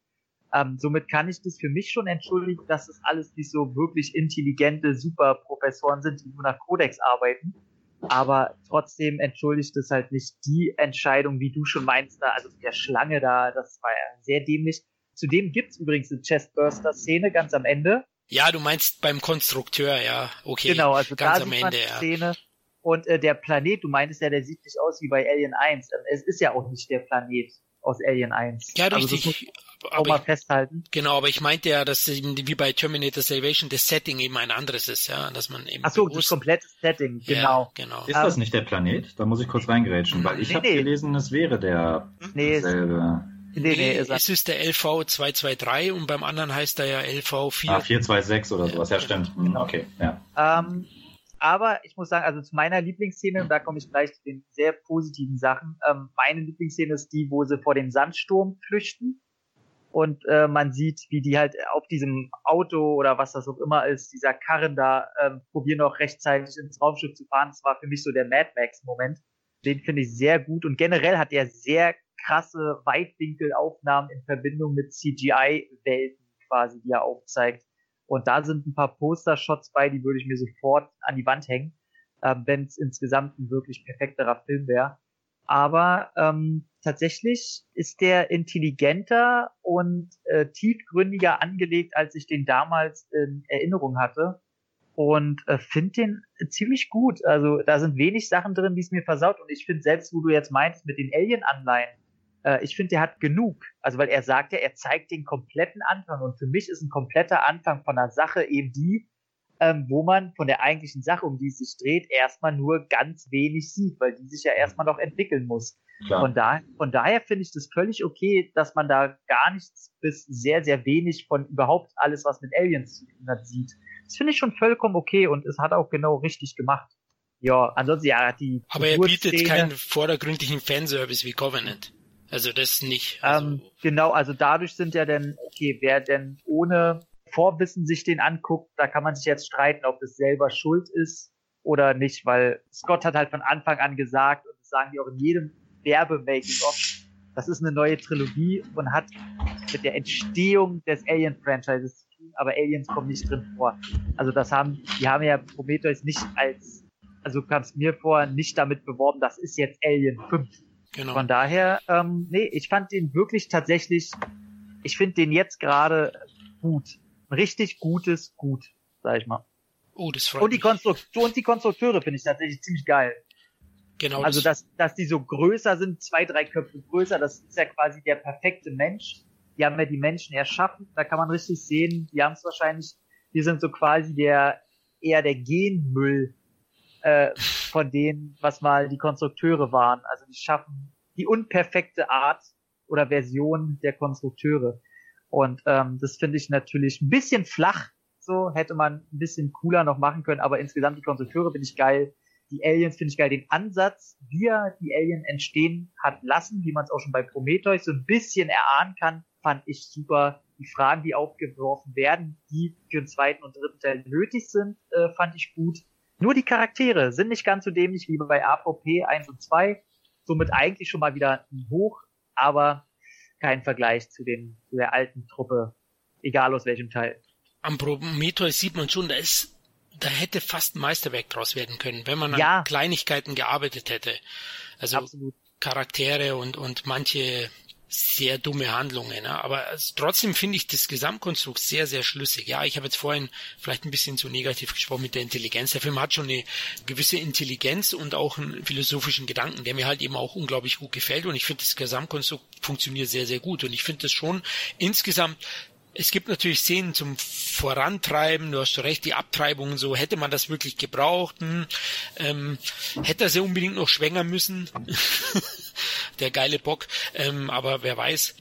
Ähm, somit kann ich das für mich schon entschuldigen, dass es alles nicht so wirklich intelligente Superprofessoren sind, die nur nach Codex arbeiten. Aber trotzdem entschuldigt es halt nicht die Entscheidung, wie du schon meinst, da, also der Schlange da, das war ja sehr dämlich. Zudem gibt's übrigens eine Chestburster-Szene ganz am Ende, ja, du meinst beim Konstrukteur, ja, okay. Genau, also ganz da am Ende, ja. Szene. Und äh, der Planet, du meintest ja, der sieht nicht aus wie bei Alien 1. Ähm, es ist ja auch nicht der Planet aus Alien 1. Ja, also richtig. Also auch mal festhalten. Genau, aber ich meinte ja, dass eben wie bei Terminator Salvation das Setting eben ein anderes ist, ja, dass man eben. Ach so, das komplette Setting, genau. Ja, genau. Ist das nicht der Planet? Da muss ich kurz reingrätschen, weil ich nee, habe nee. gelesen, es wäre der nee, selbe. Nee, nee, ist es ist der LV 223 und beim anderen heißt er ja LV 4. Ah, 426 oder sowas, ja, stimmt. Hm, genau. Okay, ja. Ähm, aber ich muss sagen, also zu meiner Lieblingsszene, und da komme ich gleich zu den sehr positiven Sachen, ähm, meine Lieblingsszene ist die, wo sie vor dem Sandsturm flüchten und äh, man sieht, wie die halt auf diesem Auto oder was das auch immer ist, dieser Karren da, ähm, probieren noch rechtzeitig ins Raumschiff zu fahren. Das war für mich so der Mad Max-Moment. Den finde ich sehr gut und generell hat er sehr krasse Weitwinkelaufnahmen in Verbindung mit CGI-Welten quasi, die er aufzeigt. Und da sind ein paar Poster-Shots bei, die würde ich mir sofort an die Wand hängen, äh, wenn es insgesamt ein wirklich perfekterer Film wäre. Aber ähm, tatsächlich ist der intelligenter und äh, tiefgründiger angelegt, als ich den damals in Erinnerung hatte. Und äh, finde den ziemlich gut. Also da sind wenig Sachen drin, die es mir versaut. Und ich finde selbst, wo du jetzt meintest mit den Alien-Anleihen, äh, ich finde, der hat genug. Also, weil er sagt ja, er zeigt den kompletten Anfang. Und für mich ist ein kompletter Anfang von einer Sache eben die, ähm, wo man von der eigentlichen Sache, um die es sich dreht, erstmal nur ganz wenig sieht, weil die sich ja erstmal noch entwickeln muss. Von, da, von daher finde ich das völlig okay, dass man da gar nichts bis sehr, sehr wenig von überhaupt alles, was mit Aliens zu tun hat, sieht. Das finde ich schon vollkommen okay und es hat auch genau richtig gemacht. Ja, ansonsten ja, die. Aber er bietet keinen vordergründlichen Fanservice wie Covenant. Also das nicht. Also ähm, genau, also dadurch sind ja dann, okay, wer denn ohne Vorwissen sich den anguckt, da kann man sich jetzt streiten, ob das selber schuld ist oder nicht, weil Scott hat halt von Anfang an gesagt, und das sagen die auch in jedem Werbe-Making-of, das ist eine neue Trilogie und hat mit der Entstehung des Alien-Franchises zu tun, aber Aliens kommen nicht drin vor. Also das haben, die haben ja Prometheus nicht als, also kam es mir vor, nicht damit beworben, das ist jetzt Alien 5 Genau. Von daher, ähm, nee, ich fand den wirklich tatsächlich, ich finde den jetzt gerade gut. Ein richtig gutes Gut, sag ich mal. Oh, das freut und die Konstruktion und die Konstrukteure finde ich tatsächlich ziemlich geil. Genau. Also, dass, dass die so größer sind, zwei, drei Köpfe größer, das ist ja quasi der perfekte Mensch. Die haben ja die Menschen erschaffen. Da kann man richtig sehen, die haben es wahrscheinlich, die sind so quasi der, eher der Genmüll äh, von denen, was mal die Konstrukteure waren. Also die schaffen die unperfekte Art oder Version der Konstrukteure. Und ähm, das finde ich natürlich ein bisschen flach. So hätte man ein bisschen cooler noch machen können, aber insgesamt die Konstrukteure finde ich geil. Die Aliens finde ich geil. Den Ansatz, wie er die Alien entstehen hat lassen, wie man es auch schon bei Prometheus so ein bisschen erahnen kann, fand ich super. Die Fragen, die aufgeworfen werden, die für den zweiten und dritten Teil nötig sind, äh, fand ich gut. Nur die Charaktere sind nicht ganz so dämlich wie bei AVP 1 und 2. Somit eigentlich schon mal wieder ein Hoch, aber kein Vergleich zu, den, zu der alten Truppe, egal aus welchem Teil. Am Prometheus sieht man schon, da ist, da hätte fast ein Meisterwerk draus werden können, wenn man ja. an Kleinigkeiten gearbeitet hätte. Also Absolut. Charaktere und, und manche sehr dumme Handlungen. Ja. Aber also, trotzdem finde ich das Gesamtkonstrukt sehr, sehr schlüssig. Ja, ich habe jetzt vorhin vielleicht ein bisschen zu negativ gesprochen mit der Intelligenz. Der Film hat schon eine gewisse Intelligenz und auch einen philosophischen Gedanken, der mir halt eben auch unglaublich gut gefällt. Und ich finde, das Gesamtkonstrukt funktioniert sehr, sehr gut. Und ich finde das schon insgesamt es gibt natürlich Szenen zum Vorantreiben, du hast schon recht, die Abtreibung, so. Hätte man das wirklich gebraucht, hm, ähm, hätte er sie unbedingt noch schwängern müssen, (laughs) der geile Bock, ähm, aber wer weiß,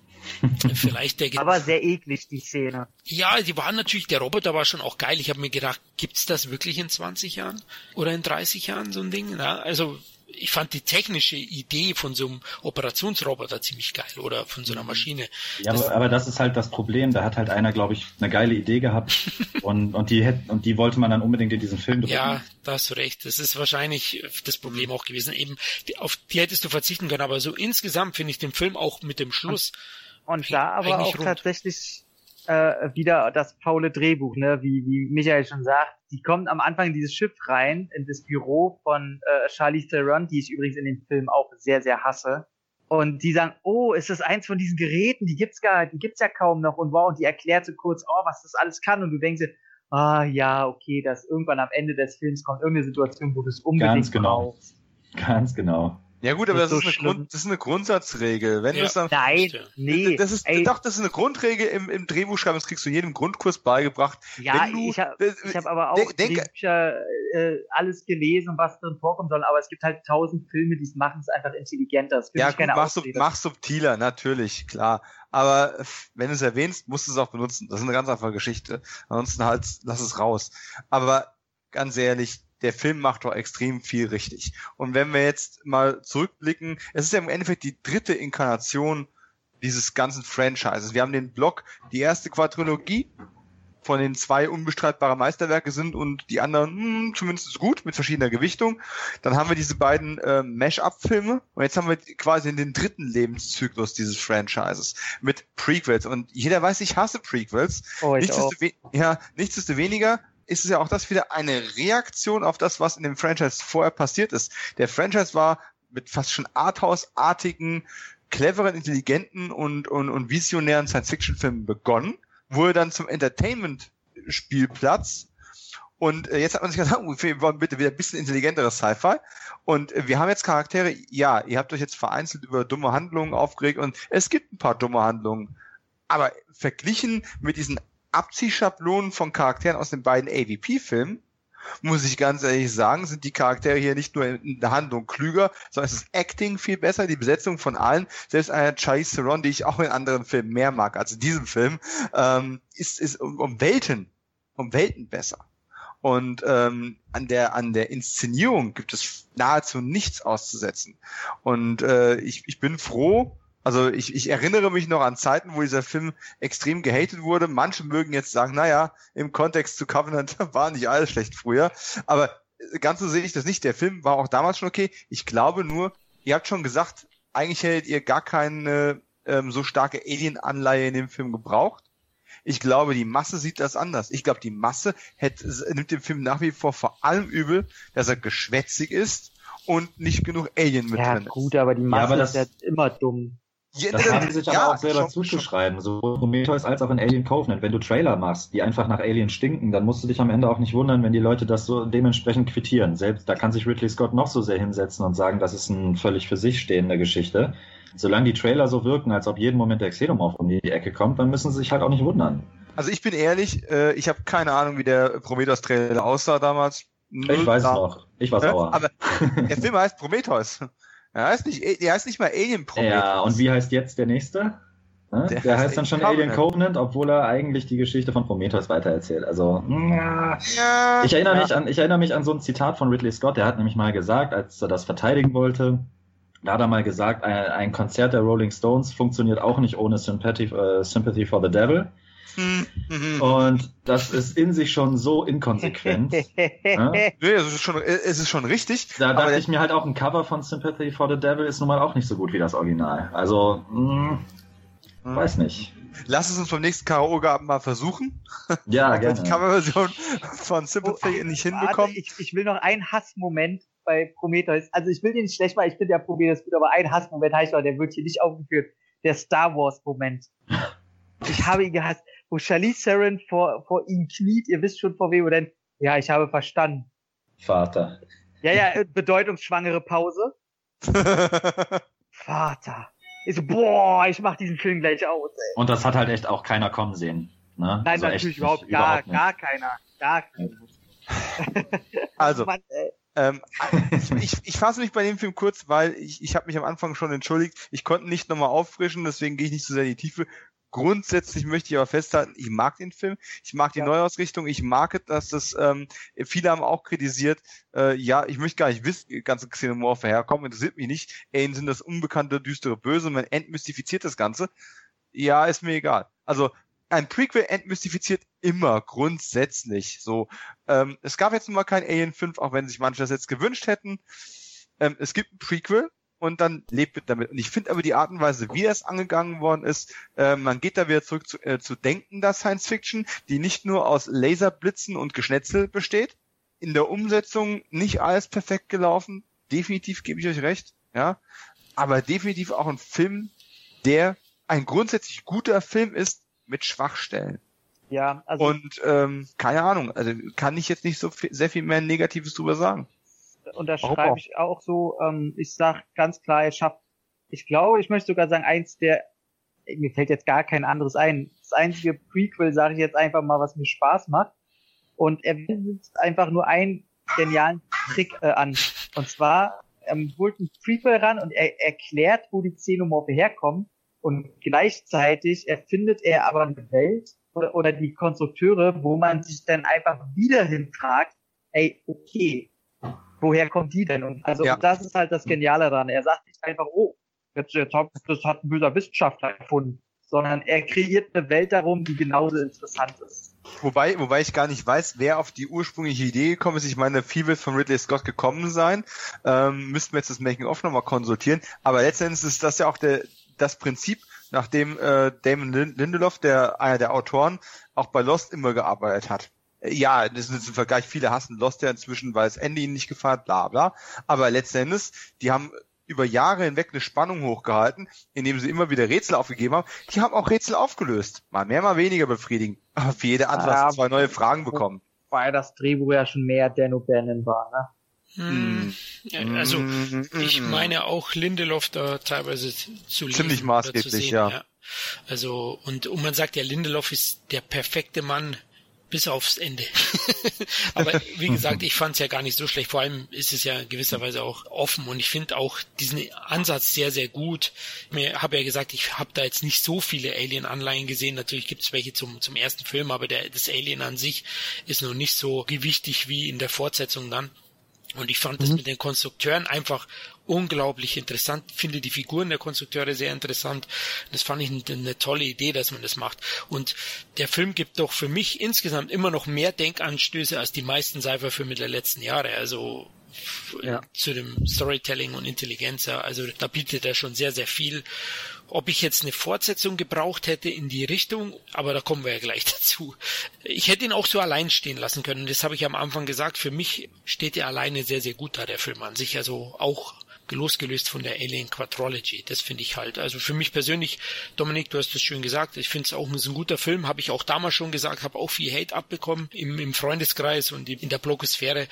vielleicht der... aber sehr eklig, die Szene. Ja, die waren natürlich, der Roboter war schon auch geil, ich habe mir gedacht, gibt's das wirklich in 20 Jahren? Oder in 30 Jahren, so ein Ding, ja, also ich fand die technische Idee von so einem Operationsroboter ziemlich geil oder von so einer mhm. Maschine. Ja, das, aber, aber, das ist halt das Problem. Da hat halt einer, glaube ich, eine geile Idee gehabt (laughs) und, und die hätte, und die wollte man dann unbedingt in diesen Film drücken. Ja, da hast du recht. Das ist wahrscheinlich das Problem auch gewesen. Eben, auf die hättest du verzichten können, aber so insgesamt finde ich den Film auch mit dem Schluss. Und, und da aber auch rund. tatsächlich äh, wieder das faule Drehbuch, ne, wie, wie Michael schon sagt. Die kommt am Anfang in dieses Schiff rein, in das Büro von äh, Charlie Theron, die ich übrigens in dem Film auch sehr, sehr hasse. Und die sagen, oh, ist das eins von diesen Geräten? Die gibt's gar, die gibt's ja kaum noch. Und wow, und die erklärt so kurz, oh, was das alles kann. Und du denkst dir, ah, ja, okay, dass irgendwann am Ende des Films kommt irgendeine Situation, wo du es unbedingt Ganz genau. Brauchst. Ganz genau. Ja gut, aber das, das ist, so eine Grund, das ist eine Grundsatzregel. Wenn ja. du dann, Nein, nee. Das ist, ey. doch, das ist eine Grundregel im, im Drehbuchschreiben. Das kriegst du in jedem Grundkurs beigebracht. Ja, du, ich habe hab aber auch denk, Drehbücher, äh, alles gelesen, was drin vorkommen soll. Aber es gibt halt tausend Filme, die machen es einfach intelligenter. ja, gut, mach, sub, mach subtiler, natürlich, klar. Aber wenn du es erwähnst, musst du es auch benutzen. Das ist eine ganz einfache Geschichte. Ansonsten halt, lass es raus. Aber ganz ehrlich, der Film macht doch extrem viel richtig. Und wenn wir jetzt mal zurückblicken, es ist ja im Endeffekt die dritte Inkarnation dieses ganzen Franchises. Wir haben den Block, die erste Quadrilogie, von den zwei unbestreitbare Meisterwerke sind und die anderen hm, zumindest gut mit verschiedener Gewichtung. Dann haben wir diese beiden äh, Mash-up-Filme und jetzt haben wir quasi den dritten Lebenszyklus dieses Franchises mit Prequels und jeder weiß, ich hasse Prequels. Oh, ich nichtsdestotre ja, nichtsdestoweniger ist es ja auch das wieder eine Reaktion auf das, was in dem Franchise vorher passiert ist. Der Franchise war mit fast schon Arthouse-artigen, cleveren, intelligenten und, und, und visionären Science-Fiction-Filmen begonnen, wurde dann zum Entertainment-Spielplatz und äh, jetzt hat man sich gesagt, wir wollen bitte wieder ein bisschen intelligenteres Sci-Fi. Und äh, wir haben jetzt Charaktere, ja, ihr habt euch jetzt vereinzelt über dumme Handlungen aufgeregt und es gibt ein paar dumme Handlungen. Aber verglichen mit diesen Abziehschablonen von Charakteren aus den beiden AVP-Filmen, muss ich ganz ehrlich sagen, sind die Charaktere hier nicht nur in der Handlung klüger, sondern es ist Acting viel besser, die Besetzung von allen. Selbst einer Charlize Theron, die ich auch in anderen Filmen mehr mag als in diesem Film, ähm, ist, ist um, um Welten, um Welten besser. Und ähm, an der an der Inszenierung gibt es nahezu nichts auszusetzen. Und äh, ich, ich bin froh, also ich, ich erinnere mich noch an Zeiten, wo dieser Film extrem gehatet wurde. Manche mögen jetzt sagen, naja, im Kontext zu Covenant (laughs) war nicht alles schlecht früher. Aber ganz so sehe ich das nicht. Der Film war auch damals schon okay. Ich glaube nur, ihr habt schon gesagt, eigentlich hättet ihr gar keine ähm, so starke Alien-Anleihe in dem Film gebraucht. Ich glaube, die Masse sieht das anders. Ich glaube, die Masse hätte, nimmt dem Film nach wie vor vor allem übel, dass er geschwätzig ist und nicht genug Alien mit ja, drin ist. Ja, gut, aber die Masse ja, aber ist ja immer dumm. Ja, das haben sie sich ja, aber auch selber schon, zuzuschreiben, sowohl Prometheus als auch in Alien Covenant. Wenn du Trailer machst, die einfach nach Alien stinken, dann musst du dich am Ende auch nicht wundern, wenn die Leute das so dementsprechend quittieren. Selbst da kann sich Ridley Scott noch so sehr hinsetzen und sagen, das ist eine völlig für sich stehende Geschichte. Solange die Trailer so wirken, als ob jeden Moment der Xenomorph um die Ecke kommt, dann müssen sie sich halt auch nicht wundern. Also ich bin ehrlich, äh, ich habe keine Ahnung, wie der Prometheus-Trailer aussah damals. Null ich weiß es noch. Ich war sauer. Aber (laughs) der Film heißt Prometheus. Er heißt nicht, er heißt nicht mal Alien Prometheus. Ja, und wie heißt jetzt der nächste? Ne? Der, der, heißt, dann schon Covenant. Alien Covenant, obwohl er eigentlich die Geschichte von Prometheus weitererzählt. Also, ja. ich erinnere ja. mich an, ich erinnere mich an so ein Zitat von Ridley Scott. Der hat nämlich mal gesagt, als er das verteidigen wollte, da hat er mal gesagt, ein, ein Konzert der Rolling Stones funktioniert auch nicht ohne Sympathy, uh, Sympathy for the Devil. Mhm. Und das ist in sich schon so inkonsequent. ja? (laughs) Nee, es ist schon, es ist schon richtig. Da dachte ich mir halt auch, ein Cover von Sympathy for the Devil ist nun mal auch nicht so gut wie das Original. Also, mh, hm, weiß nicht. Lass es uns beim nächsten Karaoke-Abend mal versuchen. (laughs) Ja, gerne. Die Coverversion von Sympathy oh, nicht hinbekommen. Ich, ich will noch einen Hassmoment bei Prometheus. Also ich will den nicht schlecht machen, ich finde ja Prometheus gut, aber ein Hassmoment heißt doch, der wird hier nicht aufgeführt der Star Wars Moment. (laughs) Ich habe ihn gehasst, wo Charlize Theron vor, vor ihm kniet, ihr wisst schon vor wem, oder denn, ja, ich habe verstanden. Vater. Ja, ja, äh, bedeutungsschwangere Pause. Vater. Ich so, boah, ich mach diesen Film gleich aus, ey. Und das hat halt echt auch keiner kommen sehen. Ne? Nein, Also natürlich nicht, überhaupt, gar, überhaupt nicht. gar keiner. Gar keiner. (laughs) Also, Mann, ey. Ähm, ich, ich, ich fasse mich bei dem Film kurz, weil ich, ich habe mich am Anfang schon entschuldigt. Ich konnte nicht nochmal auffrischen, deswegen gehe ich nicht so sehr in die Tiefe. Grundsätzlich möchte ich aber festhalten, ich mag den Film, ich mag die Ja. Neuausrichtung, ich mag es, dass das, ähm, viele haben auch kritisiert, äh, ja, ich möchte gar nicht wissen, wie die ganze Xenomorphe herkommen, interessiert mich nicht. Alien sind das unbekannte, düstere Böse man entmystifiziert das Ganze. Ja, ist mir egal. Also, ein Prequel entmystifiziert immer grundsätzlich. So, ähm, es gab jetzt nun mal kein Alien 5, auch wenn sich manche das jetzt gewünscht hätten. Ähm, es gibt ein Prequel und dann lebt mit damit. Und ich finde aber die Art und Weise, wie das angegangen worden ist, äh, man geht da wieder zurück zu, äh, zu denken, dass Science Fiction, die nicht nur aus Laserblitzen und Geschnetzel besteht, in der Umsetzung nicht alles perfekt gelaufen. Definitiv gebe ich euch recht, ja. Aber definitiv auch ein Film, der ein grundsätzlich guter Film ist mit Schwachstellen. Ja, also Und ähm, keine Ahnung, also kann ich jetzt nicht so viel, sehr viel mehr Negatives drüber sagen. Unterschreibe auch? ich auch so. Ähm, ich sag ganz klar, er schafft, ich glaube, ich möchte sogar sagen, eins der, mir fällt jetzt gar kein anderes ein. Das einzige Prequel, sage ich jetzt einfach mal, was mir Spaß macht. Und er wendet einfach nur einen genialen Trick äh, an. Und zwar ähm, holt ein Prequel ran und er erklärt, wo die Xenomorphe herkommen. Und gleichzeitig erfindet er aber eine Welt oder, oder die Konstrukteure, wo man sich dann einfach wieder hinfragt, ey, okay, woher kommt die denn? Und also Ja. und das ist halt das Geniale daran. Er sagt nicht einfach, oh, jetzt, jetzt hat, das hat ein böser Wissenschaftler erfunden, sondern er kreiert eine Welt darum, die genauso interessant ist. Wobei, wobei ich gar nicht weiß, wer auf die ursprüngliche Idee gekommen ist. Ich meine, viel wird von Ridley Scott gekommen sein. Ähm, müssten wir jetzt das Making-of nochmal konsultieren. Aber letztendlich ist das ja auch der, das Prinzip, nach dem äh, Damon Lin- Lindelof, der einer der Autoren, auch bei Lost immer gearbeitet hat. Äh, Ja, das ist im Vergleich, viele hassen Lost ja inzwischen, weil es Ende ihnen nicht gefallen, bla bla. Aber letztendlich, die haben über Jahre hinweg eine Spannung hochgehalten, indem sie immer wieder Rätsel aufgegeben haben. Die haben auch Rätsel aufgelöst. Mal mehr, mal weniger befriedigend. Aber für jede Antwort Ja, zwei neue Fragen bekommen. Weil das Drehbuch ja schon mehr Dan O'Bannon war, ne? Hm, ja, also ich meine auch Lindelof da teilweise zu lesen Ziemlich oder maßgeblich, zu sehen, ja. Also und, und man sagt ja, Lindelof ist der perfekte Mann bis aufs Ende. (laughs) Aber wie gesagt, ich fand es ja gar nicht so schlecht. Vor allem ist es ja gewisserweise auch offen und ich finde auch diesen Ansatz sehr, sehr gut. Ich habe ja gesagt, ich habe da jetzt nicht so viele Alien-Anleihen gesehen. Natürlich gibt es welche zum, zum ersten Film, aber der, das Alien an sich ist noch nicht so gewichtig wie in der Fortsetzung dann. Und ich fand das mit den Konstrukteuren einfach unglaublich interessant. Finde die Figuren der Konstrukteure sehr interessant. Das fand ich eine, eine tolle Idee, dass man das macht. Und der Film gibt doch für mich insgesamt immer noch mehr Denkanstöße als die meisten Sci-Fi-Filme der letzten Jahre. Also Ja. zu dem Storytelling und Intelligenz. Also da bietet er schon sehr, sehr viel. Ob ich jetzt eine Fortsetzung gebraucht hätte in die Richtung, aber da kommen wir ja gleich (laughs) dazu. Ich hätte ihn auch so allein stehen lassen können. Das habe ich am Anfang gesagt. Für mich steht er alleine sehr, sehr gut da, der Film an sich. Also auch losgelöst von der Alien Quadrology. Das finde ich halt. Also für mich persönlich, Dominik, du hast es schön gesagt, ich finde es auch ein guter Film, habe ich auch damals schon gesagt, habe auch viel Hate abbekommen im, im Freundeskreis und in der Blogosphäre.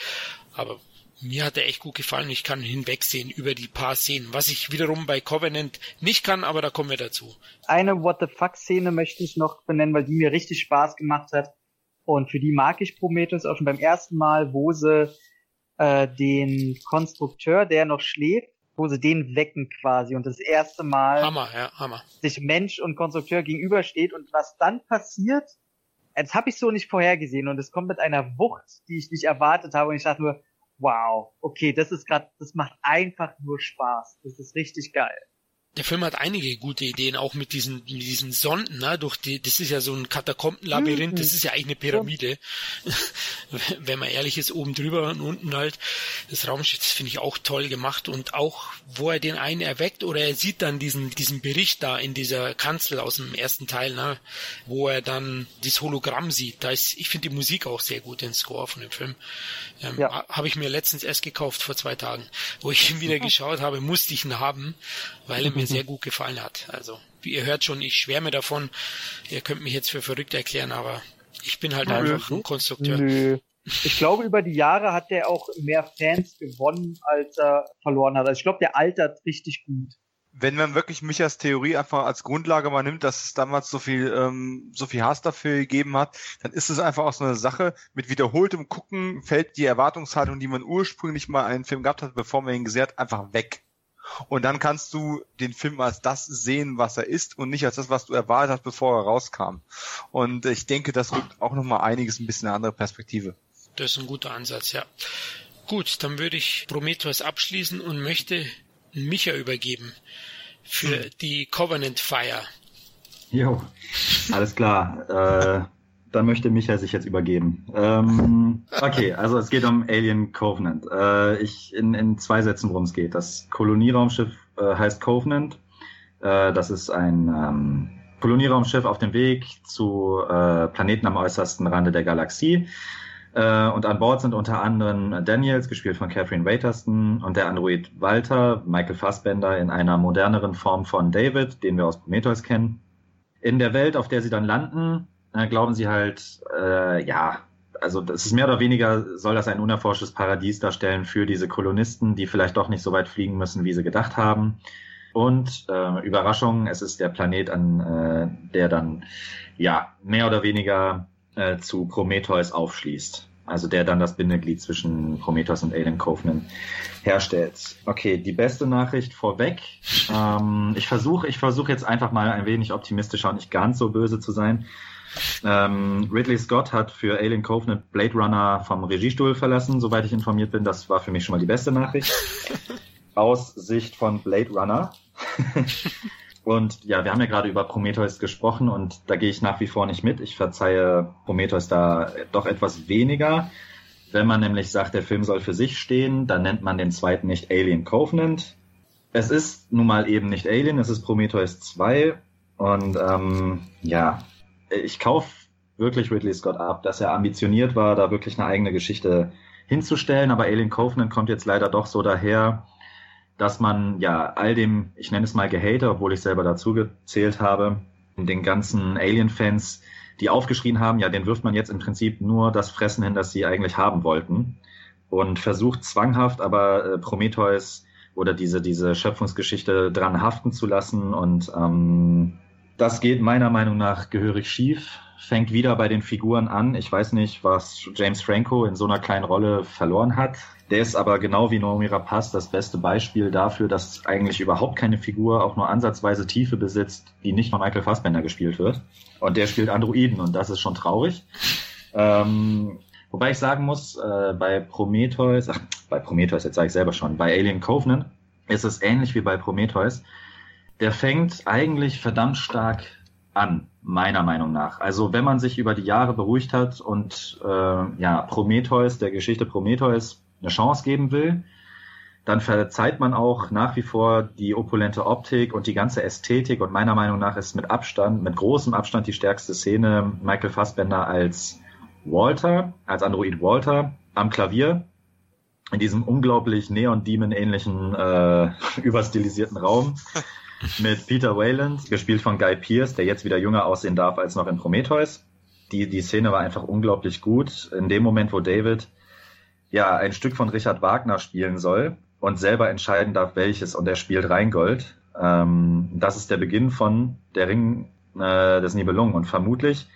Aber mir hat er echt gut gefallen. Ich kann hinwegsehen über die paar Szenen, was ich wiederum bei Covenant nicht kann, aber da kommen wir dazu. Eine What the fuck Szene möchte ich noch benennen, weil die mir richtig Spaß gemacht hat. Und für die mag ich Prometheus auch schon beim ersten Mal, wo sie äh, den Konstrukteur, der noch schläft, wo sie den wecken quasi und das erste Mal Hammer, ja, Hammer. sich Mensch und Konstrukteur gegenübersteht und was dann passiert, das habe ich so nicht vorhergesehen und es kommt mit einer Wucht, die ich nicht erwartet habe und ich dachte nur, wow, okay, das ist gerade, das macht einfach nur Spaß, das ist richtig geil. Der Film hat einige gute Ideen, auch mit diesen, mit diesen Sonden, ne, durch die, das ist ja so ein Katakombenlabyrinth, Mhm. das ist ja eigentlich eine Pyramide. (laughs) Wenn man ehrlich ist, oben drüber und unten halt das Raumschiff, das finde ich auch toll gemacht und auch, wo er den einen erweckt oder er sieht dann diesen, diesen Bericht da in dieser Kanzel aus dem ersten Teil, ne, wo er dann dieses Hologramm sieht, da ist, ich finde die Musik auch sehr gut, den Score von dem Film. Ähm, Ja. ha- Habe ich mir letztens erst gekauft, vor zwei Tagen. Wo ich ihn (laughs) wieder geschaut habe, musste ich ihn haben, weil er mir mir sehr gut gefallen hat. Also, wie ihr hört schon, ich schwärme davon. Ihr könnt mich jetzt für verrückt erklären, aber ich bin halt Nö. einfach ein Konstrukteur. Nö. Ich glaube, über die Jahre hat der auch mehr Fans gewonnen, als er verloren hat. Also ich glaube, der altert richtig gut wenn man wirklich Michas Theorie einfach als Grundlage mal nimmt, dass es damals so viel, ähm, so viel Hass dafür gegeben hat, dann ist es einfach auch so eine Sache, mit wiederholtem Gucken fällt die Erwartungshaltung, die man ursprünglich mal einen Film gehabt hat, bevor man ihn gesehen hat, einfach weg. Und dann kannst du den Film als das sehen, was er ist und nicht als das, was du erwartet hast, bevor er rauskam. Und ich denke, das rückt auch nochmal einiges ein bisschen in eine andere Perspektive. Das ist ein guter Ansatz, ja. Gut, dann würde ich Prometheus abschließen und möchte Micha übergeben für hm. die Covenant Fire. Jo, alles klar. Dann möchte Micha sich jetzt übergeben. Ähm, okay, also es geht um Alien Covenant. Äh, ich in, in zwei Sätzen, worum es geht. Das Kolonieraumschiff äh, heißt Covenant. Äh, das ist ein ähm, Kolonieraumschiff auf dem Weg zu äh, Planeten am äußersten Rande der Galaxie. Äh, und an Bord sind unter anderem Daniels, gespielt von Catherine Waiterston, und der Android Walter, Michael Fassbender, in einer moderneren Form von David, den wir aus Prometheus kennen. In der Welt, auf der sie dann landen, äh, glauben sie halt, äh, ja, also das ist mehr oder weniger, soll das ein unerforschtes Paradies darstellen für diese Kolonisten, die vielleicht doch nicht so weit fliegen müssen, wie sie gedacht haben. Und äh, Überraschung, es ist der Planet, an äh, der dann ja mehr oder weniger äh, zu Prometheus aufschließt. Also der dann das Bindeglied zwischen Prometheus und Alien Covenant herstellt. Okay, die beste Nachricht vorweg. Ähm, ich versuche ich versuche jetzt einfach mal ein wenig optimistischer und nicht ganz so böse zu sein. Ähm, Ridley Scott hat für Alien Covenant Blade Runner vom Regiestuhl verlassen, soweit ich informiert bin. Das war für mich schon mal die beste Nachricht. (laughs) Aus Sicht von Blade Runner (laughs) Und ja, wir haben ja gerade über Prometheus gesprochen und da gehe ich nach wie vor nicht mit. Ich verzeihe Prometheus da doch etwas weniger. Wenn man nämlich sagt, der Film soll für sich stehen, dann nennt man den zweiten nicht Alien Covenant. Es ist nun mal eben nicht Alien, es ist Prometheus 2. Und ähm, ja, ich kaufe wirklich Ridley Scott ab, dass er ambitioniert war, da wirklich eine eigene Geschichte hinzustellen. Aber Alien Covenant kommt jetzt leider doch so daher, dass man ja all dem, ich nenne es mal Gehate, obwohl ich selber dazu gezählt habe, den ganzen Alien-Fans, die aufgeschrien haben, ja, den wirft man jetzt im Prinzip nur das Fressen hin, das sie eigentlich haben wollten. Und versucht zwanghaft aber äh, Prometheus oder diese, diese Schöpfungsgeschichte dran haften zu lassen. Und ähm, das geht meiner Meinung nach gehörig schief. Fängt wieder bei den Figuren an. Ich weiß nicht, was James Franco in so einer kleinen Rolle verloren hat. Der ist aber genau wie Naomi Rapaz das beste Beispiel dafür, dass eigentlich überhaupt keine Figur auch nur ansatzweise Tiefe besitzt, die nicht von Michael Fassbender gespielt wird. Und der spielt Androiden und das ist schon traurig. Ähm, wobei ich sagen muss, äh, bei Prometheus, ach, bei Prometheus, jetzt sage ich selber schon, bei Alien Covenant ist es ähnlich wie bei Prometheus. Der fängt eigentlich verdammt stark an, meiner Meinung nach. Also wenn man sich über die Jahre beruhigt hat und äh, ja, Prometheus, der Geschichte Prometheus eine Chance geben will, dann verzeiht man auch nach wie vor die opulente Optik und die ganze Ästhetik und meiner Meinung nach ist mit Abstand, mit großem Abstand die stärkste Szene Michael Fassbender als Walter, als Android Walter am Klavier in diesem unglaublich Neon-Demon-ähnlichen, äh, (laughs) überstilisierten Raum mit Peter Wayland, gespielt von Guy Pierce, der jetzt wieder jünger aussehen darf als noch in Prometheus. Die, die Szene war einfach unglaublich gut. In dem Moment, wo David ja ein Stück von Richard Wagner spielen soll und selber entscheiden darf, welches, und er spielt Rheingold. Ähm, das ist der Beginn von Der Ring äh, des Nibelungen. Und vermutlich,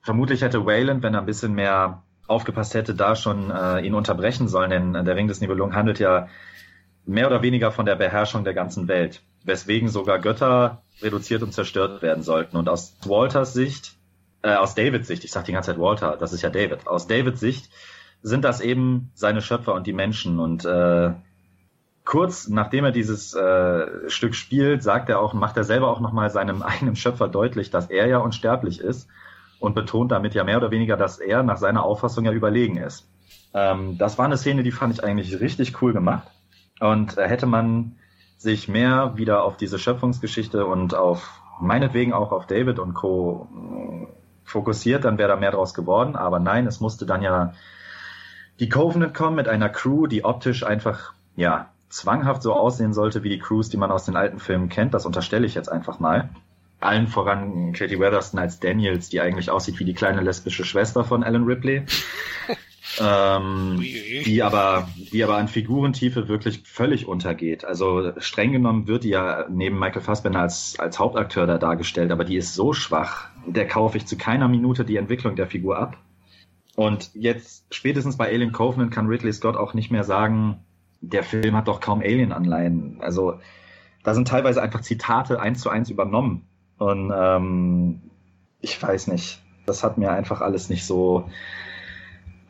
vermutlich hätte Wayland, wenn er ein bisschen mehr aufgepasst hätte, da schon äh, ihn unterbrechen sollen, denn der Ring des Nibelungen handelt ja mehr oder weniger von der Beherrschung der ganzen Welt, weswegen sogar Götter reduziert und zerstört werden sollten. Und aus Walters Sicht, äh, aus Davids Sicht, ich sage die ganze Zeit Walter, das ist ja David, aus Davids Sicht sind das eben seine Schöpfer und die Menschen. Und äh, kurz nachdem er dieses äh, Stück spielt, sagt er auch, macht er selber auch nochmal seinem (laughs) eigenen Schöpfer deutlich, dass er ja unsterblich ist und betont damit ja mehr oder weniger, dass er nach seiner Auffassung ja überlegen ist. Ähm, das war eine Szene, die fand ich eigentlich richtig cool gemacht. Und äh, hätte man sich mehr wieder auf diese Schöpfungsgeschichte und auf meinetwegen auch auf David und Co. Fokussiert, dann wäre da mehr draus geworden. Aber nein, es musste dann ja die Covenant kommen mit einer Crew, die optisch einfach, ja, zwanghaft so aussehen sollte wie die Crews, die man aus den alten Filmen kennt. Das unterstelle ich jetzt einfach mal. Allen voran Katie Weatherston als Daniels, die eigentlich aussieht wie die kleine lesbische Schwester von Alan Ripley. (laughs) ähm, die aber, die aber an Figurentiefe wirklich völlig untergeht. Also streng genommen wird die ja neben Michael Fassbender als, als Hauptakteur da dargestellt, aber die ist so schwach, der kaufe ich zu keiner Minute die Entwicklung der Figur ab. Und jetzt spätestens bei Alien Covenant kann Ridley Scott auch nicht mehr sagen, der Film hat doch kaum Alien-Anleihen. Also da sind teilweise einfach Zitate eins zu eins übernommen. Und ähm, ich weiß nicht, das hat mir einfach alles nicht so.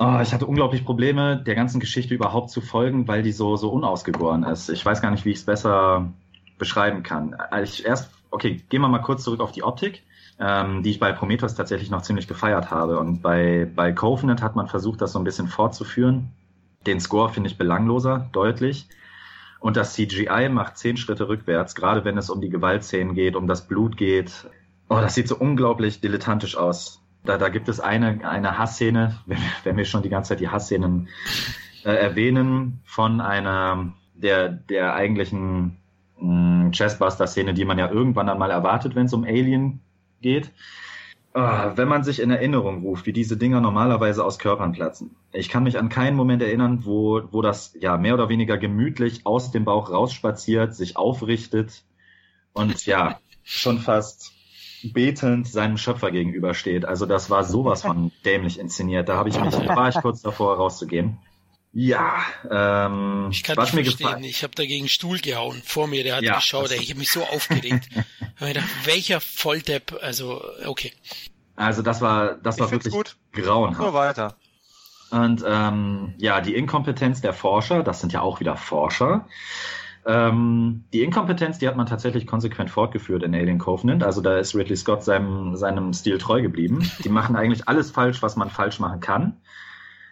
Oh, ich hatte unglaublich Probleme, der ganzen Geschichte überhaupt zu folgen, weil die so, so unausgegoren ist. Ich weiß gar nicht, wie ich es besser beschreiben kann. Ich erst, okay, gehen wir mal kurz zurück auf die Optik ähm, die ich bei Prometheus tatsächlich noch ziemlich gefeiert habe. Und bei, bei Covenant hat man versucht, das so ein bisschen fortzuführen. Den Score finde ich belangloser, deutlich. Und das CGI macht zehn Schritte rückwärts, gerade wenn es um die Gewaltszenen geht, um das Blut geht. Oh, das sieht so unglaublich dilettantisch aus. Da, da gibt es eine, eine Hassszene, (laughs) wenn, wenn wir schon die ganze Zeit die Hassszenen äh, erwähnen, von einer der, der eigentlichen hm, Chessbuster-Szene, die man ja irgendwann einmal erwartet, wenn es um Alien geht. Ah, wenn man sich in Erinnerung ruft, wie diese Dinger normalerweise aus Körpern platzen. Ich kann mich an keinen Moment erinnern, wo, wo das ja mehr oder weniger gemütlich aus dem Bauch rausspaziert, sich aufrichtet und ja, schon fast betend seinem Schöpfer gegenübersteht. Also das war sowas von dämlich inszeniert. Da habe ich mich, war ich kurz davor rauszugehen. Ja, ähm, ich kann was nicht verstehen. Gefallen. Ich habe dagegen Stuhl gehauen vor mir. Der hat ja, geschaut. Ich habe mich so aufgeregt. (laughs) gedacht, welcher Volldepp? Also okay. Also das war das war wirklich gut. grauenhaft. Nur weiter. Und ähm, ja, die Inkompetenz der Forscher, das sind ja auch wieder Forscher. Ähm, die Inkompetenz, die hat man tatsächlich konsequent fortgeführt in Alien Covenant. Also da ist Ridley Scott seinem, seinem Stil treu geblieben. Die machen eigentlich alles falsch, was man falsch machen kann.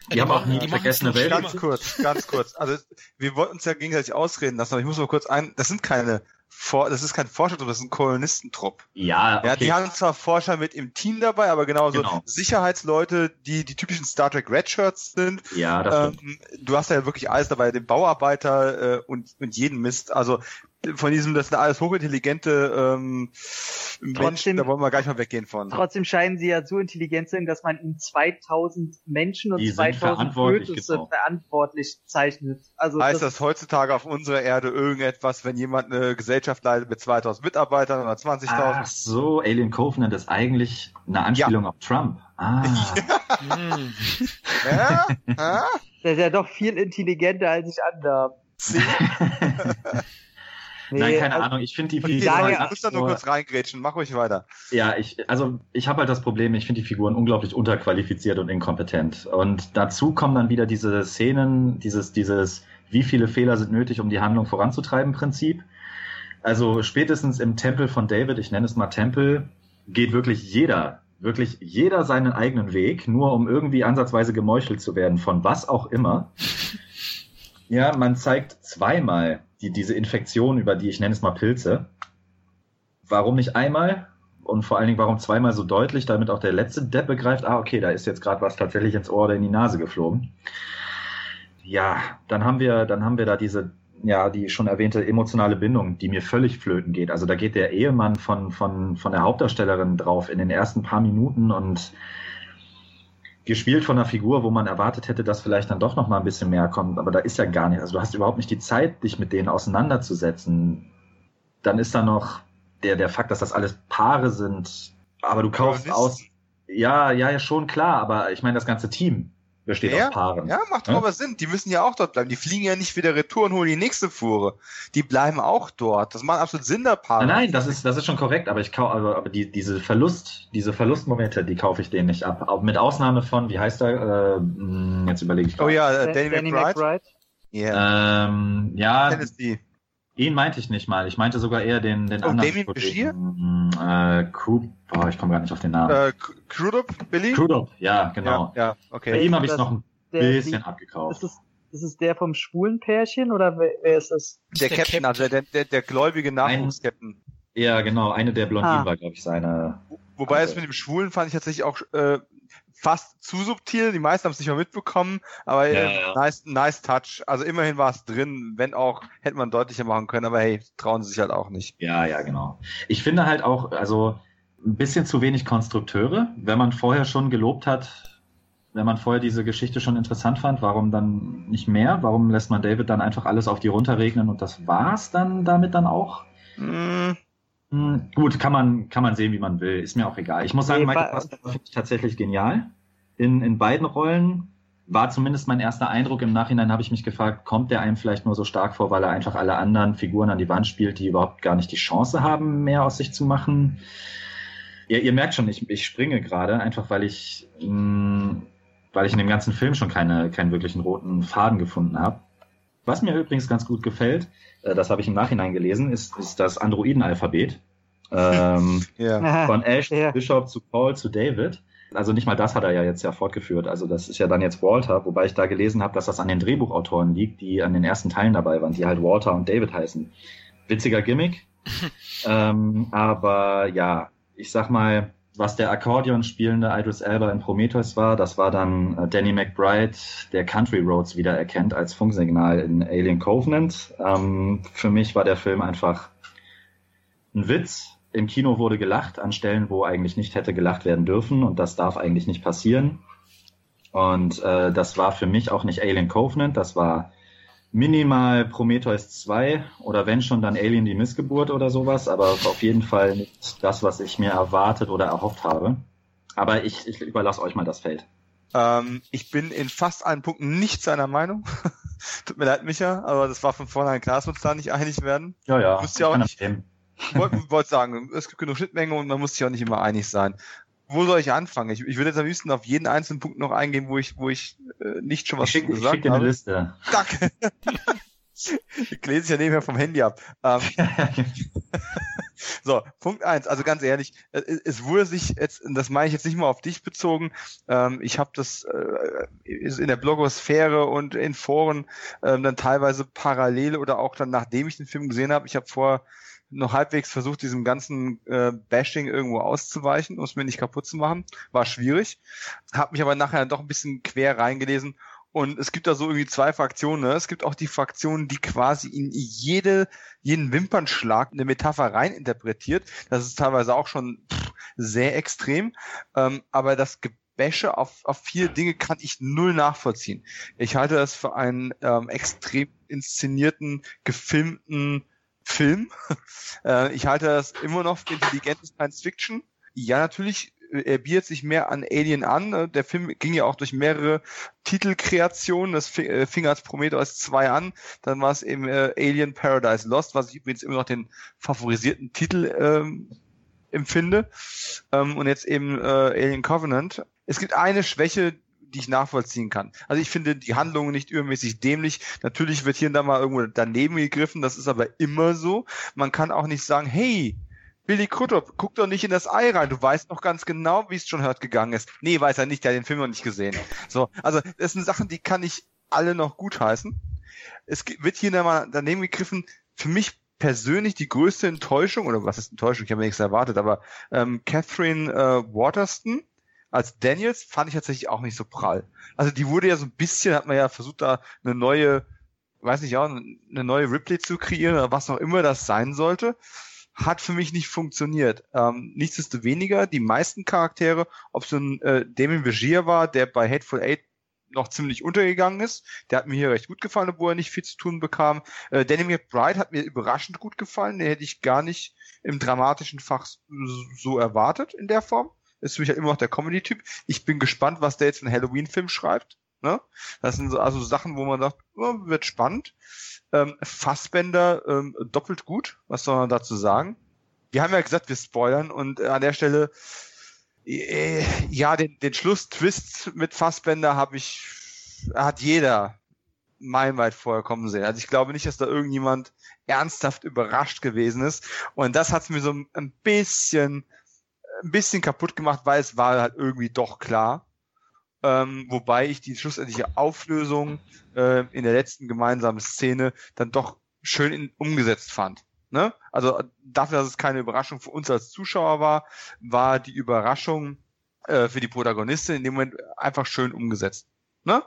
Die, die haben auch nie die vergessene Welt. Ganz kurz, ganz kurz. Also wir wollten uns ja gegenseitig ausreden lassen, aber ich muss mal kurz ein, das sind keine For das ist kein Forschertrupp, das ist ein Kolonistentrupp. Ja, okay. ja, die haben zwar Forscher mit im Team dabei, aber genauso genau. Sicherheitsleute, die die typischen Star Trek Redshirts sind. Ja, das ähm, Du hast ja wirklich alles dabei, den Bauarbeiter äh, und, und jeden Mist. Also von diesem, das sind alles hochintelligente ähm, trotzdem, Menschen, da wollen wir gleich mal weggehen von. Trotzdem scheinen sie ja so intelligent zu sein, dass man ihnen 2000 Menschen und Die 2000 Fötusse genau. verantwortlich zeichnet. Also heißt das, das, heutzutage auf unserer Erde irgendetwas, wenn jemand eine Gesellschaft leitet mit 2000 Mitarbeitern oder 20.000? Ach so, Alien Covenant ist eigentlich eine Anspielung ja. auf Trump. Ah. (laughs) ja? ja? Der ist ja doch viel intelligenter als ich andere. (laughs) (laughs) Nee, Nein, keine also, Ahnung. Ich finde die Figuren. Ich muss da nur kurz reingrätschen. Mach ruhig weiter. Ja, ich, also ich habe halt das Problem, ich finde die Figuren unglaublich unterqualifiziert und inkompetent. Und dazu kommen dann wieder diese Szenen, dieses, dieses, wie viele Fehler sind nötig, um die Handlung voranzutreiben, Prinzip. Also spätestens im Tempel von David, ich nenne es mal Tempel, geht wirklich jeder, wirklich jeder seinen eigenen Weg, nur um irgendwie ansatzweise gemeuchelt zu werden, von was auch immer. Ja, man zeigt zweimal die, diese Infektion, über die ich nenne es mal Pilze. Warum nicht einmal? Und vor allen Dingen, warum zweimal so deutlich, damit auch der letzte Depp begreift, ah, okay, da ist jetzt gerade was tatsächlich ins Ohr oder in die Nase geflogen. Ja, dann haben wir, dann haben wir da diese, ja, die schon erwähnte emotionale Bindung, die mir völlig flöten geht. Also da geht der Ehemann von, von, von der Hauptdarstellerin drauf in den ersten paar Minuten und gespielt von einer Figur, wo man erwartet hätte, dass vielleicht dann doch noch mal ein bisschen mehr kommt, aber da ist ja gar nicht. Also du hast überhaupt nicht die Zeit, dich mit denen auseinanderzusetzen. Dann ist da noch der, der Fakt, dass das alles Paare sind, aber du kaufst aus. Ja, ja, ja, schon klar, aber ich meine das ganze Team besteht ja, aus Paaren. Ja, macht doch ja? aber Sinn. Die müssen ja auch dort bleiben. Die fliegen ja nicht wieder retour und holen die nächste Fuhre. Die bleiben auch dort. Das macht absolut Sinn, der Paare. Nein, nein, das ist, das ist schon korrekt, aber ich kaufe, aber, aber die, diese Verlust, diese Verlustmomente, die kaufe ich denen nicht ab. Auch mit Ausnahme von, wie heißt er, äh, hm, jetzt überlege ich. Oh ja, äh, Danny, Danny McBride. McBride. Yeah. Ähm, ja. Tennessee. Ihn meinte ich nicht mal. Ich meinte sogar eher den, den oh, anderen. Damien Bashir? Äh, Crew, boah, ich komme gar nicht auf den Namen. Äh, Crudup, Billy? Crudup, ja, genau. Ja, ja okay. Bei ihm habe ich noch ein bisschen abgekauft. Ist es, ist es der vom schwulen Pärchen oder wer, wer ist das? Der, der Captain, also der, der, der gläubige Nachwuchskapitän. Ja, genau. Eine der Blondinen ah. war, glaube ich, seine. Wobei es mit dem Schwulen fand ich tatsächlich auch äh, fast zu subtil, die meisten haben es nicht mal mitbekommen, aber ja, äh, ja. nice, nice touch. Also immerhin war es drin, wenn auch, hätte man deutlicher machen können, aber hey, trauen sie sich halt auch nicht. Ja, ja, genau. Ich finde halt auch, also ein bisschen zu wenig Konstrukteure. Wenn man vorher schon gelobt hat, wenn man vorher diese Geschichte schon interessant fand, warum dann nicht mehr? Warum lässt man David dann einfach alles auf die runterregnen und das war's dann damit dann auch? Mm. Hm, gut, kann man, kann man sehen, wie man will. Ist mir auch egal. Ich muss sagen, nee, Michael Fassbender finde ich tatsächlich genial. In, in beiden Rollen war zumindest mein erster Eindruck. Im Nachhinein habe ich mich gefragt, kommt der einem vielleicht nur so stark vor, weil er einfach alle anderen Figuren an die Wand spielt, die überhaupt gar nicht die Chance haben, mehr aus sich zu machen? Ja, ihr merkt schon, ich, ich springe gerade, einfach weil ich, mh, hm, weil ich in dem ganzen Film schon keine, keinen wirklichen roten Faden gefunden habe. Was mir übrigens ganz gut gefällt, äh, das habe ich im Nachhinein gelesen, ist, ist das Androiden-Alphabet. Ähm, (laughs) ja. Von Ash ja. Bishop zu Paul zu David. Also nicht mal das hat er ja jetzt ja fortgeführt. Also das ist ja dann jetzt Walter, wobei ich da gelesen habe, dass das an den Drehbuchautoren liegt, die an den ersten Teilen dabei waren, die halt Walter und David heißen. Witziger Gimmick. (laughs) ähm, aber ja, ich sag mal, was der Akkordeon spielende Idris Elba in Prometheus war, das war dann äh, Danny McBride, der Country Roads wiedererkennt als Funksignal in Alien Covenant. Ähm, für mich war der Film einfach ein Witz. Im Kino wurde gelacht an Stellen, wo eigentlich nicht hätte gelacht werden dürfen und das darf eigentlich nicht passieren. Und äh, das war für mich auch nicht Alien Covenant, das war minimal Prometheus 2 oder wenn schon dann Alien die Missgeburt oder sowas, aber auf jeden Fall nicht das, was ich mir erwartet oder erhofft habe. Aber ich, ich überlasse euch mal das Feld. Ähm, ich bin in fast allen Punkten nicht seiner Meinung. (laughs) Tut mir leid, Micha, aber das war von vornherein klar, dass wir uns da nicht einig werden. Ja, ja. Müsst ja auch nicht. Wollte wollt sagen, es gibt genug Schnittmenge und man muss sich auch nicht immer einig sein wo soll ich anfangen? Ich, ich würde jetzt am liebsten auf jeden einzelnen Punkt noch eingehen, wo ich, wo ich äh, nicht schon was ich schick, gesagt ich schick dir eine Liste. Danke. ich lese ich ja nebenher vom Handy ab. Ähm, (laughs) so, Punkt eins. Also ganz ehrlich, äh, es wurde sich jetzt, das meine ich jetzt nicht mal auf dich bezogen. Ähm, ich habe das äh, in der Blogosphäre und in Foren ähm, dann teilweise parallel oder auch dann nachdem ich den Film gesehen habe. Ich habe vor noch halbwegs versucht, diesem ganzen äh, Bashing irgendwo auszuweichen, um es mir nicht kaputt zu machen. War schwierig. Hab mich aber nachher doch ein bisschen quer reingelesen. Und es gibt da so irgendwie zwei Fraktionen. Ne? Es gibt auch die Fraktion, die quasi in jede, jeden Wimpernschlag eine Metapher reininterpretiert. Das ist teilweise auch schon pff, sehr extrem. Ähm, aber das Gebäsche auf, auf viele Dinge kann ich null nachvollziehen. Ich halte das für einen ähm, extrem inszenierten, gefilmten Film. (laughs) Äh, ich halte das immer noch für intelligente Science Fiction. Ja, natürlich, äh, er bietet sich mehr an Alien an. Äh, der Film ging ja auch durch mehrere Titelkreationen. Das fing als Prometheus 2 an. Dann war es eben Alien Paradise Lost, was ich übrigens immer noch den favorisierten Titel ähm, empfinde. Ähm, und jetzt eben Alien Covenant. Es gibt eine Schwäche, die ich nachvollziehen kann. Also ich finde die Handlungen nicht übermäßig dämlich. Natürlich wird hier und da mal irgendwo daneben gegriffen, das ist aber immer so. Man kann auch nicht sagen, hey, Billy Crudup, guck doch nicht in das Ei rein. Du weißt noch ganz genau, wie es schon hört gegangen ist. Nee, weiß er nicht, der hat den Film noch nicht gesehen. So, also das sind Sachen, die kann ich alle noch gutheißen. Es wird hier mal daneben gegriffen. Für mich persönlich die größte Enttäuschung, oder was ist Enttäuschung, ich habe nichts erwartet, aber ähm, Catherine äh, Waterston, als Daniels fand ich tatsächlich auch nicht so prall. Also die wurde ja so ein bisschen, hat man ja versucht, da eine neue, weiß nicht, auch eine neue Ripley zu kreieren oder was auch immer das sein sollte. Hat für mich nicht funktioniert. Ähm, nichtsdestoweniger, die meisten Charaktere, ob so ein äh, Damien Vigier war, der bei Hateful Eight noch ziemlich untergegangen ist. Der hat mir hier recht gut gefallen, obwohl er nicht viel zu tun bekam. Äh, Danny McBride hat mir überraschend gut gefallen. Den hätte ich gar nicht im dramatischen Fach so erwartet in der Form ist für mich halt immer noch der Comedy-Typ. Ich bin gespannt, was der jetzt für einen Halloween-Film schreibt. Ne? Das sind so, also Sachen, wo man sagt, oh, wird spannend. Ähm, Fassbender ähm, doppelt gut. Was soll man dazu sagen? Wir haben ja gesagt, wir spoilern und äh, an der Stelle äh, ja, den, den Schlusstwist mit Fassbender habe ich, hat jeder meilenweit vorher kommen sehen. Also ich glaube nicht, dass da irgendjemand ernsthaft überrascht gewesen ist. Und das hat es mir so ein bisschen ein bisschen kaputt gemacht, weil es war halt irgendwie doch klar. Ähm, wobei ich die schlussendliche Auflösung äh, in der letzten gemeinsamen Szene dann doch schön in, umgesetzt fand. Ne? Also dafür, dass es keine Überraschung für uns als Zuschauer war, war die Überraschung äh, für die Protagonistin in dem Moment einfach schön umgesetzt. Ne?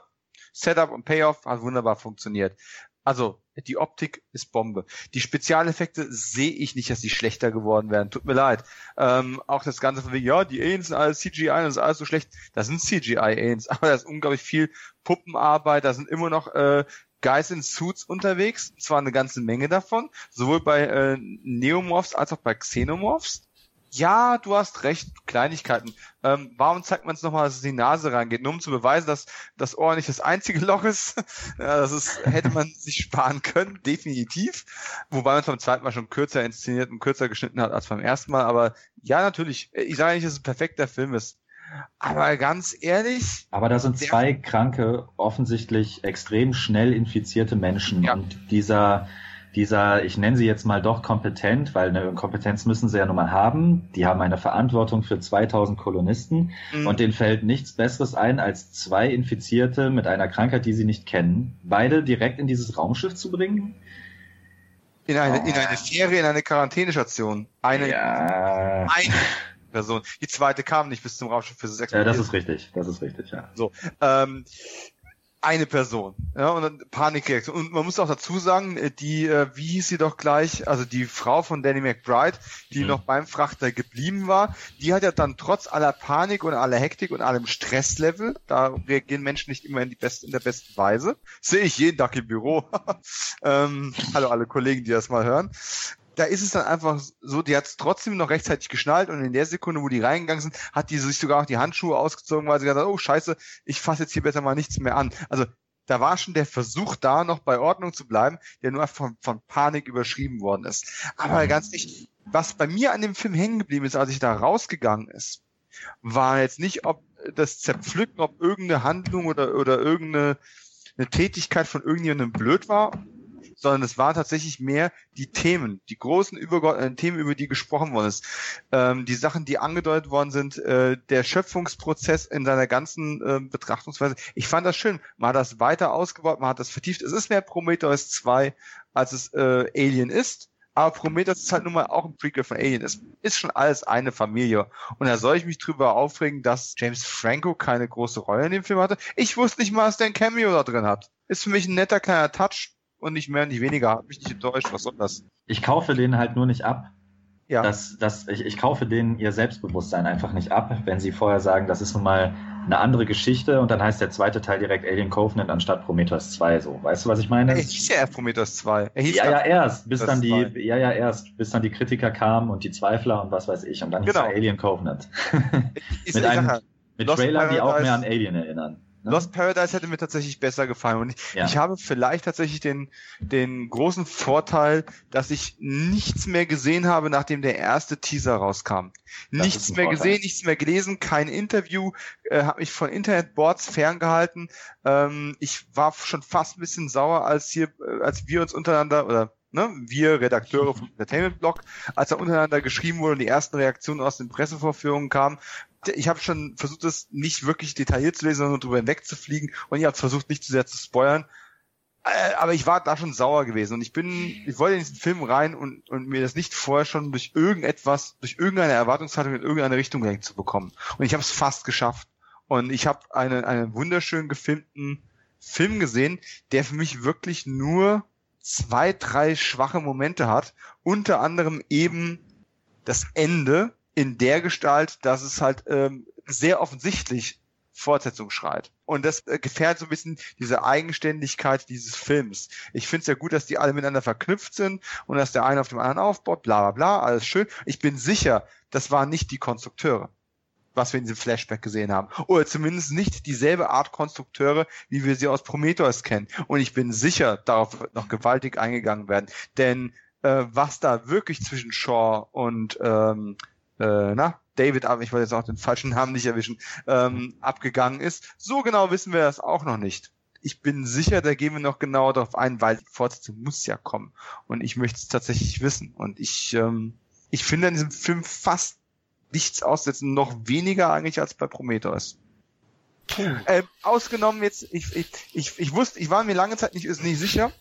Setup und Payoff hat wunderbar funktioniert. Also, die Optik ist Bombe. Die Spezialeffekte sehe ich nicht, dass die schlechter geworden wären. Tut mir leid. Ähm, auch das Ganze von wegen, ja, die Aliens sind alles CGI und ist alles so schlecht. Das sind CGI-Aliens, (laughs) aber da ist unglaublich viel Puppenarbeit, da sind immer noch äh, Guys in Suits unterwegs, und zwar eine ganze Menge davon, sowohl bei äh, Neomorphs als auch bei Xenomorphs. Ja, du hast recht, Kleinigkeiten. Ähm, warum zeigt man es nochmal, dass es in die Nase reingeht? Nur um zu beweisen, dass das Ohr nicht das einzige Loch ist. (laughs) ja, das ist, hätte man sich sparen können, definitiv. Wobei man es beim zweiten Mal schon kürzer inszeniert und kürzer geschnitten hat als beim ersten Mal. Aber ja, natürlich. Ich sage nicht, dass es ein perfekter Film ist. Aber ganz ehrlich. Aber da sind zwei kranke, offensichtlich extrem schnell infizierte Menschen. Ja. Und dieser, dieser, ich nenne sie jetzt mal doch kompetent, weil eine Kompetenz müssen sie ja nun mal haben. Die haben eine Verantwortung für 2000 Kolonisten mhm. und denen fällt nichts Besseres ein, als zwei Infizierte mit einer Krankheit, die sie nicht kennen, beide direkt in dieses Raumschiff zu bringen. In eine, oh. in eine Fähre, in eine Quarantänestation. Eine, ja. eine Person. Die zweite kam nicht bis zum Raumschiff für das Ja, das ist richtig, das ist richtig, ja. So, ähm, eine Person. Ja, und dann Panikreaktion. Und man muss auch dazu sagen, äh, die, äh, wie hieß sie doch gleich, also die Frau von Danny McBride, die mhm. noch beim Frachter geblieben war, die hat ja dann trotz aller Panik und aller Hektik und allem Stresslevel, da reagieren Menschen nicht immer in, die best, in der besten Weise, sehe ich jeden Tag im Büro. (laughs) ähm, hallo alle Kollegen, die das mal hören da ist es dann einfach so, die hat es trotzdem noch rechtzeitig geschnallt und in der Sekunde, wo die reingegangen sind, hat die sich sogar auch die Handschuhe ausgezogen, weil sie gesagt hat, oh scheiße, ich fasse jetzt hier besser mal nichts mehr an. Also da war schon der Versuch da, noch bei Ordnung zu bleiben, der nur von, von Panik überschrieben worden ist. Aber ganz ehrlich, was bei mir an dem Film hängen geblieben ist, als ich da rausgegangen ist, war jetzt nicht, ob das Zerpflücken, ob irgendeine Handlung oder, oder irgendeine eine Tätigkeit von irgendjemandem blöd war sondern es waren tatsächlich mehr die Themen, die großen übergeordneten Themen, über die gesprochen worden ist. Ähm, die Sachen, die angedeutet worden sind, äh, der Schöpfungsprozess in seiner ganzen äh, Betrachtungsweise. Ich fand das schön. Man hat das weiter ausgebaut, man hat das vertieft. Es ist mehr Prometheus 2, als es äh, Alien ist. Aber Prometheus ist halt nun mal auch ein Prequel von Alien. Es ist schon alles eine Familie. Und da soll ich mich drüber aufregen, dass James Franco keine große Rolle in dem Film hatte. Ich wusste nicht mal, dass der ein Cameo da drin hat. Ist für mich ein netter kleiner Touch und nicht mehr, nicht weniger. Hat mich nicht enttäuscht. Was soll das? Ich kaufe denen halt nur nicht ab. Ja. Das, das, ich, ich kaufe denen ihr Selbstbewusstsein einfach nicht ab, wenn sie vorher sagen, das ist nun mal eine andere Geschichte und dann heißt der zweite Teil direkt Alien Covenant anstatt Prometheus 2. So, weißt du, was ich meine? Er hieß ja erst Prometheus 2. Er hieß ja, ja, erst, bis dann die, 2. ja, ja, erst, bis dann die Kritiker kamen und die Zweifler und was weiß ich und dann genau. hieß er Alien Covenant. (laughs) mit einem, mit Trailern, die auch mehr an Alien erinnern. Ne? Lost Paradise hätte mir tatsächlich besser gefallen. Und ich, ja. ich habe vielleicht tatsächlich den, den großen Vorteil, dass ich nichts mehr gesehen habe, nachdem der erste Teaser rauskam. Das nichts mehr Vorteil. gesehen, nichts mehr gelesen, kein Interview, äh, habe mich von Internetboards ferngehalten. Ähm, ich war schon fast ein bisschen sauer, als hier, äh, als wir uns untereinander oder ne, wir Redakteure vom Entertainment Blog, als da untereinander geschrieben wurde und die ersten Reaktionen aus den Pressevorführungen kamen, ich habe schon versucht, das nicht wirklich detailliert zu lesen, sondern drüber hinwegzufliegen und ich habe versucht, nicht zu sehr zu spoilern. Äh, aber ich war da schon sauer gewesen und ich bin, ich wollte in diesen Film rein und, und mir das nicht vorher schon durch irgendetwas, durch irgendeine Erwartungshaltung in irgendeine Richtung gelenkt zu bekommen. Und ich habe es fast geschafft. Und ich habe einen, einen wunderschön gefilmten Film gesehen, der für mich wirklich nur zwei, drei schwache Momente hat. Unter anderem eben das Ende, in der Gestalt, dass es halt ähm, sehr offensichtlich Fortsetzung schreit. Und das äh, gefährdet so ein bisschen diese Eigenständigkeit dieses Films. Ich finde es ja gut, dass die alle miteinander verknüpft sind und dass der eine auf dem anderen aufbaut, bla bla bla, alles schön. Ich bin sicher, das waren nicht die Konstrukteure, was wir in diesem Flashback gesehen haben. Oder zumindest nicht dieselbe Art Konstrukteure, wie wir sie aus Prometheus kennen. Und ich bin sicher, darauf wird noch gewaltig eingegangen werden. Denn äh, was da wirklich zwischen Shaw und ähm, äh, na, David, aber ich wollte jetzt auch den falschen Namen nicht erwischen, ähm, abgegangen ist. So genau wissen wir das auch noch nicht. Ich bin sicher, da gehen wir noch genauer darauf ein, weil die Fortsetzung muss ja kommen. Und ich möchte es tatsächlich wissen. Und ich, ähm, ich finde an diesem Film fast nichts aussetzen, noch weniger eigentlich als bei Prometheus. Äh, ausgenommen jetzt, ich, ich, ich, ich wusste, ich war mir lange Zeit nicht, ist nicht sicher,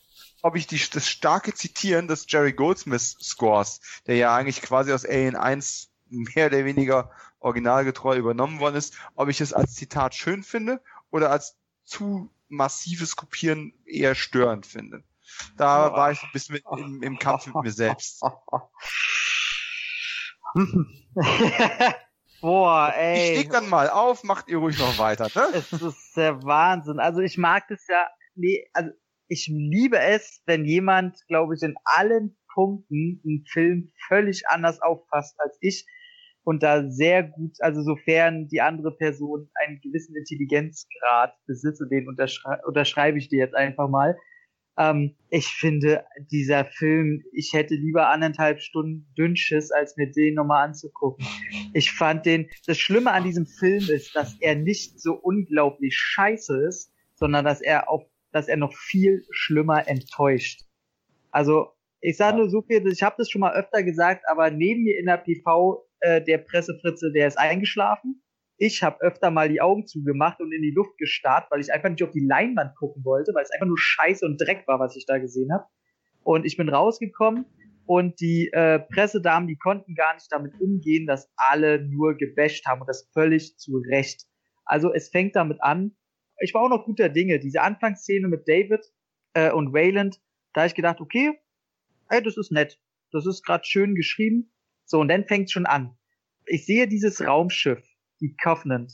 ob ich die, das starke Zitieren des Jerry Goldsmith Scores, der ja eigentlich quasi aus Alien 1 mehr oder weniger originalgetreu übernommen worden ist, ob ich es als Zitat schön finde oder als zu massives Kopieren eher störend finde. Da war ich ein bisschen mit, im, im Kampf mit mir selbst. (laughs) Boah, ey. Ich leg dann mal auf, macht ihr ruhig noch weiter, ne? Es ist der Wahnsinn. Also ich mag das ja, nee, also ich liebe es, wenn jemand, glaube ich, in allen Punkten einen Film völlig anders auffasst als ich und da sehr gut, also sofern die andere Person einen gewissen Intelligenzgrad besitzt, und den unterschrei unterschreibe ich dir jetzt einfach mal. Ähm, ich finde, dieser Film, ich hätte lieber anderthalb Stunden Dünnschiss, als mir den nochmal anzugucken. Ich fand den, das Schlimme an diesem Film ist, dass er nicht so unglaublich scheiße ist, sondern dass er auf, dass er noch viel schlimmer enttäuscht. Also, ich sage nur so viel, ich habe das schon mal öfter gesagt, aber neben mir in der PV, äh, der Pressefritze, der ist eingeschlafen ich habe öfter mal die Augen zugemacht und in die Luft gestarrt, weil ich einfach nicht auf die Leinwand gucken wollte, weil es einfach nur Scheiße und Dreck war, was ich da gesehen habe. Und ich bin rausgekommen und die äh, Pressedamen, die konnten gar nicht damit umgehen, dass alle nur gebasht haben und das völlig zu Recht. Also es fängt damit an. Ich war auch noch guter Dinge. Diese Anfangsszene mit David äh, und Wayland, da habe ich gedacht, okay, ey, das ist nett. Das ist gerade schön geschrieben. So, und dann fängt schon an. Ich sehe dieses Raumschiff die Covenant.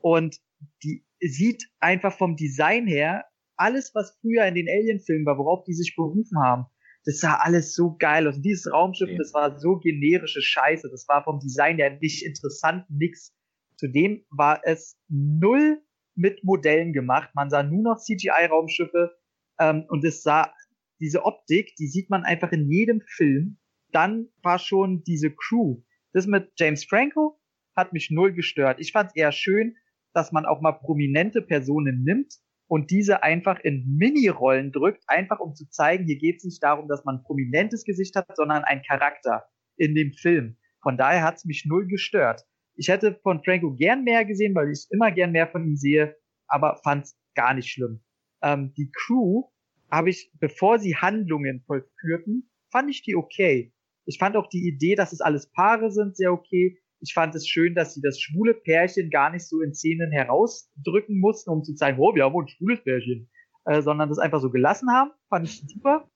Und die sieht einfach vom Design her alles, was früher in den Alien-Filmen war, worauf die sich berufen haben. Das sah alles so geil aus. Und dieses Raumschiff, das war so generische Scheiße. Das war vom Design her nicht interessant, nix. Zudem war es null mit Modellen gemacht. Man sah nur noch CGI-Raumschiffe ähm, und es sah diese Optik, die sieht man einfach in jedem Film. Dann war schon diese Crew. Das mit James Franco, hat mich null gestört. Ich fand es eher schön, dass man auch mal prominente Personen nimmt und diese einfach in Mini-Rollen drückt, einfach um zu zeigen, hier geht es nicht darum, dass man ein prominentes Gesicht hat, sondern ein Charakter in dem Film. Von daher hat es mich null gestört. Ich hätte von Franco gern mehr gesehen, weil ich immer gern mehr von ihm sehe, aber fand es gar nicht schlimm. Ähm, die Crew habe ich, bevor sie Handlungen vollführten, fand ich die okay. Ich fand auch die Idee, dass es alles Paare sind, sehr okay. Ich fand es schön, dass sie das schwule Pärchen gar nicht so in Szenen herausdrücken mussten, um zu zeigen, oh, wir haben ein schwules Pärchen, äh, sondern das einfach so gelassen haben. Fand ich super.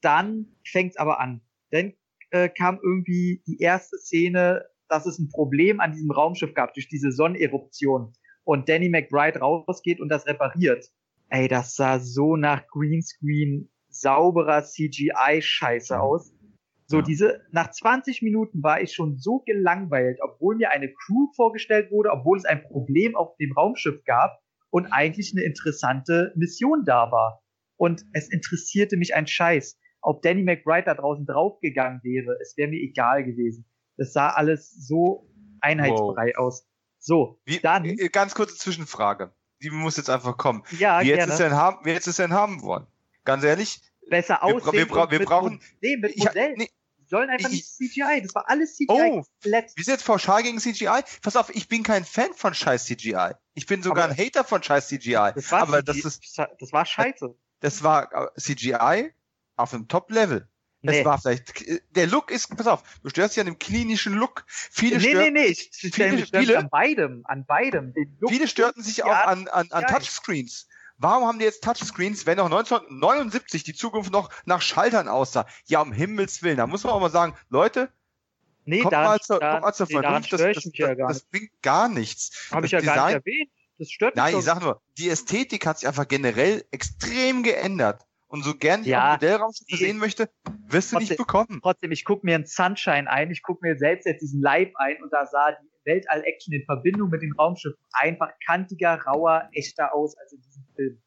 Dann fängt's aber an. Dann äh, kam irgendwie die erste Szene, dass es ein Problem an diesem Raumschiff gab durch diese Sonneneruption und Danny McBride rausgeht und das repariert. Ey, das sah so nach Greenscreen sauberer CGI-Scheiße aus. So, ja. diese, nach 20 Minuten war ich schon so gelangweilt, obwohl mir eine Crew vorgestellt wurde, obwohl es ein Problem auf dem Raumschiff gab und eigentlich eine interessante Mission da war. Und es interessierte mich ein Scheiß. Ob Danny McBride da draußen draufgegangen wäre, es wäre mir egal gewesen. Das sah alles so einheitsfrei wow. aus. So, Wie, dann. Äh, ganz kurze Zwischenfrage. Die muss jetzt einfach kommen. Ja, wie jetzt, ist denn haben, wie jetzt ist denn haben wollen? Ganz ehrlich, besser aussehen. Wir, bra wir, brauchen. Nee, mit Modell. nee, sollen einfach ich, nicht CGI. Das war alles CGI. Oh, komplett. wir sind jetzt pauschal gegen CGI. Pass auf, ich bin kein Fan von scheiß CGI. Ich bin sogar aber ein Hater von scheiß CGI. Das war aber CGI, das ist, das war scheiße. Das war CGI auf einem Top-Level. Nee. Es war vielleicht, der Look ist, pass auf, du störst dich an dem klinischen Look. Viele nee, nee, nee, ich viele, viele, an beidem, an beidem. Viele störten sich auch an, an, an Touchscreens. Warum haben die jetzt Touchscreens, wenn auch 1979 die Zukunft noch nach Schaltern aussah? Ja, um Himmels Willen. Da muss man auch mal sagen, Leute, nee, kommt daran, mal zur, daran, kommt mal zur nee, Vernunft. Das, das, ja das, das bringt gar nichts. Habe ich ja Design, gar nicht erwähnt. Das stört mich Nein, doch. ich sag nur, die Ästhetik hat sich einfach generell extrem geändert. Und so gern ich Ja, Modellraumschiffe sehen möchte, wirst du nicht Trotzdem- bekommen. Trotzdem, ich gucke mir einen Sunshine ein, ich gucke mir selbst jetzt diesen Live ein und da sah die Weltall-Action in Verbindung mit den Raumschiffen einfach kantiger, rauer, echter aus als in diesem Film.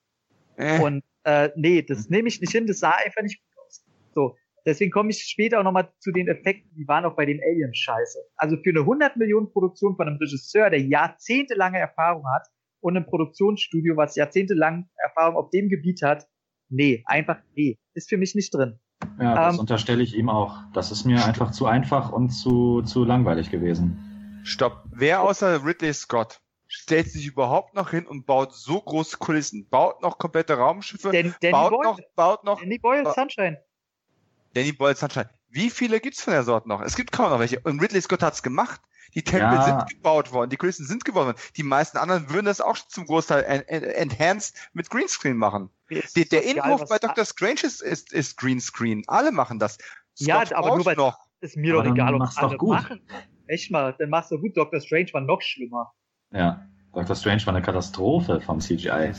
Äh, Und äh, nee, das nehme ich nicht hin, das sah einfach nicht gut aus. So, deswegen komme ich später auch nochmal zu den Effekten, die waren auch bei den Aliens scheiße. Also für eine 100 Millionen Produktion von einem Regisseur, der jahrzehntelange Erfahrung hat und ein Produktionsstudio, was jahrzehntelang Erfahrung auf dem Gebiet hat, nee, einfach nee, ist für mich nicht drin. Ja, das Ähm, unterstelle ich ihm auch. Das ist mir einfach zu einfach und zu, zu langweilig gewesen. Stopp. Wer außer Ridley Scott stellt sich überhaupt noch hin und baut so große Kulissen, baut noch komplette Raumschiffe, Dan Danny baut Boyle, noch, baut noch Danny Boyle, Ba- Sunshine. Danny Boyle Sunshine. Wie viele gibt's von der Sorte noch? Es gibt kaum noch welche. Und Ridley Scott hat's gemacht. Die Tempel ja. sind gebaut worden, die Kulissen sind gebaut worden. Die meisten anderen würden das auch zum Großteil en en enhanced mit Greenscreen machen. Der, der Innenhof bei Dr. Strange ist, ist, ist Greenscreen. Alle machen das. Scott ja, aber nur weil noch. ist mir doch egal, ob alle gut. machen. Echt mal, dann machst du gut. Dr. Strange war noch schlimmer. Ja, Dr. Strange war eine Katastrophe vom CGI.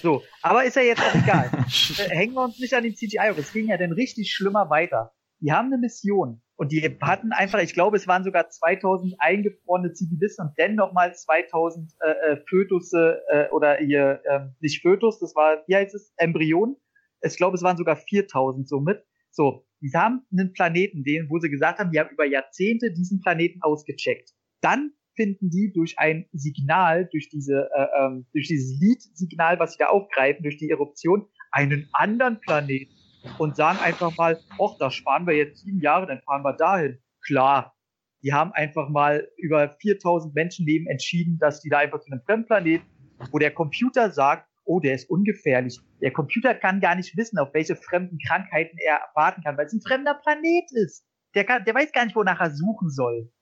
So, aber ist ja jetzt auch egal. (laughs) Äh, hängen wir uns nicht an den CGI auf. Es ging ja dann richtig schlimmer weiter. Die haben eine Mission und die hatten einfach, ich glaube, es waren sogar 2000 eingefrorene Zivilisten und dann nochmal 2000 äh, äh, Fötusse äh, oder hier, äh, nicht Fötus, das war, wie heißt es, Embryon. Ich glaube, es waren sogar 4000 somit. So, die haben einen Planeten, den, wo sie gesagt haben, die haben über Jahrzehnte diesen Planeten ausgecheckt. Dann finden die durch ein Signal, durch diese, äh, ähm, durch dieses Lead-Signal, was sie da aufgreifen, durch die Eruption, einen anderen Planeten und sagen einfach mal, ach, da sparen wir jetzt sieben Jahre, dann fahren wir dahin. Klar, die haben einfach mal über 4000 Menschenleben entschieden, dass die da einfach zu einem Fremdplaneten, wo der Computer sagt, oh, der ist ungefährlich. Der Computer kann gar nicht wissen, auf welche fremden Krankheiten er warten kann, weil es ein fremder Planet ist. Der, kann, der weiß gar nicht, wonach er suchen soll.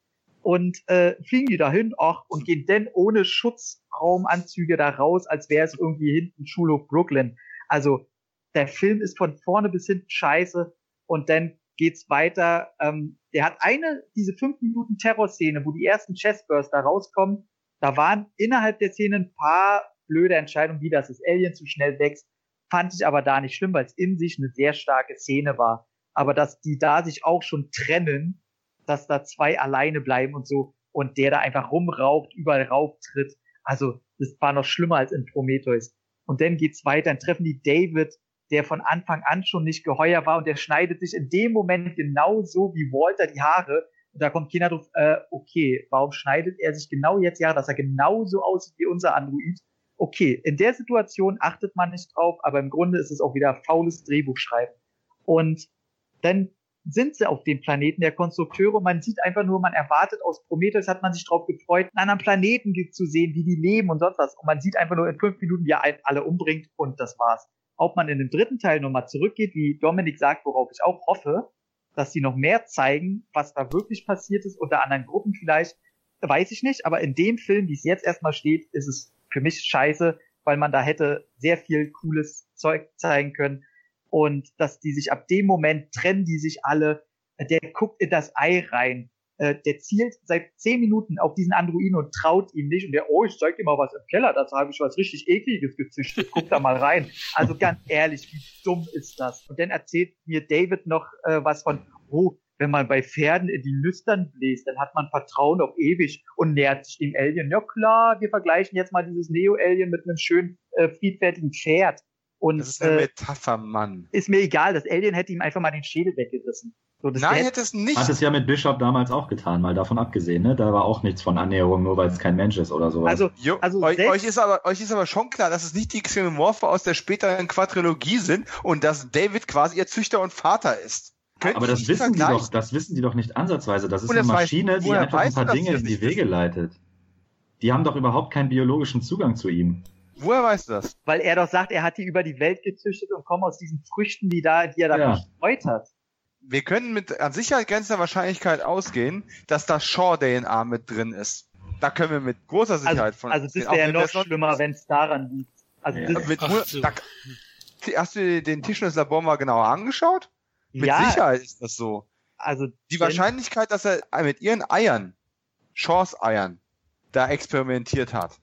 Und äh, fliegen die dahin, ach, und gehen dann ohne Schutzraumanzüge da raus, als wäre es irgendwie hinten Schulhof Brooklyn. Also der Film ist von vorne bis hinten scheiße und dann geht's weiter. Ähm, der hat eine, diese fünf Minuten Terrorszene, wo die ersten Chestburster rauskommen. Da waren innerhalb der Szene ein paar blöde Entscheidungen, wie das das Alien zu schnell wächst. Fand ich aber da nicht schlimm, weil es in sich eine sehr starke Szene war. Aber dass die da sich auch schon trennen, dass da zwei alleine bleiben und so und der da einfach rumraucht, überall rauftritt. Also, das war noch schlimmer als in Prometheus. Und dann geht's weiter, dann treffen die David, der von Anfang an schon nicht geheuer war und der schneidet sich in dem Moment genauso wie Walter die Haare. Und da kommt keiner drauf, äh, okay, warum schneidet er sich genau jetzt Haare, dass er genauso aussieht wie unser Android? Okay, in der Situation achtet man nicht drauf, aber im Grunde ist es auch wieder faules Drehbuchschreiben. Und dann sind sie auf dem Planeten der Konstrukteure man sieht einfach nur, man erwartet aus Prometheus, hat man sich drauf gefreut, einen anderen Planeten zu sehen, wie die leben und sonst was. Und man sieht einfach nur in fünf Minuten, wie er alle umbringt und das war's ob man in dem dritten Teil nochmal zurückgeht, wie Dominik sagt, worauf ich auch hoffe, dass sie noch mehr zeigen, was da wirklich passiert ist, unter anderen Gruppen vielleicht, weiß ich nicht, aber in dem Film, wie es jetzt erstmal steht, ist es für mich scheiße, weil man da hätte sehr viel cooles Zeug zeigen können und dass die sich ab dem Moment trennen, die sich alle, der guckt in das Ei rein äh, der zielt seit zehn Minuten auf diesen Androiden und traut ihm nicht. Und der, oh, ich zeig dir mal was im Keller, da habe ich was richtig ekliges gezüchtet, (laughs) guck da mal rein. Also ganz ehrlich, wie dumm ist das? Und dann erzählt mir David noch äh, was von, oh, wenn man bei Pferden in die Nüstern bläst, dann hat man Vertrauen auf ewig und nähert sich dem Alien. Ja klar, wir vergleichen jetzt mal dieses Neo-Alien mit einem schönen, äh, friedfertigen Pferd. Und, das ist eine äh, Metapher, Mann. Ist mir egal, das Alien hätte ihm einfach mal den Schädel weggerissen. So, Nein, hätte es nicht. Hat es ja mit Bishop damals auch getan, mal davon abgesehen, ne? Da war auch nichts von Annäherung, nur weil es kein Mensch ist oder sowas. Also, jo, also euch, euch, ist aber, euch ist aber schon klar, dass es nicht die Xenomorphe aus der späteren Quadrilogie sind und dass David quasi ihr Züchter und Vater ist. Könnt aber das wissen die doch, das wissen die doch nicht ansatzweise. Das ist eine Maschine, weiß, die einfach ein paar Dinge in die Wege leitet. Die haben doch überhaupt keinen biologischen Zugang zu ihm. Woher weißt du das? Weil er doch sagt, er hat die über die Welt gezüchtet und kommt aus diesen Früchten, die da, die er da ja. verstreut hat wir können mit an Sicherheit grenzender Wahrscheinlichkeit ausgehen, dass da Shaw-DNA mit drin ist. Da können wir mit großer also, Sicherheit also, von Also das wäre ja noch schlimmer, wenn es daran liegt. Also ja. mit nur, so. da, hast du den Tischlerslabor mal genauer angeschaut? Mit ja, Sicherheit ist das so. Also die Wahrscheinlichkeit, dass er mit ihren Eiern, Shaws Eiern, da experimentiert hat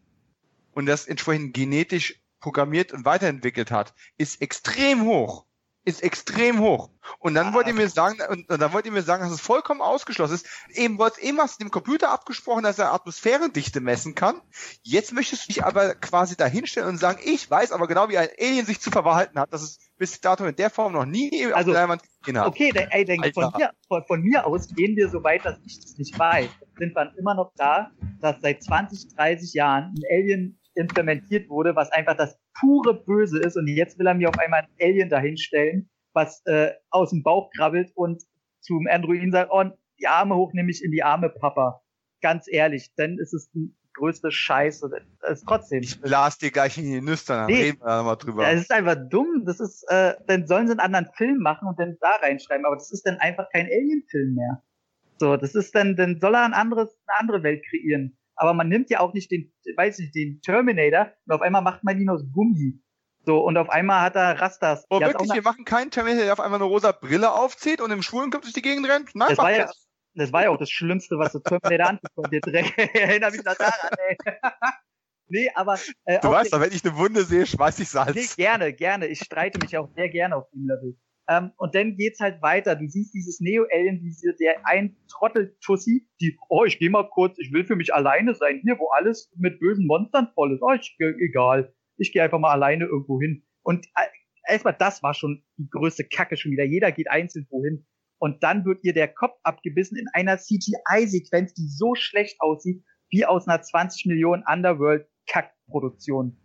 und das entsprechend genetisch programmiert und weiterentwickelt hat, ist extrem hoch ist extrem hoch. Und dann ah, wollt ihr mir sagen, und, und, dann wollt ihr mir sagen, dass es vollkommen ausgeschlossen ist. Eben wollt eben hast du dem Computer abgesprochen, dass er Atmosphärendichte messen kann. Jetzt möchtest du dich aber quasi dahinstellen und sagen, ich weiß aber genau, wie ein Alien sich zu verhalten hat, dass es bis dato in der Form noch nie also, jemand gesehen hat. Okay, der, ey, denk, von, mir, von, von, mir aus gehen wir so weit, dass ich das nicht weiß. Sind wir immer noch da, dass seit 20, 30 Jahren ein Alien implementiert wurde, was einfach das pure Böse ist. Und jetzt will er mir auf einmal ein Alien dahinstellen, was äh, aus dem Bauch krabbelt und zum Androiden sagt, oh, die Arme hoch, nehme ich in die Arme, Papa. Ganz ehrlich, dann ist es ein größte Scheiße. Das ist trotzdem. Ich las dir gleich in die Nüstern, dann nee, reden wir da mal drüber. Das ist einfach dumm. Das ist, äh, dann sollen sie einen anderen Film machen und dann da reinschreiben. Aber das ist dann einfach kein Alien-Film mehr. So, das ist dann, dann soll er ein anderes, eine andere Welt kreieren. Aber man nimmt ja auch nicht den, weiß nicht, den Terminator und auf einmal macht man ihn aus Gummi. So, und auf einmal hat er Rastas. Oh, wirklich? Wir machen keinen Terminator, der auf einmal eine rosa Brille aufzieht und im Schwulenclub durch die Gegend rennt? Nein, das war ja. Das war ja auch das Schlimmste, was so Terminator angekommen der Dreck. (laughs) Erinnere mich noch daran, ey. (laughs) nee, aber, äh, Du weißt doch, wenn ich eine Wunde sehe, schmeiß ich Salz. Nee, gerne, gerne. Ich streite mich auch sehr gerne auf dem Level. Ähm, und dann geht's halt weiter. Du siehst dieses Neo-Alien, diese, der ein Trottel-Tussi, die, oh, ich geh mal kurz, ich will für mich alleine sein, hier, wo alles mit bösen Monstern voll ist. Oh, ich, egal. Ich gehe einfach mal alleine irgendwo hin. Und äh, erstmal, das war schon die größte Kacke schon wieder. Jeder geht einzeln wohin. Und dann wird ihr der Kopf abgebissen in einer CGI-Sequenz, die so schlecht aussieht, wie aus einer 20 Millionen Underworld-Kack-Produktion.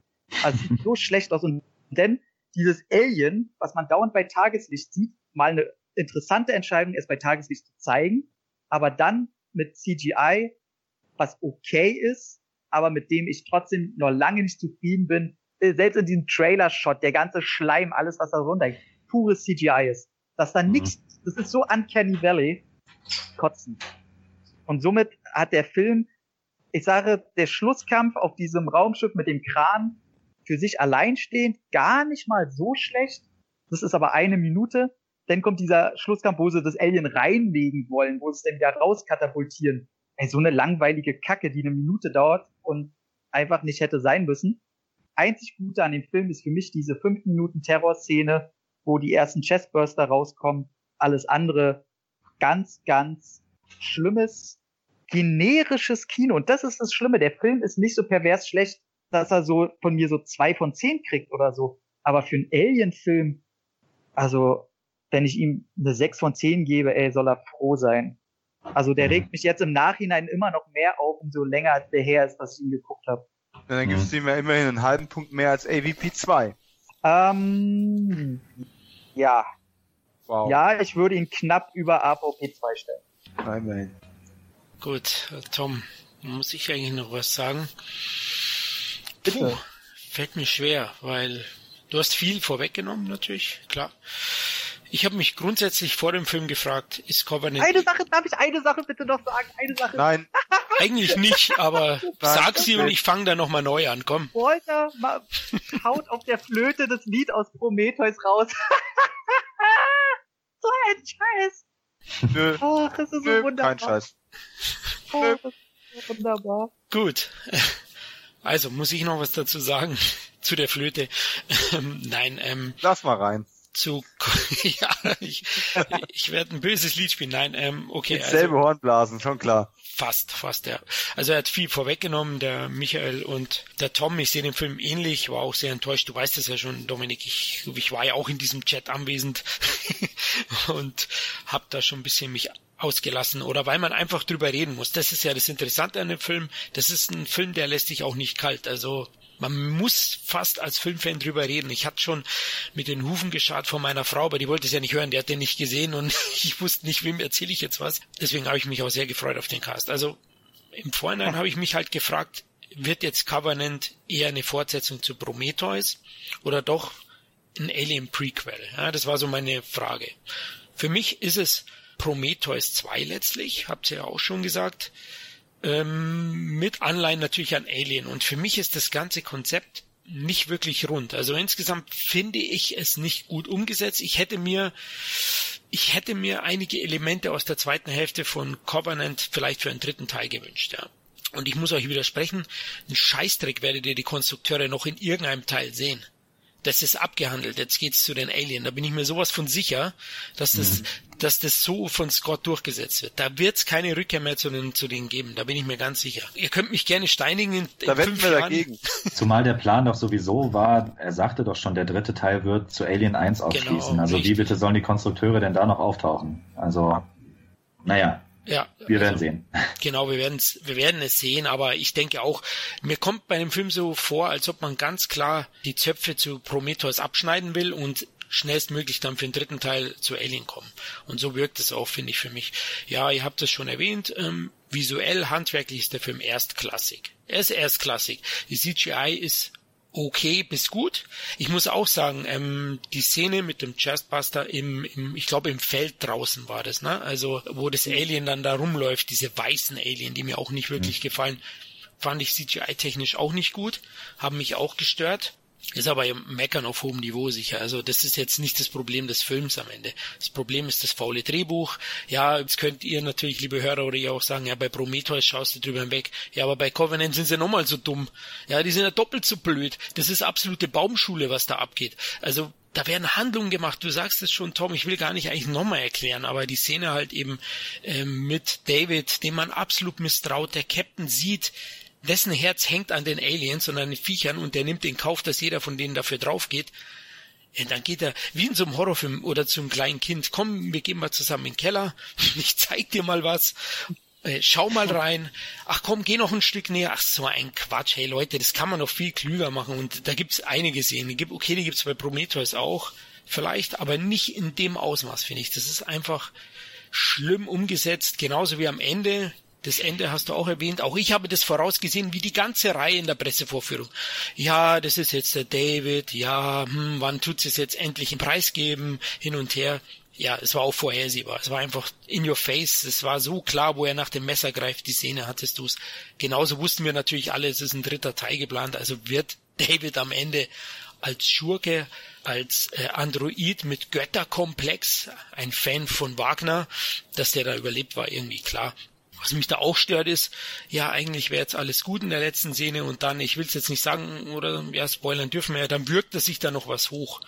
Also sieht so (laughs) schlecht aus. Und denn dieses Alien, was man dauernd bei Tageslicht sieht, mal eine interessante Entscheidung, es bei Tageslicht zu zeigen, aber dann mit CGI, was okay ist, aber mit dem ich trotzdem noch lange nicht zufrieden bin. Äh, Selbst in diesem Trailer-Shot, der ganze Schleim, alles, was da runter, pures CGI ist. Dass da Mhm. nichts, das ist so Uncanny Valley, kotzen. Und somit hat der Film, ich sage, der Schlusskampf auf diesem Raumschiff mit dem Kran für sich alleinstehend gar nicht mal so schlecht. Das ist aber eine Minute. Dann kommt dieser Schlusskampf, wo sie das Alien reinlegen wollen, wo sie es dann wieder rauskatapultieren. Ey, so eine langweilige Kacke, die eine Minute dauert und einfach nicht hätte sein müssen. Einzig Gute an dem Film ist für mich diese fünf Minuten Terrorszene, wo die ersten Chestburster rauskommen. Alles andere ganz, ganz schlimmes, generisches Kino. Und das ist das Schlimme. Der Film ist nicht so pervers schlecht, dass er so von mir so zwei von zehn kriegt oder so. Aber für einen Alien-Film, also wenn ich ihm eine sechs von zehn gebe, ey, soll er froh sein. Also der Mhm. regt mich jetzt im Nachhinein immer noch mehr auf, umso länger der her ist, dass ich ihn geguckt habe. Ja, dann gibst du ihm ja immerhin einen halben Punkt mehr als AVP 2. Ähm, ja, Wow. ja, ich würde ihn knapp über AVP 2 stellen. Nein, nein. Gut, Tom, muss ich eigentlich noch was sagen? Bitte. Puh, fällt mir schwer, weil du hast viel vorweggenommen, natürlich, klar. Ich habe mich grundsätzlich vor dem Film gefragt, ist Covenant Eine Sache, darf ich eine Sache bitte noch sagen? Eine Sache. Nein, (laughs) eigentlich nicht, aber (laughs) sag sie und ich fange da nochmal neu an, komm. Walter ma- haut auf der Flöte das Lied aus Prometheus raus. (laughs) so ein Scheiß. nö, Ach, das ist so nö, wunderbar. kein Scheiß. Oh, das ist so wunderbar. Gut. Also, muss ich noch was dazu sagen (laughs) zu der Flöte? Ähm, Nein, ähm, Lass mal rein. zu, ja, ich, ich werde ein böses Lied spielen. Nein, ähm, okay. Selbe Hornblasen, schon klar. Fast, fast, ja. Also er hat viel vorweggenommen, der Michael und der Tom. Ich sehe den Film ähnlich, war auch sehr enttäuscht. Du weißt es ja schon, Dominik. Ich, ich war ja auch in diesem Chat anwesend (laughs) und habe da schon ein bisschen mich ausgelassen oder weil man einfach drüber reden muss. Das ist ja das Interessante an dem Film. Das ist ein Film, der lässt dich auch nicht kalt. Also man muss fast als Filmfan drüber reden. Ich hatte schon mit den Hufen geschart von meiner Frau, aber die wollte es ja nicht hören, die hat den nicht gesehen und (laughs) ich wusste nicht, wem erzähle ich jetzt was. Deswegen habe ich mich auch sehr gefreut auf den Cast. Also im Vorhinein habe ich mich halt gefragt, wird jetzt Covenant eher eine Fortsetzung zu Prometheus oder doch ein Alien Prequel? Ja, das war so meine Frage. Für mich ist es Prometheus 2 letztlich, habt ihr ja auch schon gesagt ähm, mit Anleihen natürlich an Alien. Und für mich ist das ganze Konzept nicht wirklich rund. Also insgesamt finde ich es nicht gut umgesetzt. Ich hätte mir, ich hätte mir einige Elemente aus der zweiten Hälfte von Covenant vielleicht für einen dritten Teil gewünscht, ja. Und ich muss euch widersprechen, ein Scheißdreck werdet ihr die Konstrukteure noch in irgendeinem Teil sehen. Das ist abgehandelt. Jetzt geht's zu den Alien. Da bin ich mir sowas von sicher, dass das, dass das so von Scott durchgesetzt wird. Da wird's keine Rückkehr mehr zu den, zu denen geben. Da bin ich mir ganz sicher. Ihr könnt mich gerne steinigen in, in Da fünf wir Jahren. dagegen. (laughs) Zumal der Plan doch sowieso war, er sagte doch schon, der dritte Teil wird zu Alien 1 ausschließen. Genau, also wie richtig. bitte sollen die Konstrukteure denn da noch auftauchen? Also, naja, Ja, wir werden also, sehen. (laughs) Genau, wir werden wir werden es sehen, aber ich denke auch, mir kommt bei dem Film so vor, als ob man ganz klar die Zöpfe zu Prometheus abschneiden will und schnellstmöglich dann für den dritten Teil zu Alien kommen. Und so wirkt es auch, finde ich, für mich. Ja, ihr habt es schon erwähnt, ähm, visuell, handwerklich ist der Film erstklassig. Er ist erstklassig. Die CGI ist okay bis gut. Ich muss auch sagen, ähm, die Szene mit dem Chestbuster im, im ich glaube im Feld draußen war das, ne? Also wo das Alien dann da rumläuft, diese weißen Alien, die mir auch nicht wirklich mhm. gefallen, fand ich CGI-technisch auch nicht gut, haben mich auch gestört. Ist aber Meckern auf hohem Niveau sicher. Also das ist jetzt nicht das Problem des Films am Ende. Das Problem ist das faule Drehbuch. Ja, jetzt könnt ihr natürlich, liebe Hörer, oder ihr auch sagen, ja, bei Prometheus schaust du drüber hinweg. Ja, aber bei Covenant sind sie nochmal so dumm. Ja, die sind ja doppelt so blöd. Das ist absolute Baumschule, was da abgeht. Also da werden Handlungen gemacht. Du sagst es schon, Tom, ich will gar nicht eigentlich nochmal erklären, aber die Szene halt eben ähm, mit David, dem man absolut misstraut, der Captain sieht, dessen Herz hängt an den Aliens und an den Viechern und der nimmt in Kauf, dass jeder von denen dafür drauf geht. Dann geht er wie in so einem Horrorfilm oder zum kleinen Kind. Komm, wir gehen mal zusammen in den Keller. (laughs) Ich zeig dir mal was. Äh, schau mal rein. Ach komm, geh noch ein Stück näher. Ach, so ein Quatsch. Hey Leute, das kann man noch viel klüger machen. Und da gibt's einige Szenen. Okay, die gibt's bei Prometheus auch. Vielleicht, aber nicht in dem Ausmaß, finde ich. Das ist einfach schlimm umgesetzt. Genauso wie am Ende das Ende hast du auch erwähnt. Auch ich habe das vorausgesehen, wie die ganze Reihe in der Pressevorführung. Ja, das ist jetzt der David. Ja, hm, wann tut es jetzt endlich einen Preis geben? Hin und her. Ja, es war auch vorhersehbar. Es war einfach in your face. Es war so klar, wo er nach dem Messer greift. Die Szene hattest du es. Genauso wussten wir natürlich alle, es ist ein dritter Teil geplant. Also wird David am Ende als Schurke, als äh, Android mit Götterkomplex, ein Fan von Wagner, dass der da überlebt war, irgendwie klar. Was mich da auch stört ist, ja, eigentlich wäre jetzt alles gut in der letzten Szene und dann, ich will es jetzt nicht sagen, oder ja, spoilern dürfen wir ja, dann wirkt er sich da noch was hoch.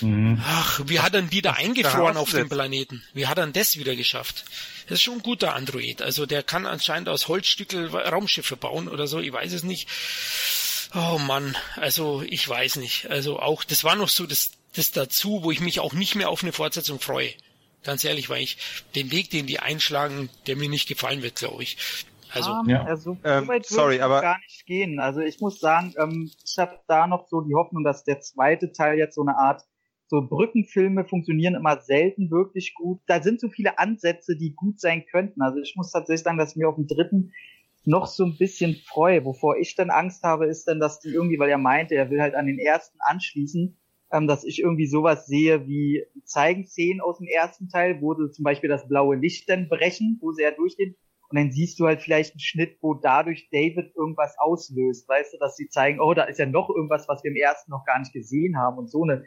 Mhm. Ach, wie hat er die da eingefroren auf dem Planeten? Wie hat er denn das wieder geschafft? Das ist schon ein guter Android. Also der kann anscheinend aus Holzstückel Raumschiffe bauen oder so, ich weiß es nicht. Oh Mann, also ich weiß nicht. Also auch, das war noch so das, das dazu, wo ich mich auch nicht mehr auf eine Fortsetzung freue. Ganz ehrlich, weil ich den Weg, den die einschlagen, der mir nicht gefallen wird, glaube ich. Also, um, ja. also so ähm, weit sorry, ich aber gar nicht gehen. Also ich muss sagen, ähm, ich habe da noch so die Hoffnung, dass der zweite Teil jetzt so eine Art so Brückenfilme funktionieren immer selten wirklich gut. Da sind so viele Ansätze, die gut sein könnten. Also ich muss tatsächlich sagen, dass ich mir auf dem dritten noch so ein bisschen freue. Wovor ich dann Angst habe, ist dann, dass die irgendwie, weil er meinte, er will halt an den ersten anschließen, ähm, dass ich irgendwie sowas sehe wie zeigen Szenen aus dem ersten Teil, wo sie zum Beispiel das blaue Licht dann brechen, wo sie ja durchgehen. Und dann siehst du halt vielleicht einen Schnitt, wo dadurch David irgendwas auslöst, weißt du, dass sie zeigen, oh, da ist ja noch irgendwas, was wir im ersten noch gar nicht gesehen haben und so eine.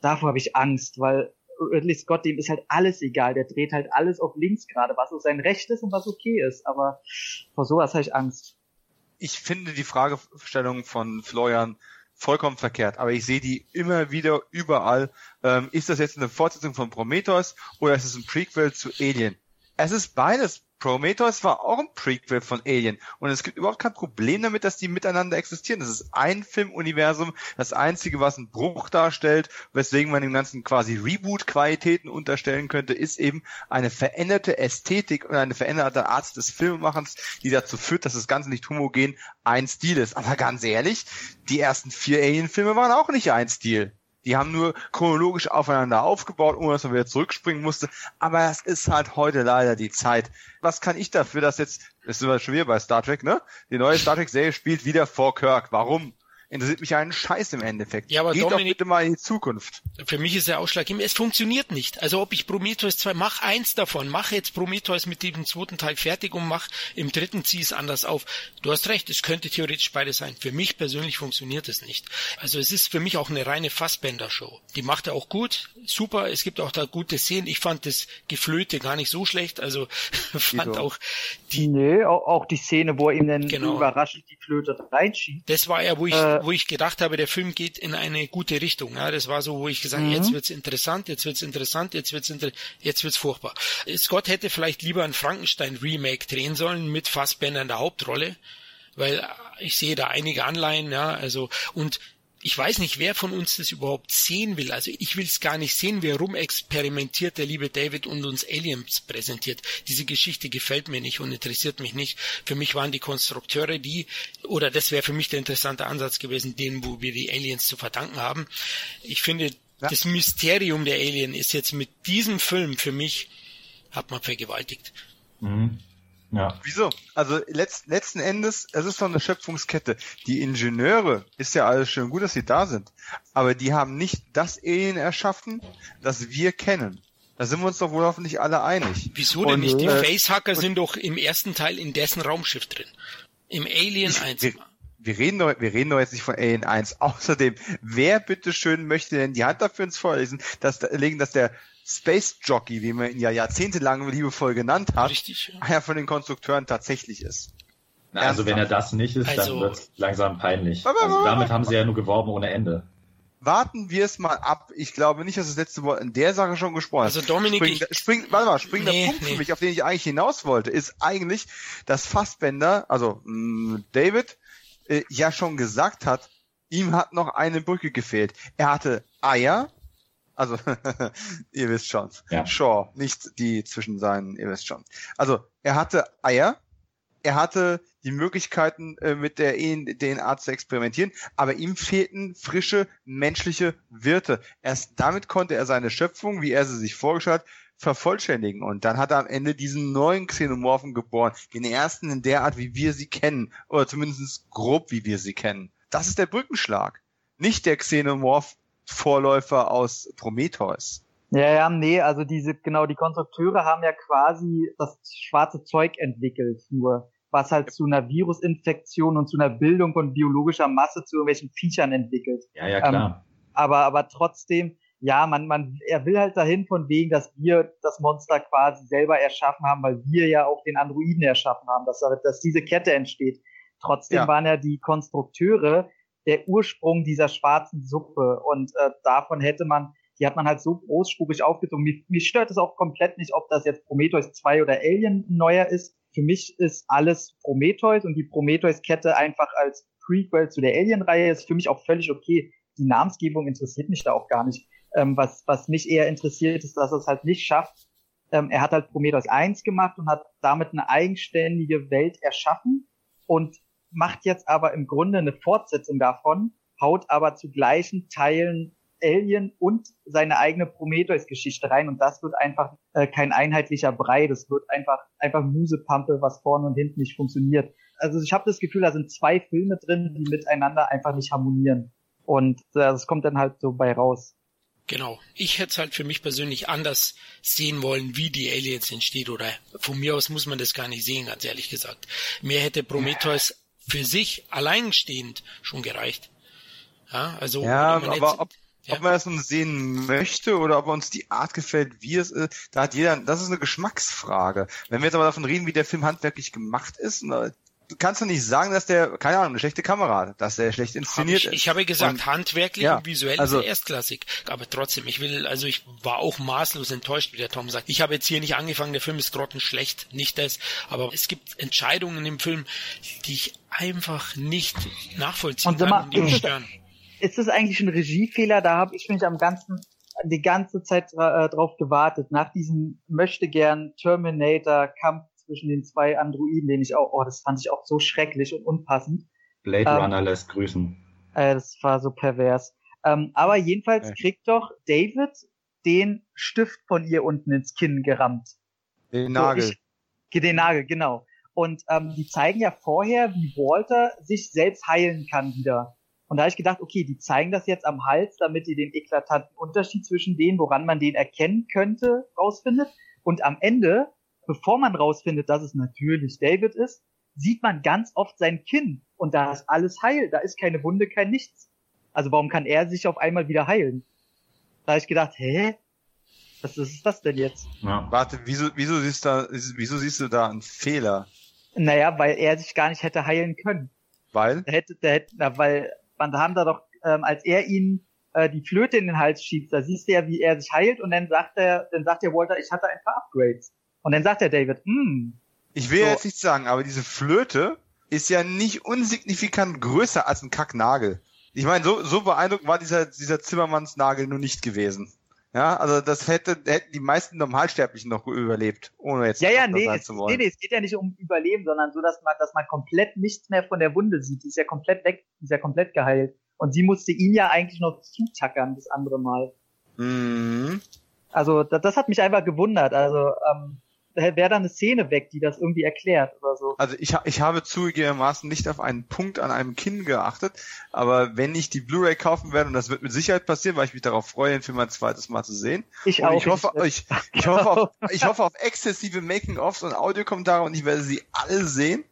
Davor habe ich Angst, weil Ridley Scott, dem ist halt alles egal. Der dreht halt alles auf links gerade, was so sein Recht ist und was okay ist. Aber vor sowas habe ich Angst. Ich finde die Fragestellung von Florian vollkommen verkehrt. Aber ich sehe die immer wieder überall. Ähm, ist das jetzt eine Fortsetzung von Prometheus oder ist es ein Prequel zu Alien? Es ist beides Prometheus war auch ein Prequel von Alien und es gibt überhaupt kein Problem damit, dass die miteinander existieren. Das ist ein Filmuniversum, das einzige, was einen Bruch darstellt, weswegen man dem Ganzen quasi Reboot-Qualitäten unterstellen könnte, ist eben eine veränderte Ästhetik und eine veränderte Art des Filmemachens, die dazu führt, dass das Ganze nicht homogen ein Stil ist. Aber ganz ehrlich, die ersten vier Alien-Filme waren auch nicht ein Stil. Die haben nur chronologisch aufeinander aufgebaut, ohne dass man wieder zurückspringen musste. Aber es ist halt heute leider die Zeit. Was kann ich dafür, dass jetzt, das sind wir schon wieder bei Star Trek, ne? Die neue Star Trek Serie spielt wieder vor Kirk. Warum? Interessiert mich einen Scheiß im Endeffekt. Ja, aber Geht Dominik, doch bitte mal in die Zukunft. Für mich ist der Ausschlag, es funktioniert nicht. Also ob ich Prometheus 2, mach eins davon, mach jetzt Prometheus mit dem zweiten Teil fertig und mach im dritten zieh es anders auf. Du hast recht, es könnte theoretisch beides sein. Für mich persönlich funktioniert es nicht. Also es ist für mich auch eine reine Fassbender-Show. Die macht er auch gut, super, es gibt auch da gute Szenen. Ich fand das Geflöte gar nicht so schlecht, also (laughs) fand auch die... Nee, auch, die Szene, wo er ihm dann genau. überraschend die Flöte reinschiebt. Das war ja, wo ich, äh, wo ich gedacht habe, der Film geht in eine gute Richtung. Ja, das war so, wo ich gesagt, mhm. jetzt wird's interessant, jetzt wird's interessant, jetzt wird's inter jetzt wird's furchtbar. Scott hätte vielleicht lieber ein Frankenstein Remake drehen sollen mit Fassbender in der Hauptrolle, weil ich sehe da einige Anleihen, ja, also und ich weiß nicht, wer von uns das überhaupt sehen will. Also ich will es gar nicht sehen, wer rumexperimentiert, der liebe David und uns Aliens präsentiert. Diese Geschichte gefällt mir nicht und interessiert mich nicht. Für mich waren die Konstrukteure die, oder das wäre für mich der interessante Ansatz gewesen, denen, wo wir die Aliens zu verdanken haben. Ich finde, ja. das Mysterium der Alien ist jetzt mit diesem Film für mich, hat man vergewaltigt. Mhm. Ja. Wieso? Also letzt, letzten Endes, es ist doch eine Schöpfungskette. Die Ingenieure, ist ja alles schön gut, dass sie da sind, aber die haben nicht das Alien erschaffen, das wir kennen. Da sind wir uns doch wohl hoffentlich alle einig. Wieso denn und, nicht? Die äh, Facehacker sind doch im ersten Teil in dessen Raumschiff drin. Im Alien 1. Wir, wir reden doch, wir reden doch jetzt nicht von Alien 1. (laughs) Außerdem, wer bitteschön möchte denn die Hand dafür ins Feuer legen, dass, legen, dass der Space Jockey, wie man ihn ja jahrzehntelang liebevoll genannt hat, Richtig, ja. einer von den Konstrukteuren tatsächlich ist. Na, also wenn er das nicht ist, also, dann wird es langsam peinlich. Also damit haben sie ja nur geworben ohne Ende. Warten wir es mal ab. Ich glaube nicht, dass das letzte Wort in der Sache schon gesprochen ist. Also Dominik, spring, ich, spring, warte mal, springender nee, Punkt nee. für mich, auf den ich eigentlich hinaus wollte, ist eigentlich, dass Fassbender, also mh, mm, David, äh, ja schon gesagt hat, ihm hat noch eine Brücke gefehlt. Er hatte Eier, also, (laughs) ihr wisst schon. Ja. Shaw, nicht die zwischen seinen, ihr wisst schon. Also, er hatte Eier, er hatte die Möglichkeiten, äh, mit der DNA zu experimentieren, aber ihm fehlten frische menschliche Wirte. Erst damit konnte er seine Schöpfung, wie er sie sich vorgestellt hat, vervollständigen. Und dann hat er am Ende diesen neuen Xenomorphen geboren, den ersten in der Art, wie wir sie kennen, oder zumindest grob, wie wir sie kennen. Das ist der Brückenschlag. Nicht der Xenomorph Vorläufer aus Prometheus. Ja, ja, nee, also diese, genau, die Konstrukteure haben ja quasi das schwarze Zeug entwickelt, nur was halt zu einer Virusinfektion und zu einer Bildung von biologischer Masse zu irgendwelchen Viechern entwickelt. Ja, ja, klar. Ähm, aber, aber trotzdem, ja, man, man, er will halt dahin von wegen, dass wir das Monster quasi selber erschaffen haben, weil wir ja auch den Androiden erschaffen haben, dass, dass diese Kette entsteht. Trotzdem ja. waren ja die Konstrukteure der Ursprung dieser schwarzen Suppe. Und äh, davon hätte man, die hat man halt so großspurig aufgezogen. Mich, mich stört es auch komplett nicht, ob das jetzt Prometheus 2 oder Alien neuer ist. Für mich ist alles Prometheus und die Prometheus-Kette einfach als Prequel zu der Alien-Reihe ist für mich auch völlig okay. Die Namensgebung interessiert mich da auch gar nicht. Ähm, was, was mich eher interessiert, ist, dass er es halt nicht schafft. Ähm, er hat halt Prometheus 1 gemacht und hat damit eine eigenständige Welt erschaffen und macht jetzt aber im Grunde eine Fortsetzung davon, haut aber zu gleichen Teilen Alien und seine eigene Prometheus-Geschichte rein und das wird einfach äh, kein einheitlicher Brei, das wird einfach einfach Musepampe, was vorne und hinten nicht funktioniert. Also ich habe das Gefühl, da sind zwei Filme drin, die miteinander einfach nicht harmonieren und äh, das kommt dann halt so bei raus. Genau. Ich hätte es halt für mich persönlich anders sehen wollen, wie die Aliens entsteht oder von mir aus muss man das gar nicht sehen, ganz ehrlich gesagt. Mir hätte Prometheus für sich alleinstehend schon gereicht. Ja, also ja, aber jetzt, ob, ja. ob man das nun sehen möchte oder ob uns die Art gefällt, wie es ist, da hat jeder, das ist eine Geschmacksfrage. Wenn wir jetzt aber davon reden, wie der Film handwerklich gemacht ist, kannst du nicht sagen, dass der, keine Ahnung, eine schlechte Kamera hat, dass der schlecht inszeniert hab ich, ist. Ich habe gesagt, und, handwerklich ja, und visuell also, ist er erstklassig. Aber trotzdem, ich will, also ich war auch maßlos enttäuscht, wie der Tom sagt. Ich habe jetzt hier nicht angefangen, der Film ist grottenschlecht, nicht das, aber es gibt Entscheidungen im Film, die ich einfach nicht nachvollziehen und kann und die mich stören. Ist das eigentlich ein Regiefehler? Da habe ich mich am ganzen die ganze Zeit äh, drauf gewartet, nach diesem möchte gern Terminator Kampf zwischen den zwei Androiden, den ich auch, oh, das fand ich auch so schrecklich und unpassend. Blade ähm, Runner lässt grüßen. Äh, das war so pervers. Ähm, aber jedenfalls ja. kriegt doch David den Stift von ihr unten ins Kinn gerammt. Den Nagel. So, ich, den Nagel, genau. Und ähm, die zeigen ja vorher, wie Walter sich selbst heilen kann wieder. Und da habe ich gedacht, okay, die zeigen das jetzt am Hals, damit ihr den eklatanten Unterschied zwischen denen, woran man den erkennen könnte, rausfindet. Und am Ende bevor man rausfindet, dass es natürlich David ist, sieht man ganz oft sein Kinn und da ist alles heil, da ist keine Wunde, kein nichts. Also warum kann er sich auf einmal wieder heilen? Da habe ich gedacht, hä? Was ist das denn jetzt? Ja. Warte, wieso, wieso siehst du da, wieso siehst du da einen Fehler? Naja, weil er sich gar nicht hätte heilen können. Weil? Der hätte, der hätte, na, weil, man haben da doch, ähm, als er ihn äh, die Flöte in den Hals schiebt, da siehst du ja, wie er sich heilt und dann sagt er, dann sagt der Walter, ich hatte ein paar Upgrades. Und dann sagt der David, hm. Ich will so. jetzt nicht sagen, aber diese Flöte ist ja nicht unsignifikant größer als ein Kacknagel. Ich meine, so, so beeindruckend war dieser, dieser Zimmermannsnagel nur nicht gewesen. Ja, also das hätte, hätten die meisten Normalsterblichen noch überlebt, ohne jetzt ja, ja, nee, es, zu wollen. Nee, nee, es geht ja nicht um Überleben, sondern so, dass man, dass man komplett nichts mehr von der Wunde sieht. Die ist ja komplett weg, die ist ja komplett geheilt. Und sie musste ihn ja eigentlich noch zutackern, das andere Mal. Mhm. Also das, das hat mich einfach gewundert. Also ähm, wäre da eine Szene weg, die das irgendwie erklärt oder so. Also ich, ich habe zugegebenermaßen nicht auf einen Punkt an einem Kinn geachtet, aber wenn ich die Blu-ray kaufen werde, und das wird mit Sicherheit passieren, weil ich mich darauf freue, den Film ein zweites Mal zu sehen. Ich und auch. Ich hoffe, ich, ich, hoffe auf, (laughs) ich hoffe auf exzessive Making-ofs und Audiokommentare und ich werde sie alle sehen.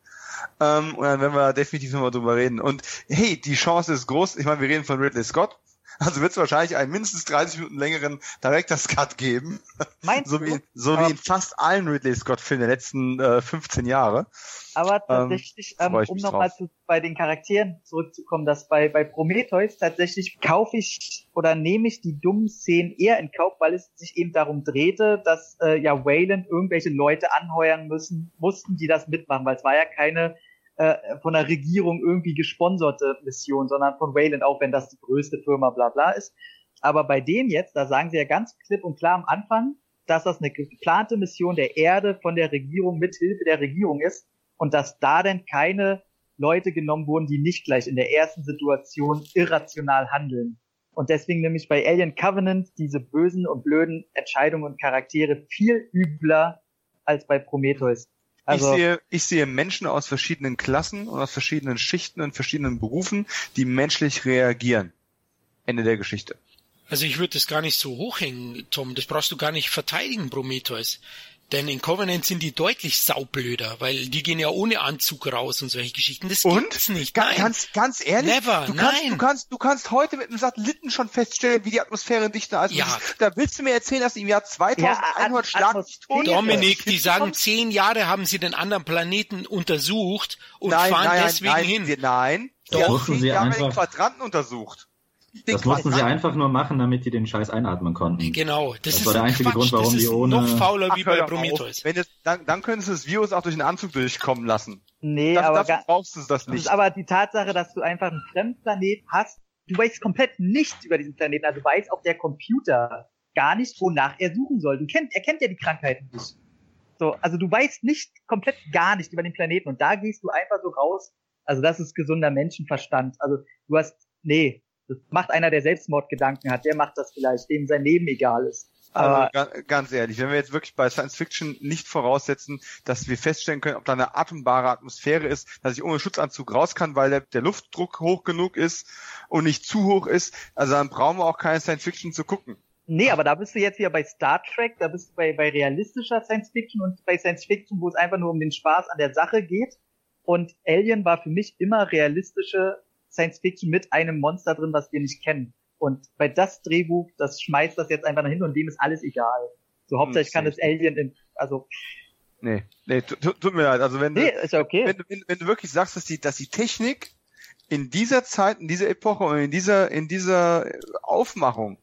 Ähm, und dann werden wir definitiv nochmal drüber reden. Und hey, die Chance ist groß. Ich meine, wir reden von Ridley Scott. Also wird es wahrscheinlich einen mindestens 30 Minuten längeren Director's Cut geben. Meinst so du? wie, so wie in fast allen Ridley Scott-Filmen der letzten äh, 15 Jahre. Aber tatsächlich, ähm, ich um nochmal bei den Charakteren zurückzukommen, dass bei, bei Prometheus tatsächlich kaufe ich oder nehme ich die dummen Szenen eher in Kauf, weil es sich eben darum drehte, dass äh, ja Wayland irgendwelche Leute anheuern müssen, mussten, die das mitmachen, weil es war ja keine äh, von der Regierung irgendwie gesponserte Mission, sondern von Wayland, auch wenn das die größte Firma bla bla ist. Aber bei denen jetzt, da sagen sie ja ganz klipp und klar am Anfang, dass das eine geplante Mission der Erde von der Regierung mit Hilfe der Regierung ist und dass da denn keine Leute genommen wurden, die nicht gleich in der ersten Situation irrational handeln. Und deswegen nämlich bei Alien Covenant diese bösen und blöden Entscheidungen und Charaktere viel übler als bei Prometheus. Also, ich, sehe, ich sehe Menschen aus verschiedenen Klassen und aus verschiedenen Schichten und verschiedenen Berufen, die menschlich reagieren. Ende der Geschichte. Also ich würde das gar nicht so hochhängen, Tom. Das brauchst du gar nicht verteidigen, Prometheus. Denn in Covenant sind die deutlich saublöder, weil die gehen ja ohne Anzug raus und solche Geschichten. Das Und? gibt's nicht. Ga- Nein. Ganz, ganz ehrlich, Never, du, kannst, nein. du kannst, du kannst heute mit einem Satelliten schon feststellen, wie die Atmosphäre dichter ist. Ja. Da willst du mir erzählen, dass im Jahr 2100 Ja, Schlag nicht. Dominik, die sagen, zehn Jahre haben sie den anderen Planeten untersucht und nein, fahren nein, deswegen nein, hin. Sie, nein, Doch. die haben sie Jahre einfach- den Quadranten untersucht. Das mussten sie einfach nur machen, damit die den Scheiß einatmen konnten. Genau, das, Das ist war der ein einzige Quatsch. Grund, warum das ist die ohne- noch fauler wie Ach, bei Prometheus. Wenn es, dann, dann könntest du das Virus auch durch den Anzug durchkommen lassen. nee, Das, aber dafür brauchst du das Das nicht. ist aber die Tatsache, dass du einfach einen Fremdplanet hast. Du weißt komplett nichts über diesen Planeten. Also weiß auch der Computer gar nicht, wonach er suchen soll. Du kennt, er kennt ja die Krankheiten nicht. So, also du weißt nicht komplett gar nicht über den Planeten und da gehst du einfach so raus. Also das ist gesunder Menschenverstand. Also du hast, nee, das macht einer, der Selbstmordgedanken hat, der macht das vielleicht, dem sein Leben egal ist. Also Aber ga, ganz ehrlich, wenn wir jetzt wirklich bei Science Fiction nicht voraussetzen, dass wir feststellen können, ob da eine atembare Atmosphäre ist, dass ich ohne Schutzanzug raus kann, weil der, der Luftdruck hoch genug ist und nicht zu hoch ist, also dann brauchen wir auch keine Science Fiction zu gucken. Nee, aber da bist du jetzt wieder bei Star Trek, da bist du bei, bei realistischer Science Fiction und bei Science Fiction, wo es einfach nur um den Spaß an der Sache geht. Und Alien war für mich immer realistische Science Fiction mit einem Monster drin, was wir nicht kennen. Und bei das Drehbuch, das schmeißt das jetzt einfach nach hinten und dem ist alles egal. So hauptsächlich kann Hm, das Alien in, also, Nee, nee, tu- tu- tut mir leid. Also wenn nee, du, ist ja okay. wenn, du- wenn, wenn du wirklich sagst, dass die, dass die Technik in dieser Zeit, in dieser Epoche und in dieser, in dieser Aufmachung,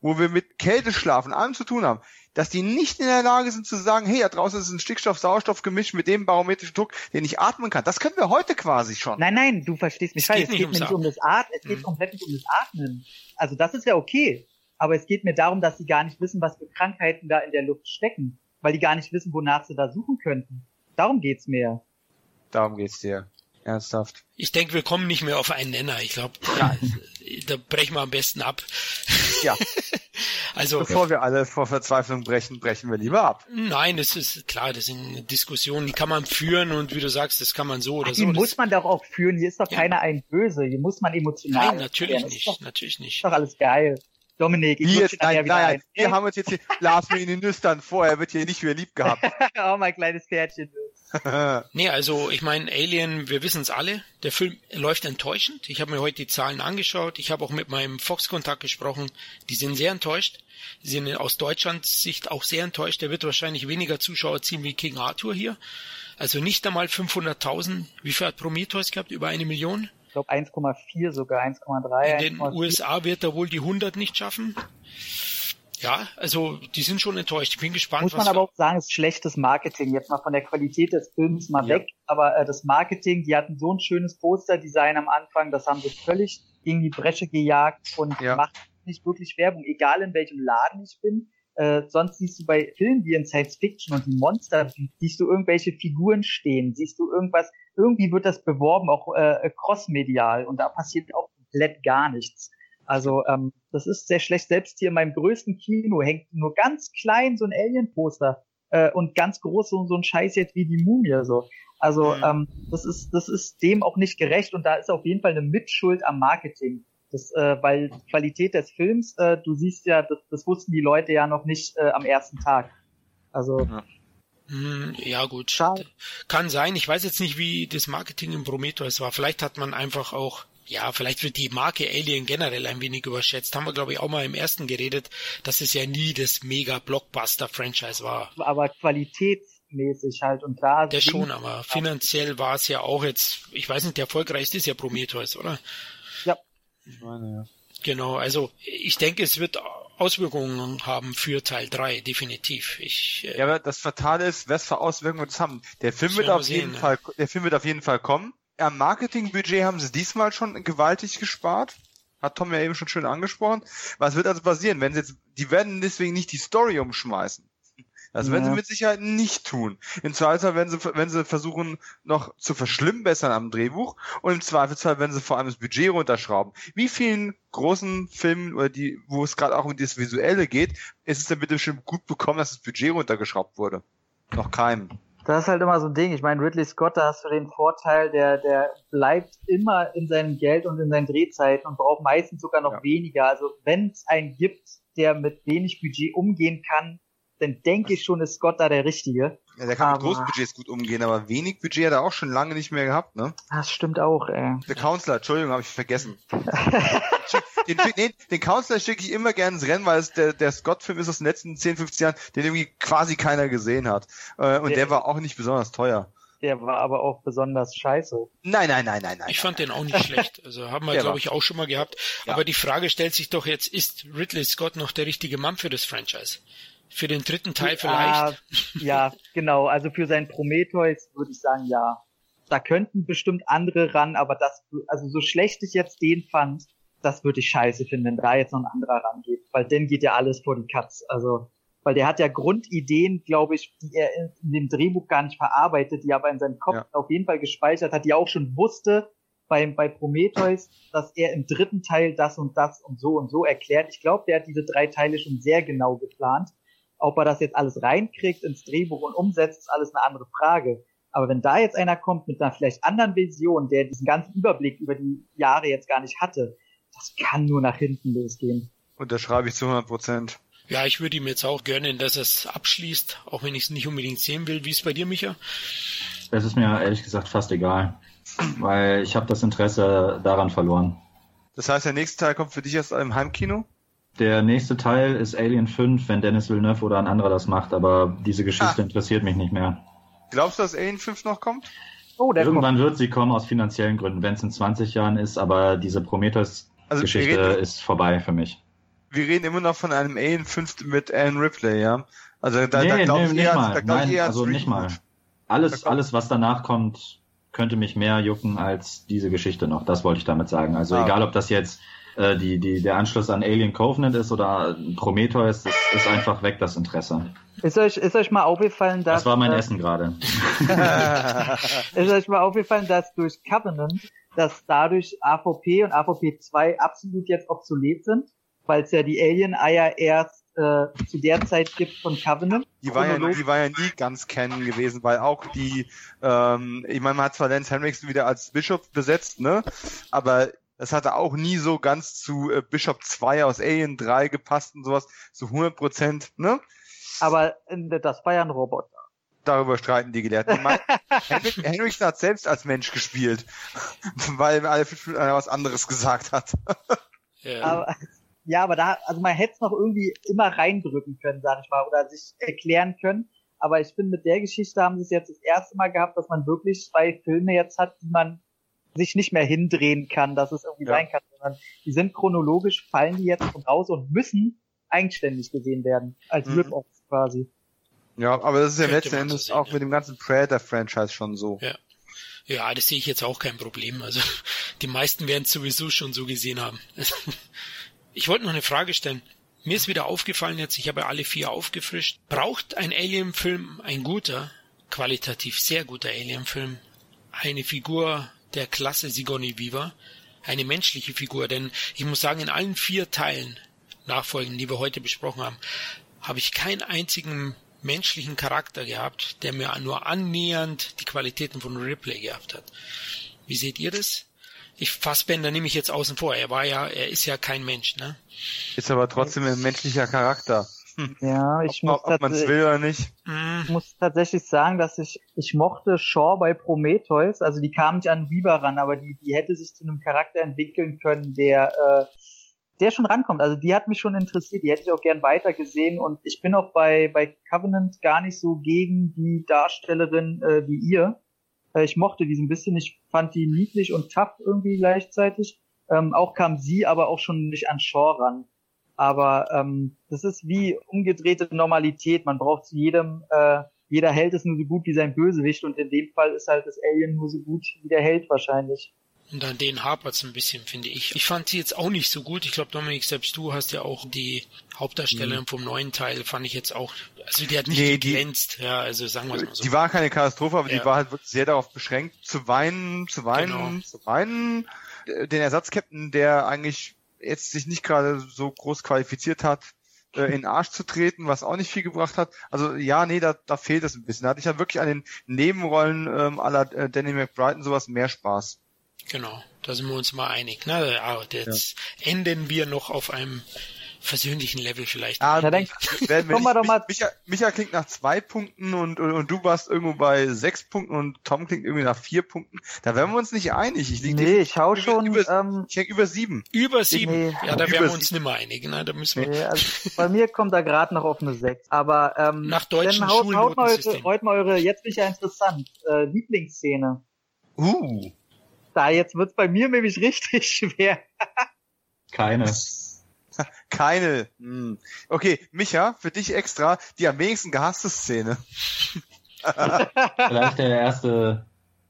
wo wir mit Kälteschlaf und allem zu tun haben, dass die nicht in der Lage sind zu sagen, hey, da draußen ist ein Stickstoff-Sauerstoff-Gemisch mit dem barometrischen Druck, den ich atmen kann. Das können wir heute quasi schon. Nein, nein, du verstehst mich Es falsch. geht Es nicht geht ums mir nicht um das Atmen, es geht Mhm. komplett nicht um das Atmen. Also das ist ja okay. Aber es geht mir darum, dass sie gar nicht wissen, was für Krankheiten da in der Luft stecken. Weil die gar nicht wissen, wonach sie da suchen könnten. Darum geht's mir. Darum geht's dir. Ernsthaft. Ich denke, wir kommen nicht mehr auf einen Nenner. Ich glaube, da, (laughs) da brechen wir am besten ab. Ja. (laughs) Also Bevor wir alle vor Verzweiflung brechen, brechen wir lieber ab. nein, das ist klar, das sind Diskussionen, die kann man führen und wie du sagst, das kann man so oder Die so. muss Das, man doch auch führen. Hier ist doch Ja. keiner ein Böse. Hier muss man emotional. nein, natürlich nicht, Ist doch, natürlich nicht. ist doch alles geil. Dominik, ich jetzt, nein, wieder nein, ein. wir haben uns jetzt hier, Lars mir in den Nüstern vor, er wird hier nicht mehr lieb gehabt. (laughs) oh, mein kleines Pferdchen. (laughs) Nee, also ich meine, Alien, wir wissen es alle, der Film läuft enttäuschend. Ich habe mir heute die Zahlen angeschaut. Ich habe auch mit meinem Fox-Kontakt gesprochen. Die sind sehr enttäuscht. Die sind aus Deutschlands Sicht auch sehr enttäuscht. Der wird wahrscheinlich weniger Zuschauer ziehen wie King Arthur hier. Also nicht einmal 500.000. Wie viel hat Prometheus gehabt? Über eine Million? Ich glaube 1,4 sogar, 1,3. In den 1,4. USA wird er wohl die 100 nicht schaffen. Ja, also die sind schon enttäuscht. Ich bin gespannt, Muss man was aber auch sagen, ist schlechtes Marketing. Jetzt mal von der Qualität des Films mal Ja. weg. Aber äh, das Marketing, die hatten so ein schönes Posterdesign am Anfang, das haben sie völlig gegen die Bresche gejagt und Ja. macht nicht wirklich Werbung, egal in welchem Laden ich bin. Äh, sonst siehst du bei Filmen wie in Science Fiction und in Monster, siehst du irgendwelche Figuren stehen, siehst du irgendwas, irgendwie wird das beworben, auch äh, crossmedial und da passiert auch komplett gar nichts. Also ähm, das ist sehr schlecht. Selbst hier in meinem größten Kino hängt nur ganz klein so ein Alien-Poster. äh, und ganz groß so, so ein Scheiß jetzt wie die Mumie so. Also mhm. ähm, das ist das ist dem auch nicht gerecht und da ist auf jeden Fall eine Mitschuld am Marketing. Das, äh, weil Qualität des Films, äh, du siehst ja, das, das wussten die Leute ja noch nicht äh, am ersten Tag. Also ja. Hm, ja gut, Schade. kann sein. Ich weiß jetzt nicht, wie das Marketing im Prometheus war. Vielleicht hat man einfach auch ja, vielleicht wird die Marke Alien generell ein wenig überschätzt. Haben wir, glaube ich, auch mal im ersten geredet, dass es ja nie das mega Blockbuster-Franchise war. Aber qualitätsmäßig halt und da. Der schon, aber finanziell war es ja auch jetzt, ich weiß nicht, der erfolgreichste ist ja Prometheus, oder? Ja. Ich meine, ja. Genau, also ich denke, es wird Auswirkungen haben für Teil 3, definitiv. Ich, äh, ja, aber das Fatale ist, was für Auswirkungen das haben. Der Film wird auf sehen, jeden ne? Fall, der Film wird auf jeden Fall kommen. Am Marketingbudget haben sie diesmal schon gewaltig gespart. Hat Tom ja eben schon schön angesprochen. Was wird also passieren, wenn sie jetzt, die werden deswegen nicht die Story umschmeißen. Das ja. werden sie mit Sicherheit nicht tun. Im Zweifelsfall werden sie, wenn sie versuchen, noch zu verschlimmbessern am Drehbuch und im Zweifelsfall werden sie vor allem das Budget runterschrauben. Wie vielen großen Filmen, oder die, wo es gerade auch um das Visuelle geht, ist es denn bitte schon gut bekommen, dass das Budget runtergeschraubt wurde? Noch keinem. Das ist halt immer so ein Ding. Ich meine, Ridley Scott, da hast du den Vorteil, der, der bleibt immer in seinem Geld und in seinen Drehzeiten und braucht meistens sogar noch ja. weniger. Also wenn es einen gibt, der mit wenig Budget umgehen kann, dann denke ich schon, ist Scott da der Richtige. Ja, der kann aber, mit Großbudgets gut umgehen, aber wenig Budget hat er auch schon lange nicht mehr gehabt, ne? Das stimmt auch, ey. Der Counselor, Entschuldigung, habe ich vergessen. (laughs) den, den, den Counselor schicke ich immer gerne ins Rennen, weil es der, der Scott-Film ist aus den letzten 10, 15 Jahren, den irgendwie quasi keiner gesehen hat. Äh, und der, der war auch nicht besonders teuer. Der war aber auch besonders scheiße. Nein, nein, nein, nein, nein. Ich fand den auch nicht schlecht. Also haben wir, glaube ich, auch schon mal gehabt. Ja. Aber die Frage stellt sich doch jetzt, ist Ridley Scott noch der richtige Mann für das Franchise? Für den dritten Teil vielleicht? (laughs) Ja, genau. Also für sein Prometheus würde ich sagen, ja. Da könnten bestimmt andere ran, aber das, also so schlecht ich jetzt den fand, das würde ich scheiße finden, wenn da jetzt noch ein anderer rangeht. Weil dann geht ja alles vor die Katz. Also, weil der hat ja Grundideen, glaube ich, die er in dem Drehbuch gar nicht verarbeitet, die aber in seinem Kopf ja. auf jeden Fall gespeichert hat, die er auch schon wusste bei, bei Prometheus, dass er im dritten Teil das und das und so und so erklärt. Ich glaube, der hat diese drei Teile schon sehr genau geplant. Ob er das jetzt alles reinkriegt ins Drehbuch und umsetzt, ist alles eine andere Frage. Aber wenn da jetzt einer kommt mit einer vielleicht anderen Vision, der diesen ganzen Überblick über die Jahre jetzt gar nicht hatte, das kann nur nach hinten losgehen. Und da schreibe ich zu 100 Prozent. Ja, ich würde ihm jetzt auch gönnen, dass es abschließt, auch wenn ich es nicht unbedingt sehen will. Wie ist bei dir, Micha? Es ist mir ehrlich gesagt fast egal, weil ich habe das Interesse daran verloren. Das heißt, der nächste Teil kommt für dich erst im Heimkino? Der nächste Teil ist Alien 5, wenn Dennis Villeneuve oder ein anderer das macht, aber diese Geschichte ah. interessiert mich nicht mehr. Glaubst du, dass Alien 5 noch kommt? Oh, Irgendwann kommt. wird sie kommen aus finanziellen Gründen, wenn es in 20 Jahren ist, aber diese Prometheus-Geschichte also ist vorbei für mich. Wir reden immer noch von einem Alien 5 mit Alan Ripley, ja? Also da, nee, da glaube nee, ich eher, mal. Da glaub Nein, ich eher also nicht mal. Alles, alles, was danach kommt, könnte mich mehr jucken als diese Geschichte noch. Das wollte ich damit sagen. Also ah. egal, ob das jetzt äh, die, die, der Anschluss an Alien Covenant ist oder Prometheus, das ist einfach weg, das Interesse. Ist euch, ist euch mal aufgefallen, dass... Das war mein äh, Essen gerade. (laughs) (laughs) ist euch mal aufgefallen, dass durch Covenant, dass dadurch AVP und AVP 2 absolut jetzt obsolet sind, weil es ja die Alien-Eier erst äh, zu der Zeit gibt von Covenant. Die war, ja, die war ja nie ganz kennen gewesen, weil auch die, ähm, ich meine, man hat zwar Lance Henriksen wieder als Bischof besetzt, ne? Aber das hatte auch nie so ganz zu äh, Bishop 2 aus Alien 3 gepasst und sowas, so 100 Prozent, ne? Aber äh, das war ja ein Roboter. Darüber streiten die Gelehrten. (laughs) Henrik, hat selbst als Mensch gespielt, (laughs) weil Minuten was anderes gesagt hat. (laughs) ja. Aber, ja, aber da, also man hätte es noch irgendwie immer reindrücken können, sag ich mal, oder sich erklären können. Aber ich finde, mit der Geschichte haben sie es jetzt das erste Mal gehabt, dass man wirklich zwei Filme jetzt hat, die man sich nicht mehr hindrehen kann, dass es irgendwie ja. sein kann, sondern die sind chronologisch, fallen die jetzt raus und müssen eigenständig gesehen werden, als mhm. Rip-Offs quasi. Ja, aber das ist ja letzten Endes sehen, auch ja. mit dem ganzen Predator-Franchise schon so. Ja. Ja, das sehe ich jetzt auch kein Problem. Also (laughs) die meisten werden es sowieso schon so gesehen haben. (laughs) Ich wollte noch eine Frage stellen. Mir ist wieder aufgefallen jetzt, ich habe alle vier aufgefrischt. Braucht ein Alien-Film, ein guter, qualitativ sehr guter Alien-Film, eine Figur der Klasse Sigourney Weaver eine menschliche Figur, denn ich muss sagen, in allen vier Teilen Nachfolgen, die wir heute besprochen haben, habe ich keinen einzigen menschlichen Charakter gehabt, der mir nur annähernd die Qualitäten von Ripley gehabt hat. Wie seht ihr das? Ich Fassbender nehme ich jetzt außen vor. Er war ja, er ist ja kein Mensch, ne? Ist aber trotzdem ein menschlicher Charakter. Hm. Ja, ich ob, muss ob man es will oder nicht. Mhm. Ich muss tatsächlich sagen, dass ich ich mochte Shaw bei Prometheus, also die kam nicht an Weaver ran, aber die die hätte sich zu einem Charakter entwickeln können, der äh, der schon rankommt. Also die hat mich schon interessiert, die hätte ich auch gern weiter gesehen und ich bin auch bei bei Covenant gar nicht so gegen die Darstellerin äh, wie ihr. Äh, ich mochte die so ein bisschen, ich fand die niedlich und tough irgendwie gleichzeitig. Ähm, auch kam sie aber auch schon nicht an Shaw ran. Aber ähm, das ist wie umgedrehte Normalität. Man braucht zu jedem, äh, jeder Held ist nur so gut wie sein Bösewicht und in dem Fall ist halt das Alien nur so gut wie der Held wahrscheinlich. Und an denen hapert's ein bisschen, finde ich. Ich fand sie jetzt auch nicht so gut. Ich glaube, Dominik, selbst du hast ja auch die Hauptdarstellerin mhm. vom neuen Teil, fand ich jetzt auch, also die hat nicht nee, geglänzt, ja, also sagen wir mal so. Die war keine Katastrophe, aber ja. die war halt wirklich sehr darauf beschränkt, zu weinen, zu weinen, genau. zu weinen. Den Ersatzkapitän, der eigentlich jetzt sich nicht gerade so groß qualifiziert hat, äh, in den Arsch zu treten, was auch nicht viel gebracht hat. Also ja, nee, da, da fehlt es ein bisschen. Da hatte ich ja wirklich an den Nebenrollen ähm, aller äh, Danny McBride und sowas mehr Spaß. Genau, da sind wir uns mal einig. Ne? Aber jetzt ja. enden wir noch auf einem versöhnlichen Level vielleicht. Ah, da denk, (laughs) werden wir nicht, doch mal. Micha, Micha klingt nach zwei Punkten und, und, und, du warst irgendwo bei sechs Punkten und Tom klingt irgendwie nach vier Punkten. Da wären wir uns nicht einig. Ich lieg nee, ich hau schon. Über, ähm, ich über sieben. Über sieben. Nee, ja, da wären wir uns nicht mehr einig. Ne? Da müssen wir. Nee, also bei mir kommt da gerade noch auf eine sechs. Aber ähm, nach deutschen dann haut, haut mal eure, haut mal eure, jetzt bin ich ja interessant, äh, Lieblingsszene. Uh. Da jetzt wird's bei mir nämlich richtig (laughs) schwer. Keine. (laughs) Keine. Hm. Okay, Micha, für dich extra die am wenigsten gehasste Szene. Vielleicht der erste.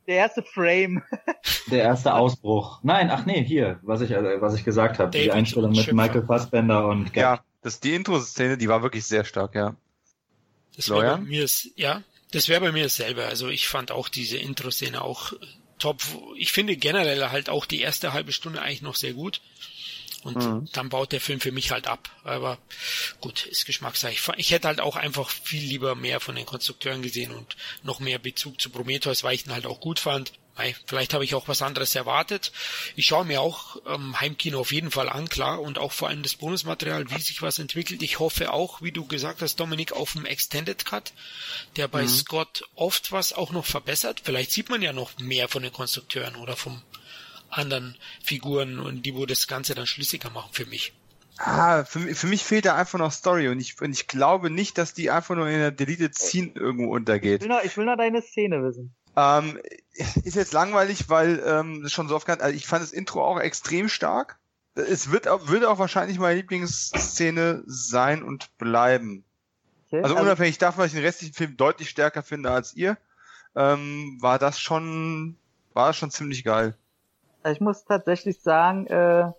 Der erste Frame. (laughs) der erste Ausbruch. Nein, ach nee, hier, was ich, also, was ich gesagt habe. Die Einstellung mit Schiffer. Michael Fassbender und Gap. Ja, das die Intro-Szene, die war wirklich sehr stark, ja. Das wäre bei mir, ja, das wäre bei mir dasselbe. Also ich fand auch diese Intro-Szene auch top. Ich finde generell halt auch die erste halbe Stunde eigentlich noch sehr gut. Und mhm. dann baut der Film für mich halt ab. Aber gut, ist Geschmackssache. Ich, ich hätte halt auch einfach viel lieber mehr von den Konstrukteuren gesehen und noch mehr Bezug zu Prometheus, weil ich ihn halt auch gut fand. Vielleicht habe ich auch was anderes erwartet. Ich schaue mir auch ähm, Heimkino auf jeden Fall an, klar, und auch vor allem das Bonusmaterial, wie sich was entwickelt. Ich hoffe auch, wie du gesagt hast, Dominik, auf dem Extended Cut, der bei mhm. Scott oft was auch noch verbessert. Vielleicht sieht man ja noch mehr von den Konstrukteuren oder vom anderen Figuren und die, wo das Ganze dann schlüssiger machen für mich. Ah, für, für mich fehlt da einfach noch Story und ich, und ich glaube nicht, dass die einfach nur in der Deleted Scene irgendwo untergeht. Ich will noch, ich will noch deine Szene wissen. Ähm, (laughs) ist jetzt langweilig, weil ähm, das schon so oft kann. Also ich fand das Intro auch extrem stark. Es wird auch, würde auch wahrscheinlich meine Lieblingsszene sein und bleiben. Okay, also, also unabhängig davon, dass ich den restlichen Film deutlich stärker finde als ihr, ähm, war das schon, war das schon ziemlich geil. Also ich muss tatsächlich sagen, äh,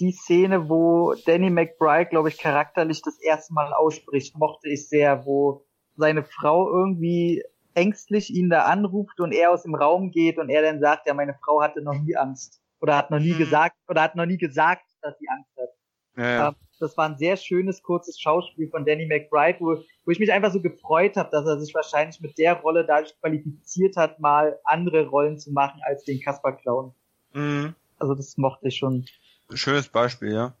die Szene, wo Danny McBride, glaube ich, charakterlich das erste Mal ausbricht, mochte ich sehr, wo seine Frau irgendwie ängstlich ihn da anruft und er aus dem Raum geht und er dann sagt, ja, meine Frau hatte noch nie Angst. Oder hat noch nie mhm. gesagt, oder hat noch nie gesagt, dass sie Angst hat. Ja, ja. Ähm, das war ein sehr schönes, kurzes Schauspiel von Danny McBride, wo, wo ich mich einfach so gefreut habe, dass er sich wahrscheinlich mit der Rolle dadurch qualifiziert hat, mal andere Rollen zu machen als den Kasper Clown. Mhm. Also das mochte ich schon. Schönes Beispiel, ja.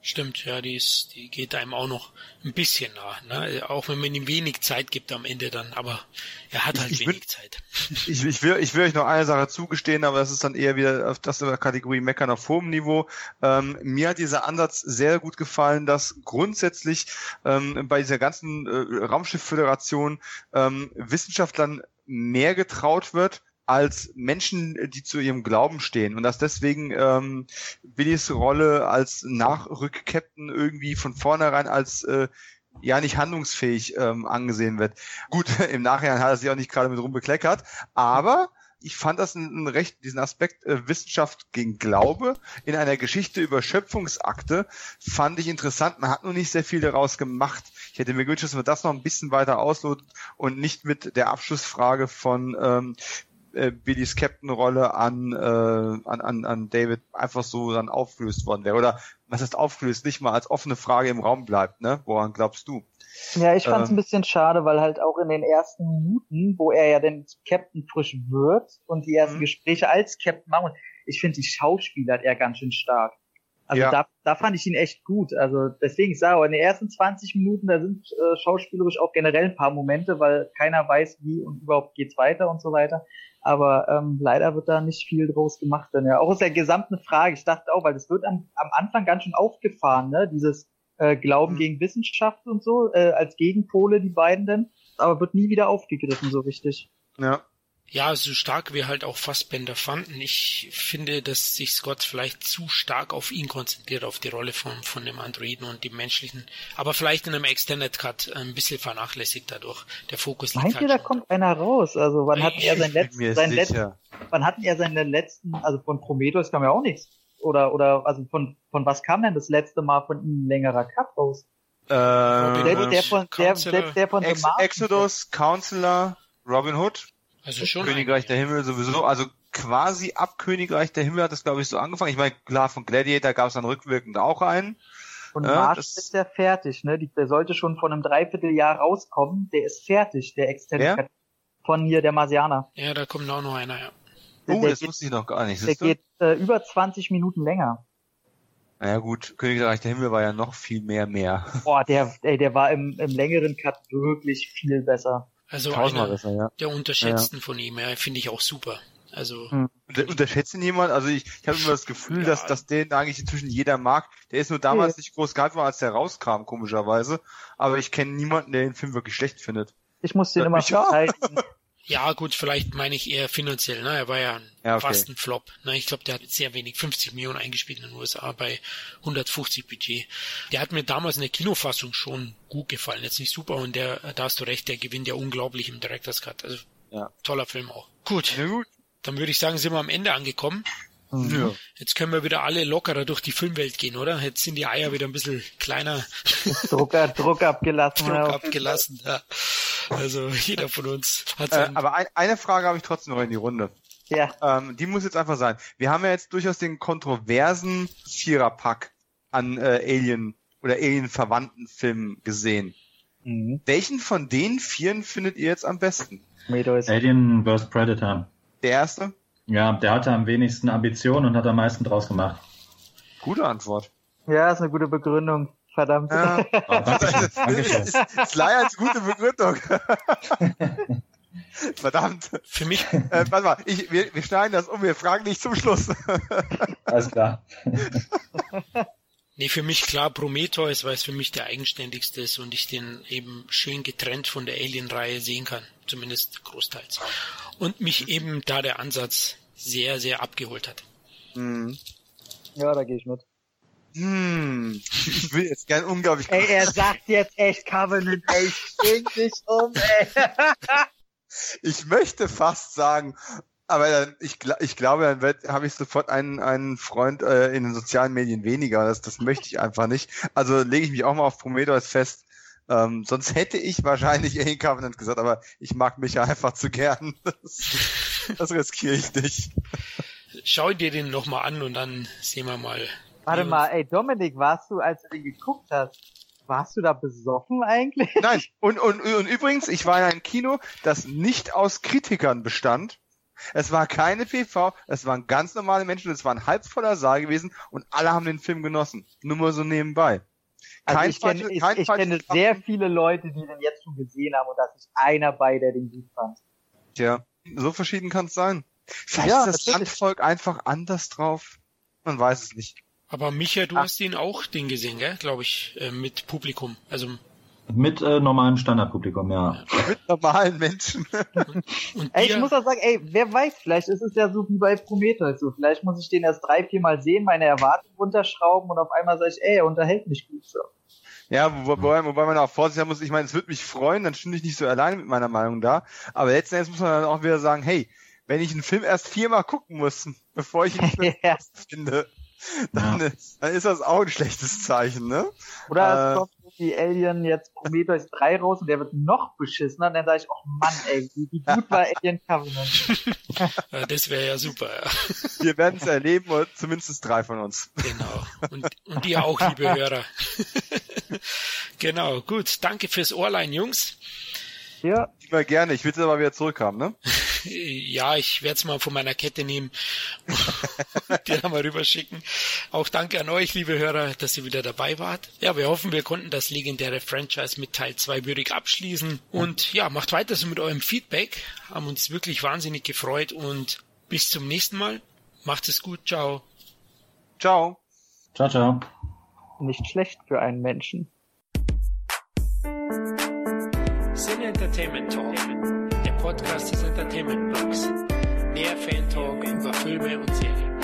Stimmt, ja, die ist, die geht einem auch noch ein bisschen nach, ne? Auch wenn man ihm wenig Zeit gibt am Ende dann, aber er hat halt ich, wenig will, Zeit. Ich, ich, will, ich will euch noch eine Sache zugestehen, aber das ist dann eher wieder auf das in der Kategorie Meckern auf hohem Niveau. Ähm, mir hat dieser Ansatz sehr gut gefallen, dass grundsätzlich ähm, bei dieser ganzen äh, Raumschiffföderation ähm, Wissenschaftlern mehr getraut wird, als Menschen, die zu ihrem Glauben stehen und dass deswegen ähm, Billys Rolle als Nachrückcaptain irgendwie von vornherein als äh, ja nicht handlungsfähig ähm, angesehen wird. Gut, (laughs) im Nachhinein hat er sich auch nicht gerade mit rumbekleckert, aber ich fand das ein, ein recht, diesen Aspekt äh, Wissenschaft gegen Glaube in einer Geschichte über Schöpfungsakte fand ich interessant. Man hat nur nicht sehr viel daraus gemacht. Ich hätte mir gewünscht, dass man das noch ein bisschen weiter auslotet und nicht mit der Abschlussfrage von ähm, äh, Billys Captain-Rolle an, äh, an, an, an David einfach so dann aufgelöst worden wäre. Oder was heißt aufgelöst, nicht mal als offene Frage im Raum bleibt, ne? Woran glaubst du? Ja, ich fand es Ähm. ein bisschen schade, weil halt auch in den ersten Minuten, wo er ja zum Captain frisch wird und die ersten Mhm. Gespräche als Captain machen, ich finde die Schauspieler hat er ganz schön stark. Also Ja. da, da fand ich ihn echt gut. Also deswegen ich sage, in den ersten 20 Minuten, da sind äh, schauspielerisch auch generell ein paar Momente, weil keiner weiß, wie und überhaupt geht's weiter und so weiter. Aber ähm, leider wird da nicht viel draus gemacht. Denn ja, auch aus der gesamten Frage, ich dachte auch, weil das wird am, am Anfang ganz schön aufgefahren, ne? Dieses äh, Glauben Mhm. gegen Wissenschaft und so, äh, als Gegenpole, die beiden denn, aber wird nie wieder aufgegriffen, so richtig. Ja. Ja, so stark wir halt auch Fassbender fanden. Ich finde, dass sich Scott vielleicht zu stark auf ihn konzentriert, auf die Rolle von, von dem Androiden und dem menschlichen. Aber vielleicht in einem Extended Cut ein bisschen vernachlässigt dadurch. Der Fokus liegt Meint halt ihr, da kommt einer raus? Also wann hat er sein Bin letzten, mir sein letzten, wann hatten er seine letzten, also von Prometheus kam ja auch nichts. Oder, oder, also von, von was kam denn das letzte Mal von ihm ein längerer Cut raus? Äh, Selbst der von, der, selbst der von The Ex. Exodus, Counselor, Robin Hood, Also schon. Königreich der Himmel sowieso, also quasi ab Königreich der Himmel hat das glaube ich so angefangen. Ich meine, klar, von Gladiator gab es dann rückwirkend auch einen. Und Ja, das- ist ja fertig, ne? Die, der sollte schon von einem Dreivierteljahr rauskommen. Der ist fertig, der Extended? Cut von hier, der Marsianer. Ja, da kommt auch noch einer, ja. Der, Oh, der das geht, wusste ich noch gar nicht. der geht äh, über 20 Minuten länger. Naja gut, Königreich der Himmel war ja noch viel mehr mehr. Boah, der, ey, der war im, im längeren Cut wirklich viel besser. Also einer besser, ja. der unterschätzten von ihm, ja, finde ich auch super. Also, Hm. Unter, unterschätzt ihn jemand? Also ich, ich habe immer das Gefühl, Ja. dass, dass den eigentlich inzwischen jeder mag. Der ist nur damals nicht groß gehypt worden, als der rauskam, komischerweise. Aber ich kenne niemanden, der den Film wirklich schlecht findet. Ich muss den Ja, immer verteidigen. (laughs) ja gut, vielleicht meine ich eher finanziell, ne? Er war ja, ein Ja, okay. fast ein Flop. Ne? Ich glaube, der hat sehr wenig, 50 Millionen eingespielt in den USA bei 150 Budget. Der hat mir damals in der Kinofassung schon gut gefallen. Jetzt nicht super und der, da hast du recht, der gewinnt ja unglaublich im Director's Cut. Also Ja. toller Film auch. Gut, Na gut. dann würde ich sagen, sind wir am Ende angekommen. Mhm. Ja. Jetzt können wir wieder alle lockerer durch die Filmwelt gehen, oder? Jetzt sind die Eier wieder ein bisschen kleiner, (laughs) Druck, Druck abgelassen. Druck ja. abgelassen. Ja. Also jeder von uns hat Äh, sein... aber ein, eine Frage habe ich trotzdem noch in die Runde. Ja, Ähm, die muss jetzt einfach sein. Wir haben ja jetzt durchaus den kontroversen Viererpack an äh, Alien oder Alien-verwandten Filmen gesehen. mhm. Welchen von den vieren findet ihr jetzt am besten? Alien vs. Predator. Der erste? Ja, der hatte am wenigsten Ambitionen und hat am meisten draus gemacht. Gute Antwort. Ja, ist eine gute Begründung. Verdammt. Ja. (laughs) Oh. Dankeschön. (laughs) ist leider als gute Begründung. (laughs) Verdammt. Für mich Äh, warte mal, ich, wir, wir schneiden das um, wir fragen dich zum Schluss. Alles klar. Nee, für mich klar Prometheus, weil es für mich der eigenständigste ist und ich den eben schön getrennt von der Alien-Reihe sehen kann. Zumindest großteils. Und mich eben da der Ansatz sehr, sehr abgeholt hat. Hm. Ja, da gehe ich mit. Hm. Ich will jetzt gern unglaublich. Ey, er (laughs) sagt jetzt echt Covenant, ey, ich dich um, ey. Ich möchte fast sagen, aber dann, ich, gla- ich glaube, dann habe ich sofort einen, einen Freund äh, in den sozialen Medien weniger. Das, das möchte ich einfach nicht. Also lege ich mich auch mal auf Prometheus fest. Ähm, sonst hätte ich wahrscheinlich Alien Covenant gesagt, aber ich mag mich ja einfach zu gern. (laughs) Das, das riskiere ich nicht. Schau dir den nochmal an und dann sehen wir mal. Warte mal, ey, Dominik, warst du, als du den geguckt hast, warst du da besoffen eigentlich? Nein, und, und, und übrigens, ich war in einem Kino, das nicht aus Kritikern bestand. Es war keine PV, es waren ganz normale Menschen, es war ein halb voller Saal gewesen und alle haben den Film genossen. Nur mal so nebenbei. Also Kein ich kenne, falsches- ich, kein ich kenne sehr viele Leute, die den jetzt schon gesehen haben und da ist einer bei, der den gut fand. Tja, so verschieden kann es sein. Vielleicht Ja, ist das. Landvolk einfach anders drauf. Man weiß es nicht. Aber Micha, du Ah. hast ihn auch den gesehen, gell? Glaube ich, äh, mit Publikum. Also Mit äh, normalem Standardpublikum, ja. (laughs) Mit normalen Menschen. und Ey, ich muss auch sagen, ey, wer weiß, vielleicht ist es ja so wie bei Prometheus so. Vielleicht muss ich den erst drei, vier Mal sehen, meine Erwartungen runterschrauben und auf einmal sage ich, ey, er unterhält mich gut so. Ja, wo- wobei, wobei man auch vorsichtig sein muss, ich meine, es würde mich freuen, dann stünde ich nicht so alleine mit meiner Meinung da. Aber letzten Endes muss man dann auch wieder sagen, hey, wenn ich einen Film erst viermal gucken muss, (laughs) bevor ich ihn (laughs) Ja. finde, dann, ist, dann ist das auch ein schlechtes Zeichen, ne? Oder Äh, es kommt die Alien jetzt Prometheus 3 raus und der wird noch beschissener. Und dann sage ich, oh Mann, ey, wie, gut war Alien Covenant? (laughs) Das wäre ja super, ja. Wir werden es erleben, oder zumindest drei von uns. Genau. Und, und ihr auch, liebe Hörer. (laughs) genau, gut. Danke fürs Ohrlein, Jungs. Ja, Immer gerne. Ich will es aber wieder zurückhaben, ne? (laughs) Ja, ich werde es mal von meiner Kette nehmen und (laughs) dir mal rüberschicken. Auch danke an euch, liebe Hörer, dass ihr wieder dabei wart. Ja, wir hoffen, wir konnten das legendäre Franchise mit Teil 2 würdig abschließen. Und ja, macht weiter so mit eurem Feedback. Haben uns wirklich wahnsinnig gefreut und bis zum nächsten Mal. Macht es gut. Ciao. Ciao. Ciao, ciao. nicht schlecht für einen Menschen. Sin Entertainment Talk, Podcast des Entertainment Blogs. Mehr Fan Talk über Filme und Serien.